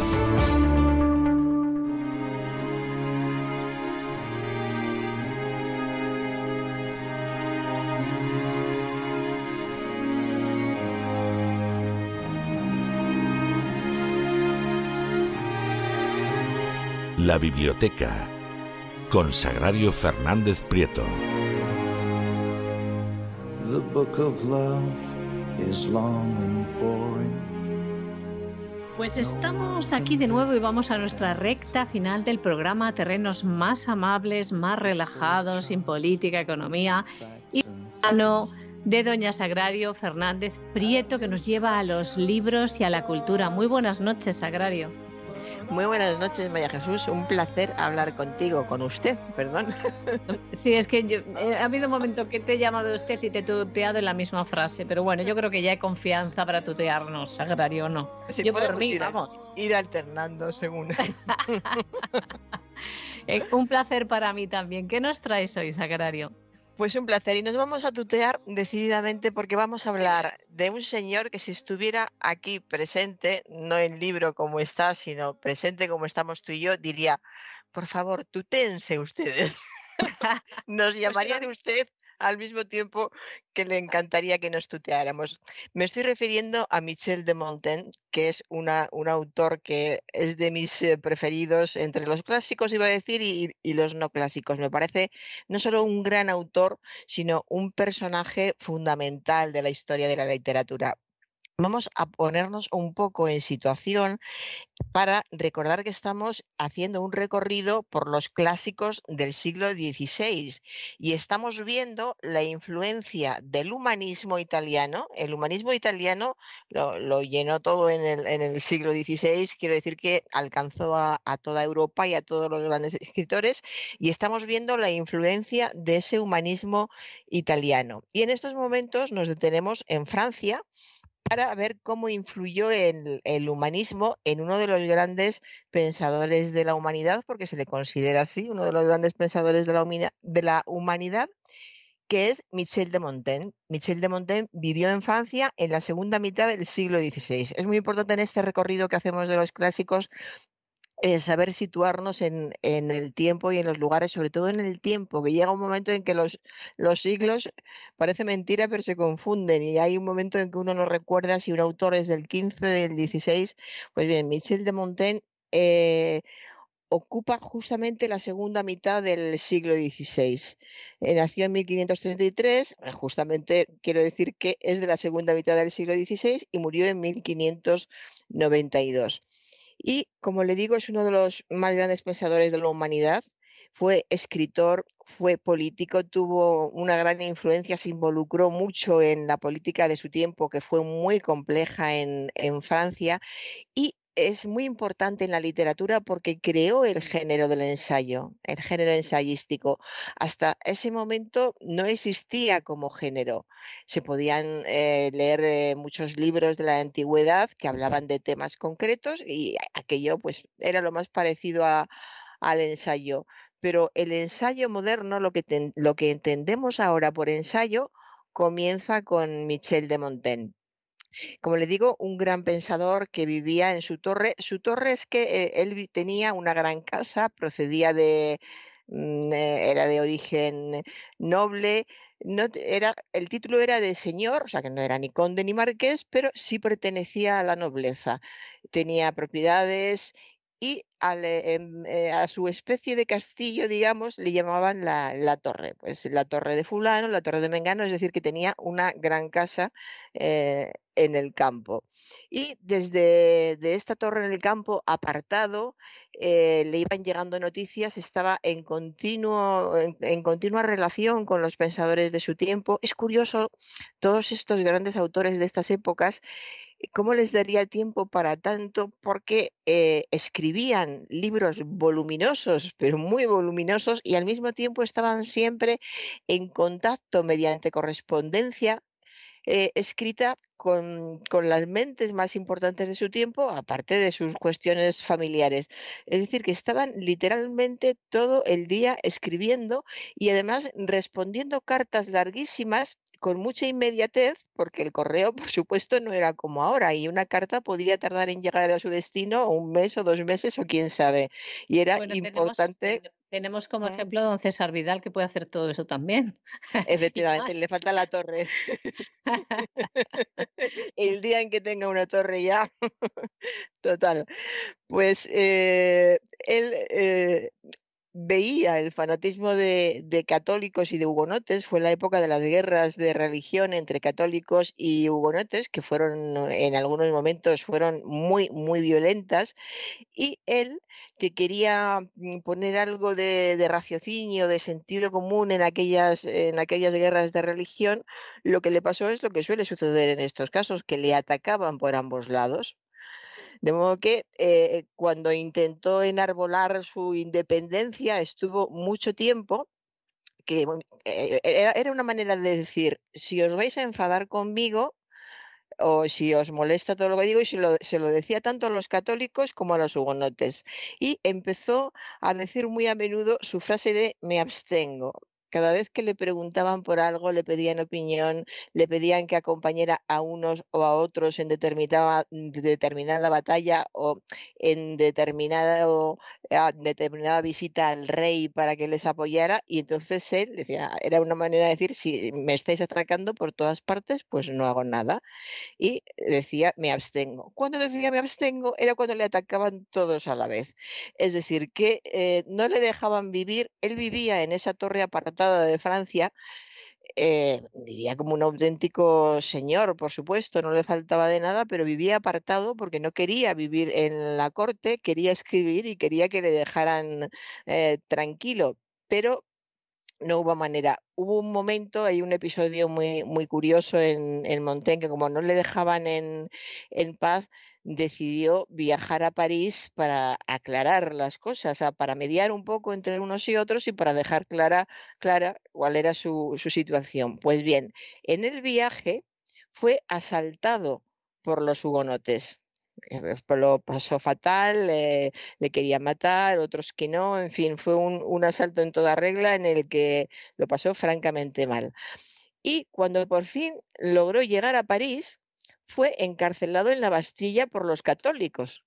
Speaker 2: La biblioteca con Sagrario Fernández Prieto.
Speaker 4: Pues estamos aquí de nuevo y vamos a nuestra recta final del programa Terrenos más amables, más relajados, sin política, economía y mano de Doña Sagrario Fernández Prieto que nos lleva a los libros y a la cultura. Muy buenas noches, Sagrario.
Speaker 5: Muy buenas noches, María Jesús. Un placer hablar contigo, con usted, perdón.
Speaker 4: Sí, es que yo, eh, ha habido un momento que te he llamado usted y te he tuteado en la misma frase, pero bueno, yo creo que ya hay confianza para tutearnos, Sagrario o no.
Speaker 5: yo por mí, ir, vamos. Ir alternando según.
Speaker 4: Eh, un placer para mí también. ¿Qué nos traes hoy, Sagrario?
Speaker 5: Pues un placer y nos vamos a tutear decididamente porque vamos a hablar de un señor que si estuviera aquí presente, no en libro como está, sino presente como estamos tú y yo, diría, por favor, tutéense ustedes. nos pues llamaría de usted al mismo tiempo que le encantaría que nos tuteáramos. Me estoy refiriendo a Michel de Montaigne, que es un autor que es de mis eh, preferidos entre los clásicos, iba a decir, y, y los no clásicos. Me parece no solo un gran autor, sino un personaje fundamental de la historia de la literatura vamos a ponernos un poco en situación para recordar que estamos haciendo un recorrido por los clásicos del siglo XVI y estamos viendo la influencia del humanismo italiano. El humanismo italiano lo, llenó todo en el, siglo XVI, quiero decir que alcanzó a, toda Europa y a todos los grandes escritores y estamos viendo la influencia de ese humanismo italiano. Y en estos momentos nos detenemos en Francia para ver cómo influyó el, humanismo en uno de los grandes pensadores de la humanidad, porque se le considera así, uno de los grandes pensadores de la, de la humanidad, que es Michel de Montaigne. Michel de Montaigne vivió en Francia en la segunda mitad del siglo XVI. Es muy importante en este recorrido que hacemos de los clásicos eh, saber situarnos en, el tiempo y en los lugares, sobre todo en el tiempo, que llega un momento en que los, los siglos parece mentira, pero se confunden y hay un momento en que uno no recuerda si un autor es del 15, del 16. Pues bien, Michel de Montaigne eh, ocupa justamente la segunda mitad del siglo XVI. Eh, nació en 1533, justamente quiero decir que es de la segunda mitad del siglo XVI y murió en 1592. Y como le digo, es uno de los más grandes pensadores de la humanidad. Fue escritor, fue político, tuvo una gran influencia, se involucró mucho en la política de su tiempo, que fue muy compleja en, en Francia, y es muy importante en la literatura porque creó el género del ensayo, el género ensayístico. Hasta ese momento no existía como género. Se podían eh, leer eh, muchos libros de la antigüedad que hablaban de temas concretos y aquello pues era lo más parecido al ensayo. Pero el ensayo moderno, lo que, lo que entendemos ahora por ensayo, comienza con Michel de Montaigne como le digo, un gran pensador que vivía en su torre. Su torre es que eh, él tenía una gran casa, procedía de, mm, eh, era de origen noble, no, era, el título era de señor, o sea que no era ni conde ni marqués, pero sí pertenecía a la nobleza. Tenía propiedades y em, eh, a su especie de castillo, digamos, le llamaban la, torre. Pues la torre de fulano, la torre de Mengano, es decir, que tenía una gran casa eh, en el campo. Y desde de esta torre en el campo, apartado, eh, le iban llegando noticias, estaba en, continuo, en continua relación con los pensadores de su tiempo. Es curioso, todos estos grandes autores de estas épocas ¿Cómo les daría tiempo para tanto? Porque eh, escribían libros voluminosos, pero muy voluminosos, y al mismo tiempo estaban siempre en contacto mediante correspondencia eh, escrita con, las mentes más importantes de su tiempo, aparte de sus cuestiones familiares. Es decir, que estaban literalmente todo el día escribiendo y además respondiendo cartas larguísimas con mucha inmediatez, porque el correo, por supuesto, no era como ahora, y una carta podía tardar en llegar a su destino un mes o dos meses o quién sabe. Y era importante.
Speaker 4: Tenemos, como ejemplo a don César Vidal que puede hacer todo eso también.
Speaker 5: Efectivamente, le falta la torre. el día en que tenga una torre ya, total. Pues eh, él eh, veía el fanatismo de, católicos y de hugonotes, fue la época de las guerras de religión entre católicos y hugonotes, que fueron en algunos momentos fueron muy, muy violentas, y él, que quería mm, poner algo de, de raciocinio, de sentido común en aquellas, en aquellas guerras de religión, lo que le pasó es lo que suele suceder en estos casos, que le atacaban por ambos lados. De modo que eh, cuando intentó enarbolar su independencia estuvo mucho tiempo que eh, era, una manera de decir, si os vais a enfadar conmigo, o si os molesta todo lo que digo, y se lo, se lo, decía tanto a los católicos como a los hugonotes. Y empezó a decir muy a menudo su frase de me abstengo. Cada vez que le preguntaban por algo, le pedían opinión, le pedían que acompañara a unos o a otros en determinada, determinada batalla o en determinada, determinada visita al rey para que les apoyara. Y entonces él decía, era una manera de decir, si me estáis atacando por todas partes, pues no hago nada. Y decía, me abstengo. Cuando decía me abstengo era cuando le atacaban todos a la vez. Es decir, que eh, no le dejaban vivir, él vivía en esa torre apartada de Francia, eh, vivía como un auténtico señor, por supuesto, no le faltaba de nada, pero vivía apartado porque no quería vivir en la corte, quería escribir y quería que le dejaran eh, tranquilo, pero no hubo manera. Hubo un momento, hay un episodio muy, muy curioso en, en Montaigne, que como no le dejaban en, en paz, decidió viajar a París para aclarar las cosas, para mediar un poco entre unos y otros y para dejar clara, clara cuál era su, situación. Pues bien, en el viaje fue asaltado por los hugonotes. Eh, lo pasó fatal, le querían matar, otros que no, en fin, fue un, un asalto en toda regla en el que lo pasó francamente mal. Y cuando por fin logró llegar a París, fue encarcelado en la Bastilla por los católicos.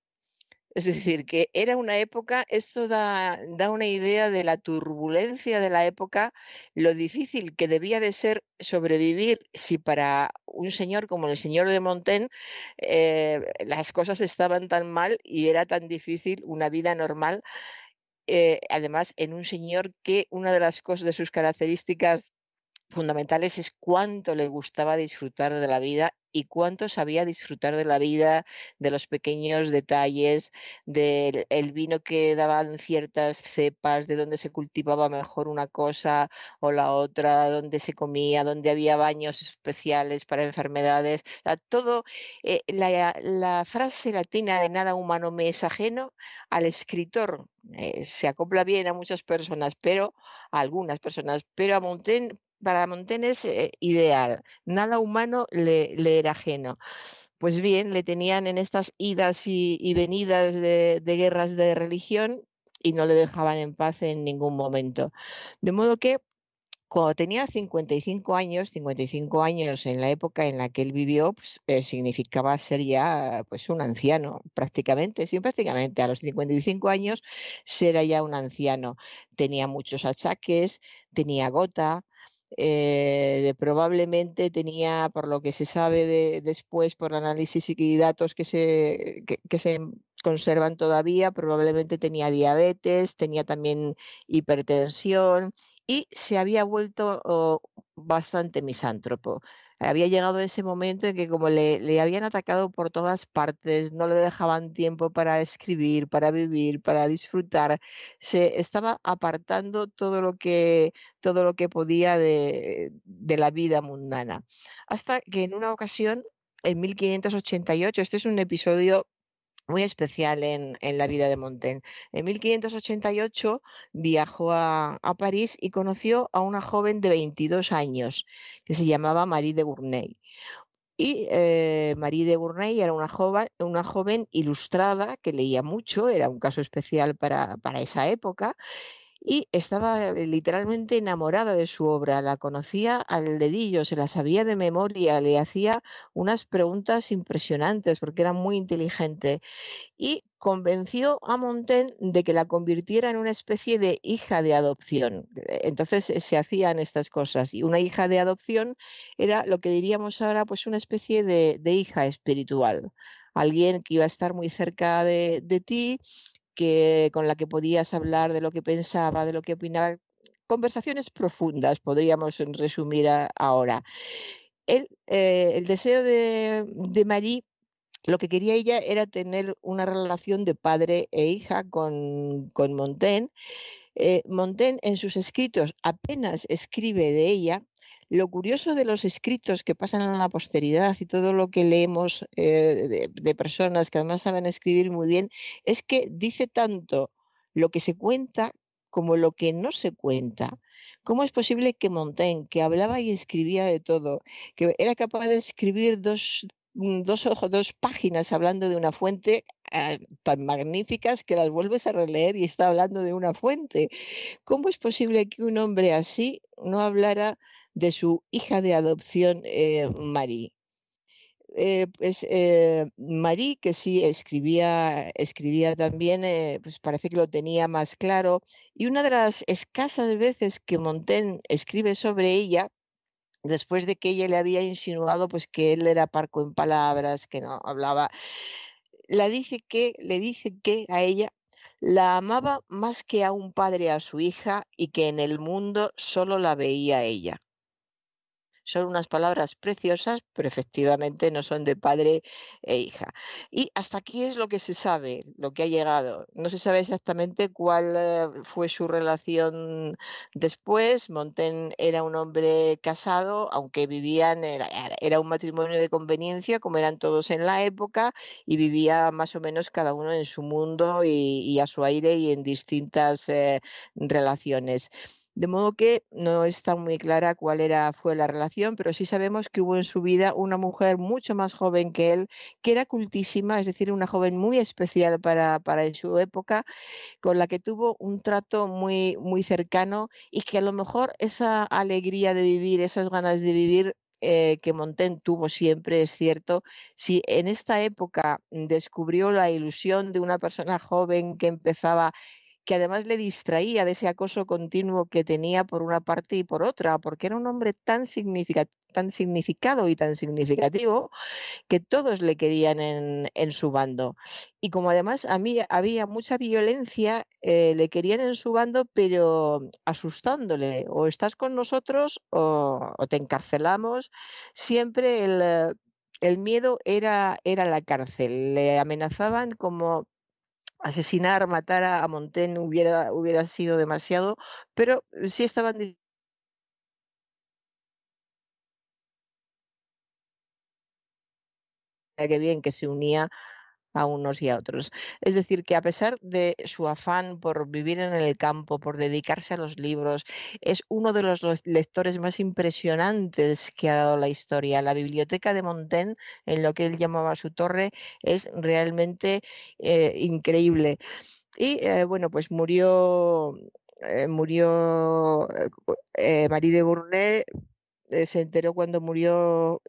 Speaker 5: Es decir, que era una época, esto da, una idea de la turbulencia de la época, lo difícil que debía de ser sobrevivir si para un señor como el señor de Montaigne eh, las cosas estaban tan mal y era tan difícil una vida normal eh, además en un señor que una de las cosas de sus características fundamentales es cuánto le gustaba disfrutar de la vida y cuánto sabía disfrutar de la vida, de los pequeños detalles, del el vino que daban ciertas cepas, de dónde se cultivaba mejor una cosa o la otra, dónde se comía, dónde había baños especiales para enfermedades. todo, eh, la, la, frase latina de nada humano me es ajeno al escritor. Eh, se acopla bien a muchas personas, pero a algunas personas, pero a Montaigne para Montaigne eh, ideal, nada humano le, era ajeno. Pues bien, le tenían en estas idas y, venidas de, guerras de religión y no le dejaban en paz en ningún momento. De modo que cuando tenía 55 años, 55 años en la época en la que él vivió, pues, eh, significaba ser ya pues un anciano, prácticamente, sí, prácticamente a los 55 años ser ya un anciano. Tenía muchos achaques, tenía gota, eh, probablemente tenía, por lo que se sabe de, después, por análisis y datos que se, que, se conservan todavía, probablemente tenía diabetes, tenía también hipertensión y se había vuelto oh, bastante misántropo había llegado ese momento en que como le, habían atacado por todas partes, no le dejaban tiempo para escribir, para vivir, para disfrutar, se estaba apartando todo lo que, todo lo que podía de, de la vida mundana. Hasta que en una ocasión, en 1588, este es un episodio muy especial en, la vida de Montaigne. En 1588 viajó a, París y conoció a una joven de 22 años que se llamaba Marie de Gournay. Y eh, Marie de Gournay era una joven, una joven ilustrada que leía mucho, era un caso especial para, para esa época, y estaba eh, literalmente enamorada de su obra, la conocía al dedillo, se la sabía de memoria, le hacía unas preguntas impresionantes porque era muy inteligente y convenció a Montaigne de que la convirtiera en una especie de hija de adopción. Entonces eh, se hacían estas cosas y una hija de adopción era lo que diríamos ahora pues una especie de, hija espiritual, alguien que iba a estar muy cerca de, de ti que, con la que podías hablar de lo que pensaba, de lo que opinaba. Conversaciones profundas, podríamos resumir ahora. El, eh, el deseo de, de Marie lo que quería ella era tener una relación de padre e hija con, con Montaigne. Eh, Montaigne en sus escritos apenas escribe de ella, lo curioso de los escritos que pasan a la posteridad y todo lo que leemos eh, de, personas que además saben escribir muy bien es que dice tanto lo que se cuenta como lo que no se cuenta. ¿Cómo es posible que Montaigne, que hablaba y escribía de todo, que era capaz de escribir dos, mm, dos, dos páginas hablando de una fuente ah, tan magníficas que las vuelves a releer y está hablando de una fuente? ¿Cómo es posible que un hombre así no hablara de su hija de adopción, eh, Marie. Eh, pues eh, Marie, que sí escribía, escribía también, eh, pues parece que lo tenía más claro. Y una de las escasas veces que Montaigne escribe sobre ella, después de que ella le había insinuado pues que él era parco en palabras, que no hablaba, la dice que, le dice que a ella la amaba más que a un padre a su hija y que en el mundo solo la veía ella. Son unas palabras preciosas, pero efectivamente no son de padre e hija. Y hasta aquí es lo que se sabe, lo que ha llegado. No se sabe exactamente cuál eh, fue su relación después. Montaigne era un hombre casado, aunque vivían, era, un matrimonio de conveniencia, como eran todos en la época, y vivía más o menos cada uno en su mundo y, a su aire y en distintas eh, relaciones. De modo que no está muy clara cuál era, fue la relación, pero sí sabemos que hubo en su vida una mujer mucho más joven que él, que era cultísima, es decir, una joven muy especial para, para su época, con la que tuvo un trato muy, muy cercano y que a lo mejor esa alegría de vivir, esas ganas de vivir eh, que Montaigne tuvo siempre, es cierto, si en esta época descubrió la ilusión de una persona joven que empezaba que además le distraía de ese acoso continuo que tenía por una parte y por otra, porque era un hombre tan tan significado y tan significativo que todos le querían en, su bando. Y como además a mí había mucha violencia, eh, le querían en su bando, pero asustándole, o estás con nosotros o, te encarcelamos. Siempre el, el miedo era, era la cárcel, le amenazaban como asesinar, matar a Montaigne hubiera, hubiera sido demasiado, pero sí estaban que bien que se unía a unos y a otros. Es decir, que a pesar de su afán por vivir en el campo, por dedicarse a los libros, es uno de los lectores más impresionantes que ha dado la historia. La biblioteca de Montaigne, en lo que él llamaba su torre, es realmente eh, increíble. Y eh, bueno, pues murió, eh, murió Marie de Gournay, se enteró cuando murió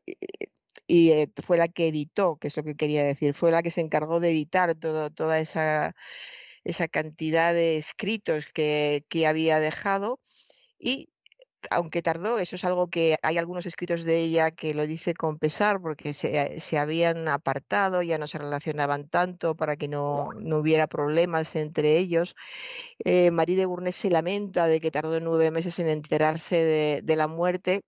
Speaker 5: y eh, fue la que editó, que es lo que quería decir, fue la que se encargó de editar todo, toda esa, esa cantidad de escritos que, que había dejado y aunque tardó, eso es algo que hay algunos escritos de ella que lo dice con pesar porque se, se habían apartado, ya no se relacionaban tanto para que no, no hubiera problemas entre ellos. Eh, Marie de Gournay se lamenta de que tardó nueve meses en enterarse de, de la muerte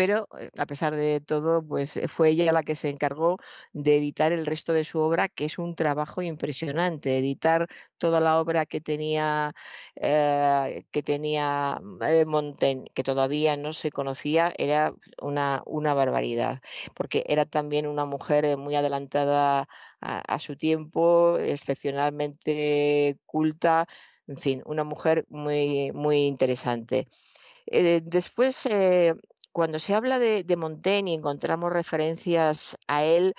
Speaker 5: pero eh, a pesar de todo, pues eh, fue ella la que se encargó de editar el resto de su obra, que es un trabajo impresionante, editar toda la obra que tenía, eh, que tenía Montaigne, que todavía no se conocía, era una, una barbaridad, porque era también una mujer muy adelantada a, su tiempo, excepcionalmente culta, en fin, una mujer muy, muy interesante. después cuando se habla de, Montaigne y encontramos referencias a él,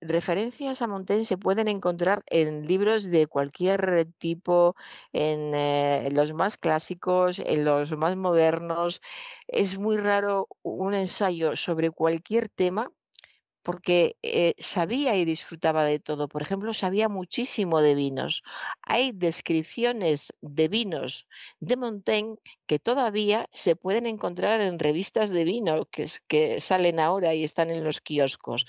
Speaker 5: referencias a Montaigne se pueden encontrar en libros de cualquier tipo, en, eh, los más clásicos, en los más modernos. Es muy raro un ensayo sobre cualquier tema porque eh, sabía y disfrutaba de todo. Por ejemplo, sabía muchísimo de vinos. Hay descripciones de vinos de Montaigne que todavía se pueden encontrar en revistas de vino que, salen ahora y están en los kioscos.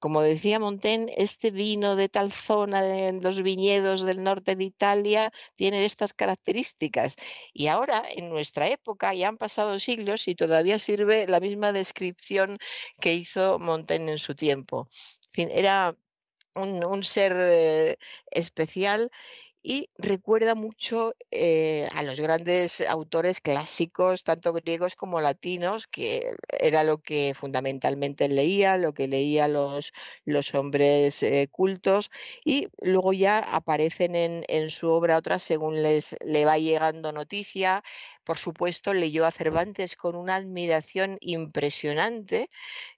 Speaker 5: como decía Montaigne, este vino de tal zona en los viñedos del norte de Italia tiene estas características. Y ahora, en nuestra época, ya han pasado siglos y todavía sirve la misma descripción que hizo Montaigne en su tiempo. fin, era un, ser eh, especial y recuerda mucho eh, a los grandes autores clásicos, tanto griegos como latinos, que era lo que fundamentalmente leía, lo que leía los, los hombres eh, cultos, y luego ya aparecen en, en, su obra otras según les le va llegando noticia. Por supuesto, leyó a Cervantes con una admiración impresionante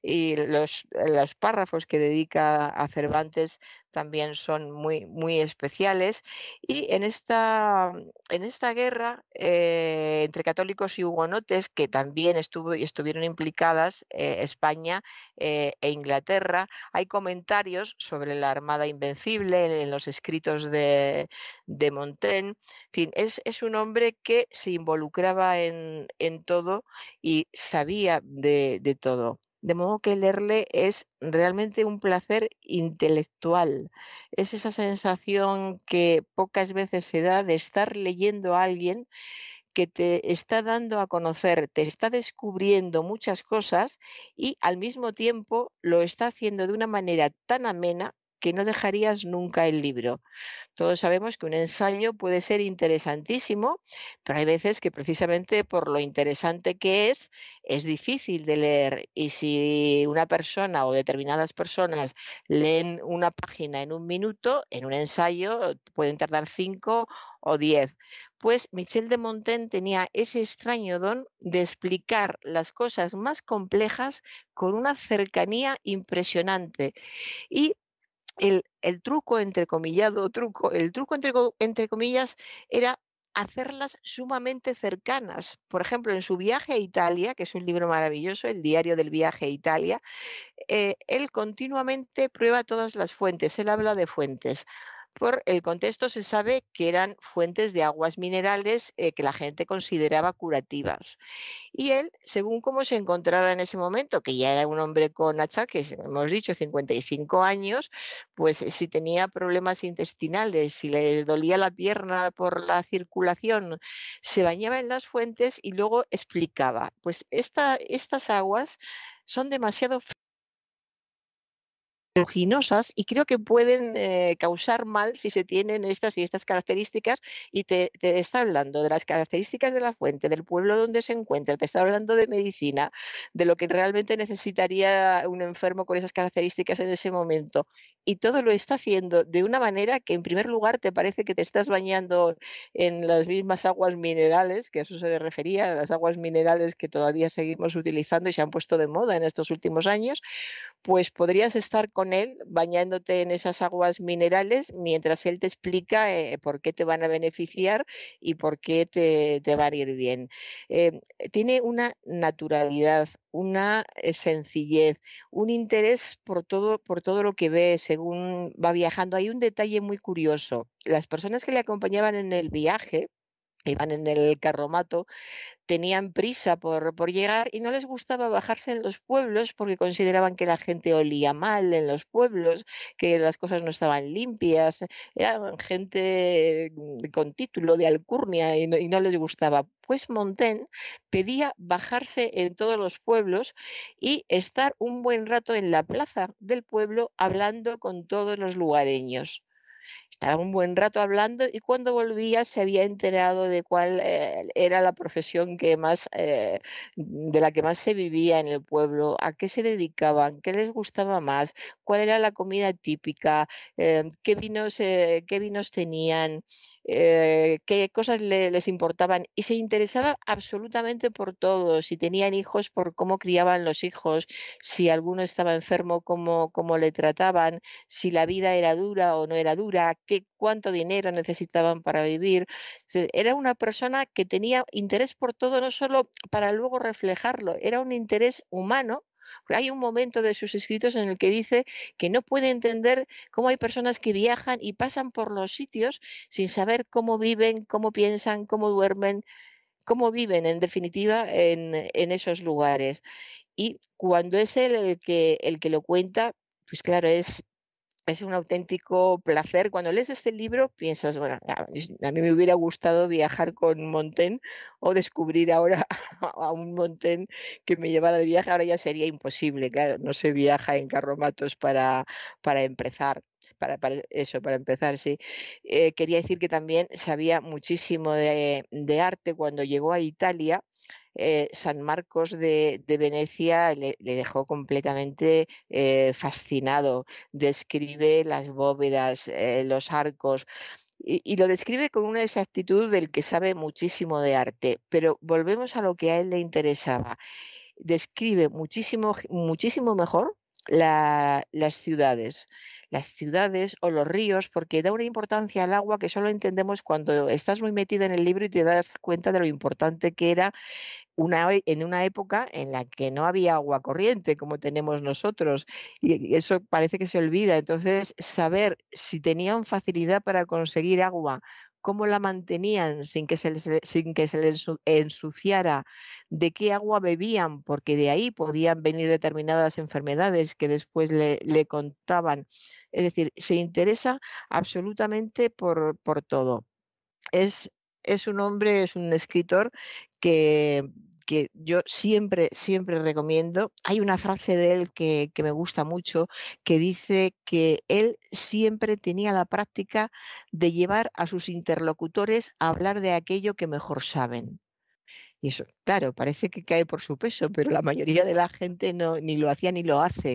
Speaker 5: y los, los párrafos que dedica a Cervantes también son muy, muy especiales. Y en esta, en esta guerra eh, entre católicos y hugonotes, que también estuvo, estuvieron implicadas eh, España eh, e Inglaterra, hay comentarios sobre la Armada Invencible en, los escritos de, de Montaigne. En fin, es, es, un hombre que se involucraba en, en todo y sabía de, de todo. De modo que leerle es realmente un placer intelectual. Es esa sensación que pocas veces se da de estar leyendo a alguien que te está dando a conocer, te está descubriendo muchas cosas y al mismo tiempo lo está haciendo de una manera tan amena que no dejarías nunca el libro. Todos sabemos que un ensayo puede ser interesantísimo, pero hay veces que precisamente por lo interesante que es, es difícil de leer. Y si una persona o determinadas personas leen una página en un minuto, en un ensayo pueden tardar cinco o diez. Pues Michel de Montaigne tenía ese extraño don de explicar las cosas más complejas con una cercanía impresionante. Y el, truco, entrecomillado truco, el truco entre, entre comillas era hacerlas sumamente cercanas. Por ejemplo, en su viaje a Italia, que es un libro maravilloso, el diario del viaje a Italia, eh, él continuamente prueba todas las fuentes, él habla de fuentes. Por el contexto se sabe que eran fuentes de aguas minerales eh, que la gente consideraba curativas. Y él, según cómo se encontrara en ese momento, que ya era un hombre con achaques, hemos dicho 55 años, pues si tenía problemas intestinales, si le dolía la pierna por la circulación, se bañaba en las fuentes y luego explicaba, pues esta, estas aguas son demasiado y creo que pueden eh, causar mal si se tienen estas y estas características y te, está hablando de las características de la fuente, del pueblo donde se encuentra, te está hablando de medicina, de lo que realmente necesitaría un enfermo con esas características en ese momento y todo lo está haciendo de una manera que en primer lugar te parece que te estás bañando en las mismas aguas minerales, que eso se le refería, a las aguas minerales que todavía seguimos utilizando y se han puesto de moda en estos últimos años, pues podrías estar con él bañándote en esas aguas minerales mientras él te explica eh, por qué te van a beneficiar y por qué te, te van a ir bien. Eh, tiene una naturalidad, una eh, sencillez, un interés por todo, por todo lo que ve según va viajando. Hay un detalle muy curioso. Las personas que le acompañaban en el viaje, iban en el carromato, tenían prisa por, por, llegar y no les gustaba bajarse en los pueblos porque consideraban que la gente olía mal en los pueblos, que las cosas no estaban limpias, eran gente mm, con título de alcurnia y no, y no les gustaba. Pues Montaigne pedía bajarse en todos los pueblos y estar un buen rato en la plaza del pueblo hablando con todos los lugareños. Estaba un buen rato hablando y cuando volvía se había enterado de cuál eh, era la profesión que más, eh, de la que más se vivía en el pueblo, a qué se dedicaban, qué les gustaba más, cuál era la comida típica, eh, qué, vinos, qué vinos tenían, qué cosas les importaban y se interesaba absolutamente por todo, si tenían hijos, por cómo criaban los hijos, si alguno estaba enfermo, cómo, cómo le trataban, si la vida era dura o no era dura qué, cuánto dinero necesitaban para vivir. Era una persona que tenía interés por todo, no solo para luego reflejarlo, era un interés humano hay un momento de sus escritos en el que dice que no puede entender cómo hay personas que viajan y pasan por los sitios sin saber cómo viven, cómo piensan, cómo duermen, cómo viven en definitiva en, esos lugares. Y cuando es él el que, el que lo cuenta, pues claro, es es un auténtico placer. Cuando lees este libro piensas, bueno, a mí me hubiera gustado viajar con Montaigne o descubrir ahora a un Montaigne que me llevara de viaje. Ahora ya sería imposible, claro, no se viaja en carromatos para, para empezar. Para, eso, para empezar, sí. Eh, quería decir que también sabía muchísimo de arte cuando llegó a Italia eh, San Marcos de, Venecia le, dejó completamente eh, fascinado. Describe las bóvedas, eh, los arcos. Y, lo describe con una exactitud del que sabe muchísimo de arte, pero volvemos a lo que a él le interesaba. Describe muchísimo, muchísimo mejor las ciudades las ciudades o los ríos, porque da una importancia al agua que solo entendemos cuando estás muy metida en el libro y te das cuenta de lo importante que era una, en una época en la que no había agua corriente como tenemos nosotros y eso parece que se olvida. Entonces, saber si tenían facilidad para conseguir agua cómo la mantenían sin que se les, sin que se ensuciara, de qué agua bebían, porque de ahí podían venir determinadas enfermedades que después le, contaban. Es decir, se interesa absolutamente por, por todo. Es, es un hombre, es un escritor que que yo siempre, siempre recomiendo. Hay una frase de él que, me gusta mucho que dice que él siempre tenía la práctica de llevar a sus interlocutores a hablar de aquello que mejor saben. Y eso, claro, parece que cae por su peso, pero la mayoría de la gente no ni lo hacía ni lo hace.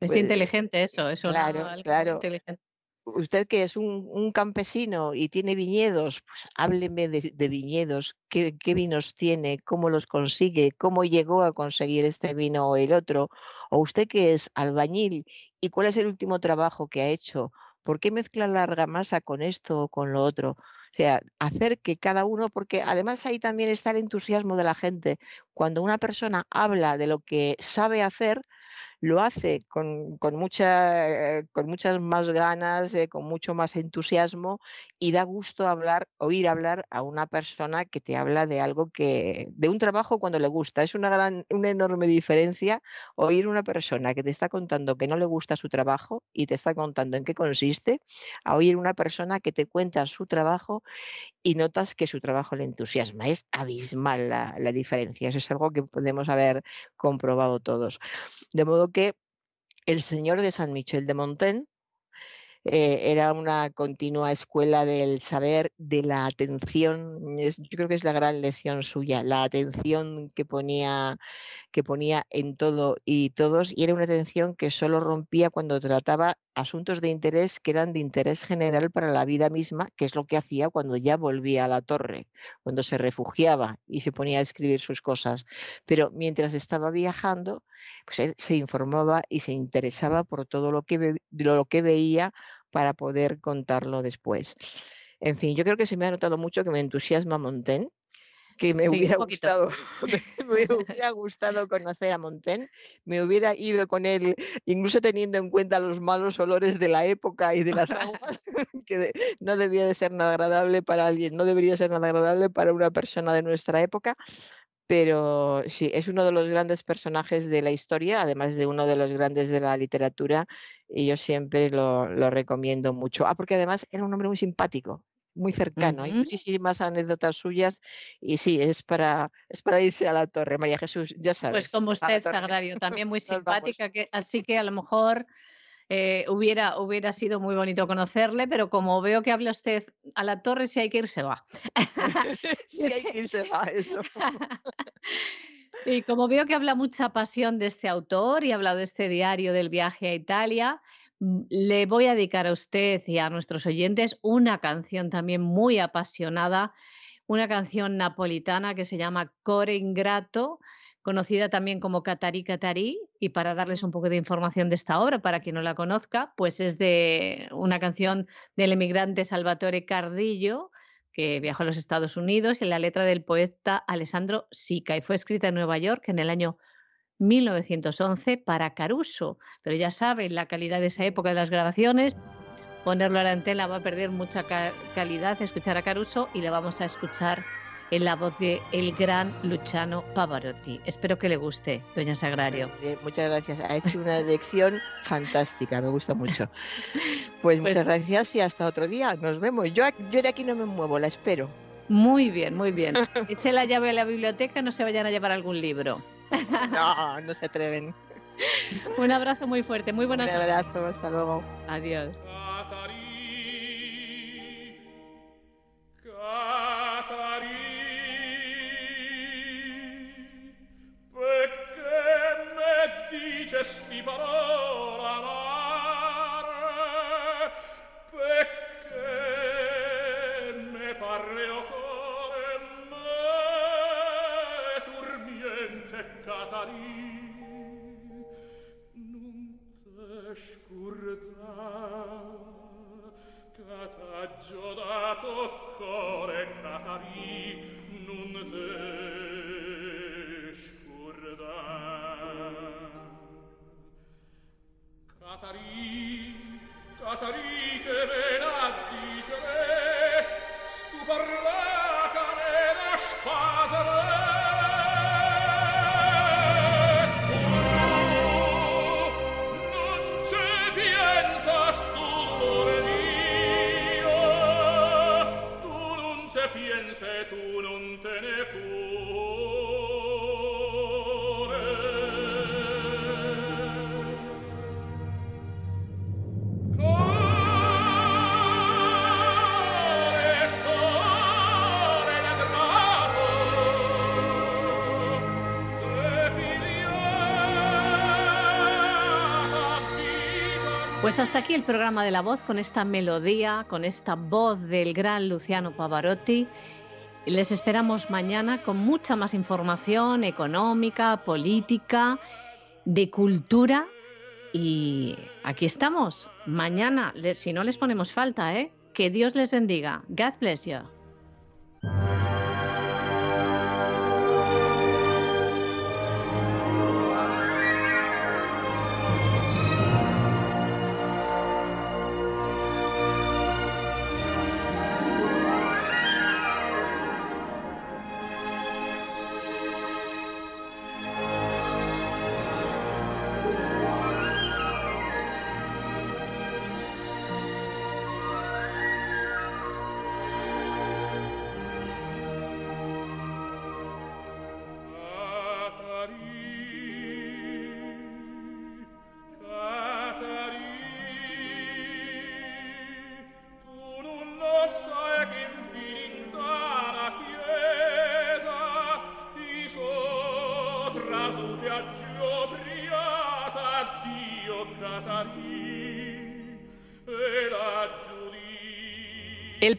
Speaker 4: Es pues, inteligente eso, eso
Speaker 5: claro, claro. Inteligente usted que es un, campesino y tiene viñedos, pues hábleme de, viñedos, ¿Qué, vinos tiene, cómo los consigue, cómo llegó a conseguir este vino o el otro. O usted que es albañil y cuál es el último trabajo que ha hecho, ¿por qué mezcla la argamasa con esto o con lo otro? O sea, hacer que cada uno, porque además ahí también está el entusiasmo de la gente. Cuando una persona habla de lo que sabe hacer, lo hace con, con, eh, con muchas más ganas, eh, con mucho más entusiasmo y da gusto hablar, oír hablar a una persona que te habla de algo que, de un trabajo cuando le gusta. Es una gran, una enorme diferencia oír una persona que te está contando que no le gusta su trabajo y te está contando en qué consiste, a oír una persona que te cuenta su trabajo y notas que su trabajo le entusiasma. Es abismal la, la diferencia. Eso es algo que podemos haber comprobado todos. De modo que el señor de San Michel de Montaigne eh, era una continua escuela del saber, de la atención. yo creo que es la gran lección suya, la atención que ponía, que ponía en todo y todos, y era una atención que solo rompía cuando trataba asuntos de interés que eran de interés general para la vida misma, que es lo que hacía cuando ya volvía a la torre, cuando se refugiaba y se ponía a escribir sus cosas. Pero mientras estaba viajando, pues él se informaba y se interesaba por todo lo que, lo que veía para poder contarlo después. En fin, yo creo que se me ha notado mucho que me entusiasma Montaigne, que me hubiera gustado me hubiera gustado conocer a Montaigne, me hubiera ido con él, incluso teniendo en cuenta los malos olores de la época y de las aguas, que no debía de ser nada agradable para alguien, no debería ser nada agradable para una persona de nuestra época, pero sí, es uno de los grandes personajes de la historia, además de uno de los grandes de la literatura, y yo siempre lo, recomiendo mucho. Ah, porque además era un hombre muy simpático, muy cercano. Hay muchísimas anécdotas suyas y sí, es para, es para irse a la torre. María Jesús, ya sabes.
Speaker 4: Pues como usted, Sagrario, también muy simpática, que, así que a lo mejor eh, hubiera, hubiera sido muy bonito conocerle, pero como veo que habla usted a la torre, si hay que ir, se va.
Speaker 5: si hay que ir, se va, eso.
Speaker 4: y como veo que habla mucha pasión de este autor y ha hablado de este diario del viaje a Italia, mm, le voy a dedicar a usted y a nuestros oyentes una canción también muy apasionada, una canción napolitana que se llama Core Ingrato conocida también como Catarí Catarí, y para darles un poco de información de esta obra, para quien no la conozca, pues es de una canción del emigrante Salvatore Cardillo, que viajó a los Estados Unidos, y la letra del poeta Alessandro Sica, y fue escrita en Nueva York en el año 1911 para Caruso. Pero ya saben, la calidad de esa época de las grabaciones, ponerlo a la antena va a perder mucha calidad, escuchar a Caruso, y le vamos a escuchar en la voz de el gran Luciano Pavarotti. Espero que le guste, doña Sagrario.
Speaker 5: muchas gracias. Ha hecho una lección fantástica, me gusta mucho. Pues, pues, muchas gracias y hasta otro día. Nos vemos. Yo, yo de aquí no me muevo, la espero.
Speaker 4: Muy bien, muy bien. Eche la llave a la biblioteca, no se vayan a llevar algún libro.
Speaker 5: No, no se atreven.
Speaker 4: Un abrazo muy fuerte, muy buenas
Speaker 5: Un abrazo, hasta luego.
Speaker 4: Adiós.
Speaker 6: questi parole amare perché ne parleo core me turbiente Catarina scurda che t'ha core catari nun te scurda Catarina, Catarina,
Speaker 4: Pues hasta aquí el programa de la voz con esta melodía, con esta voz del gran Luciano Pavarotti. Les esperamos mañana con mucha más información económica, política, de cultura. Y aquí estamos. Mañana, si no les ponemos falta, ¿eh? Que Dios les bendiga. God bless you.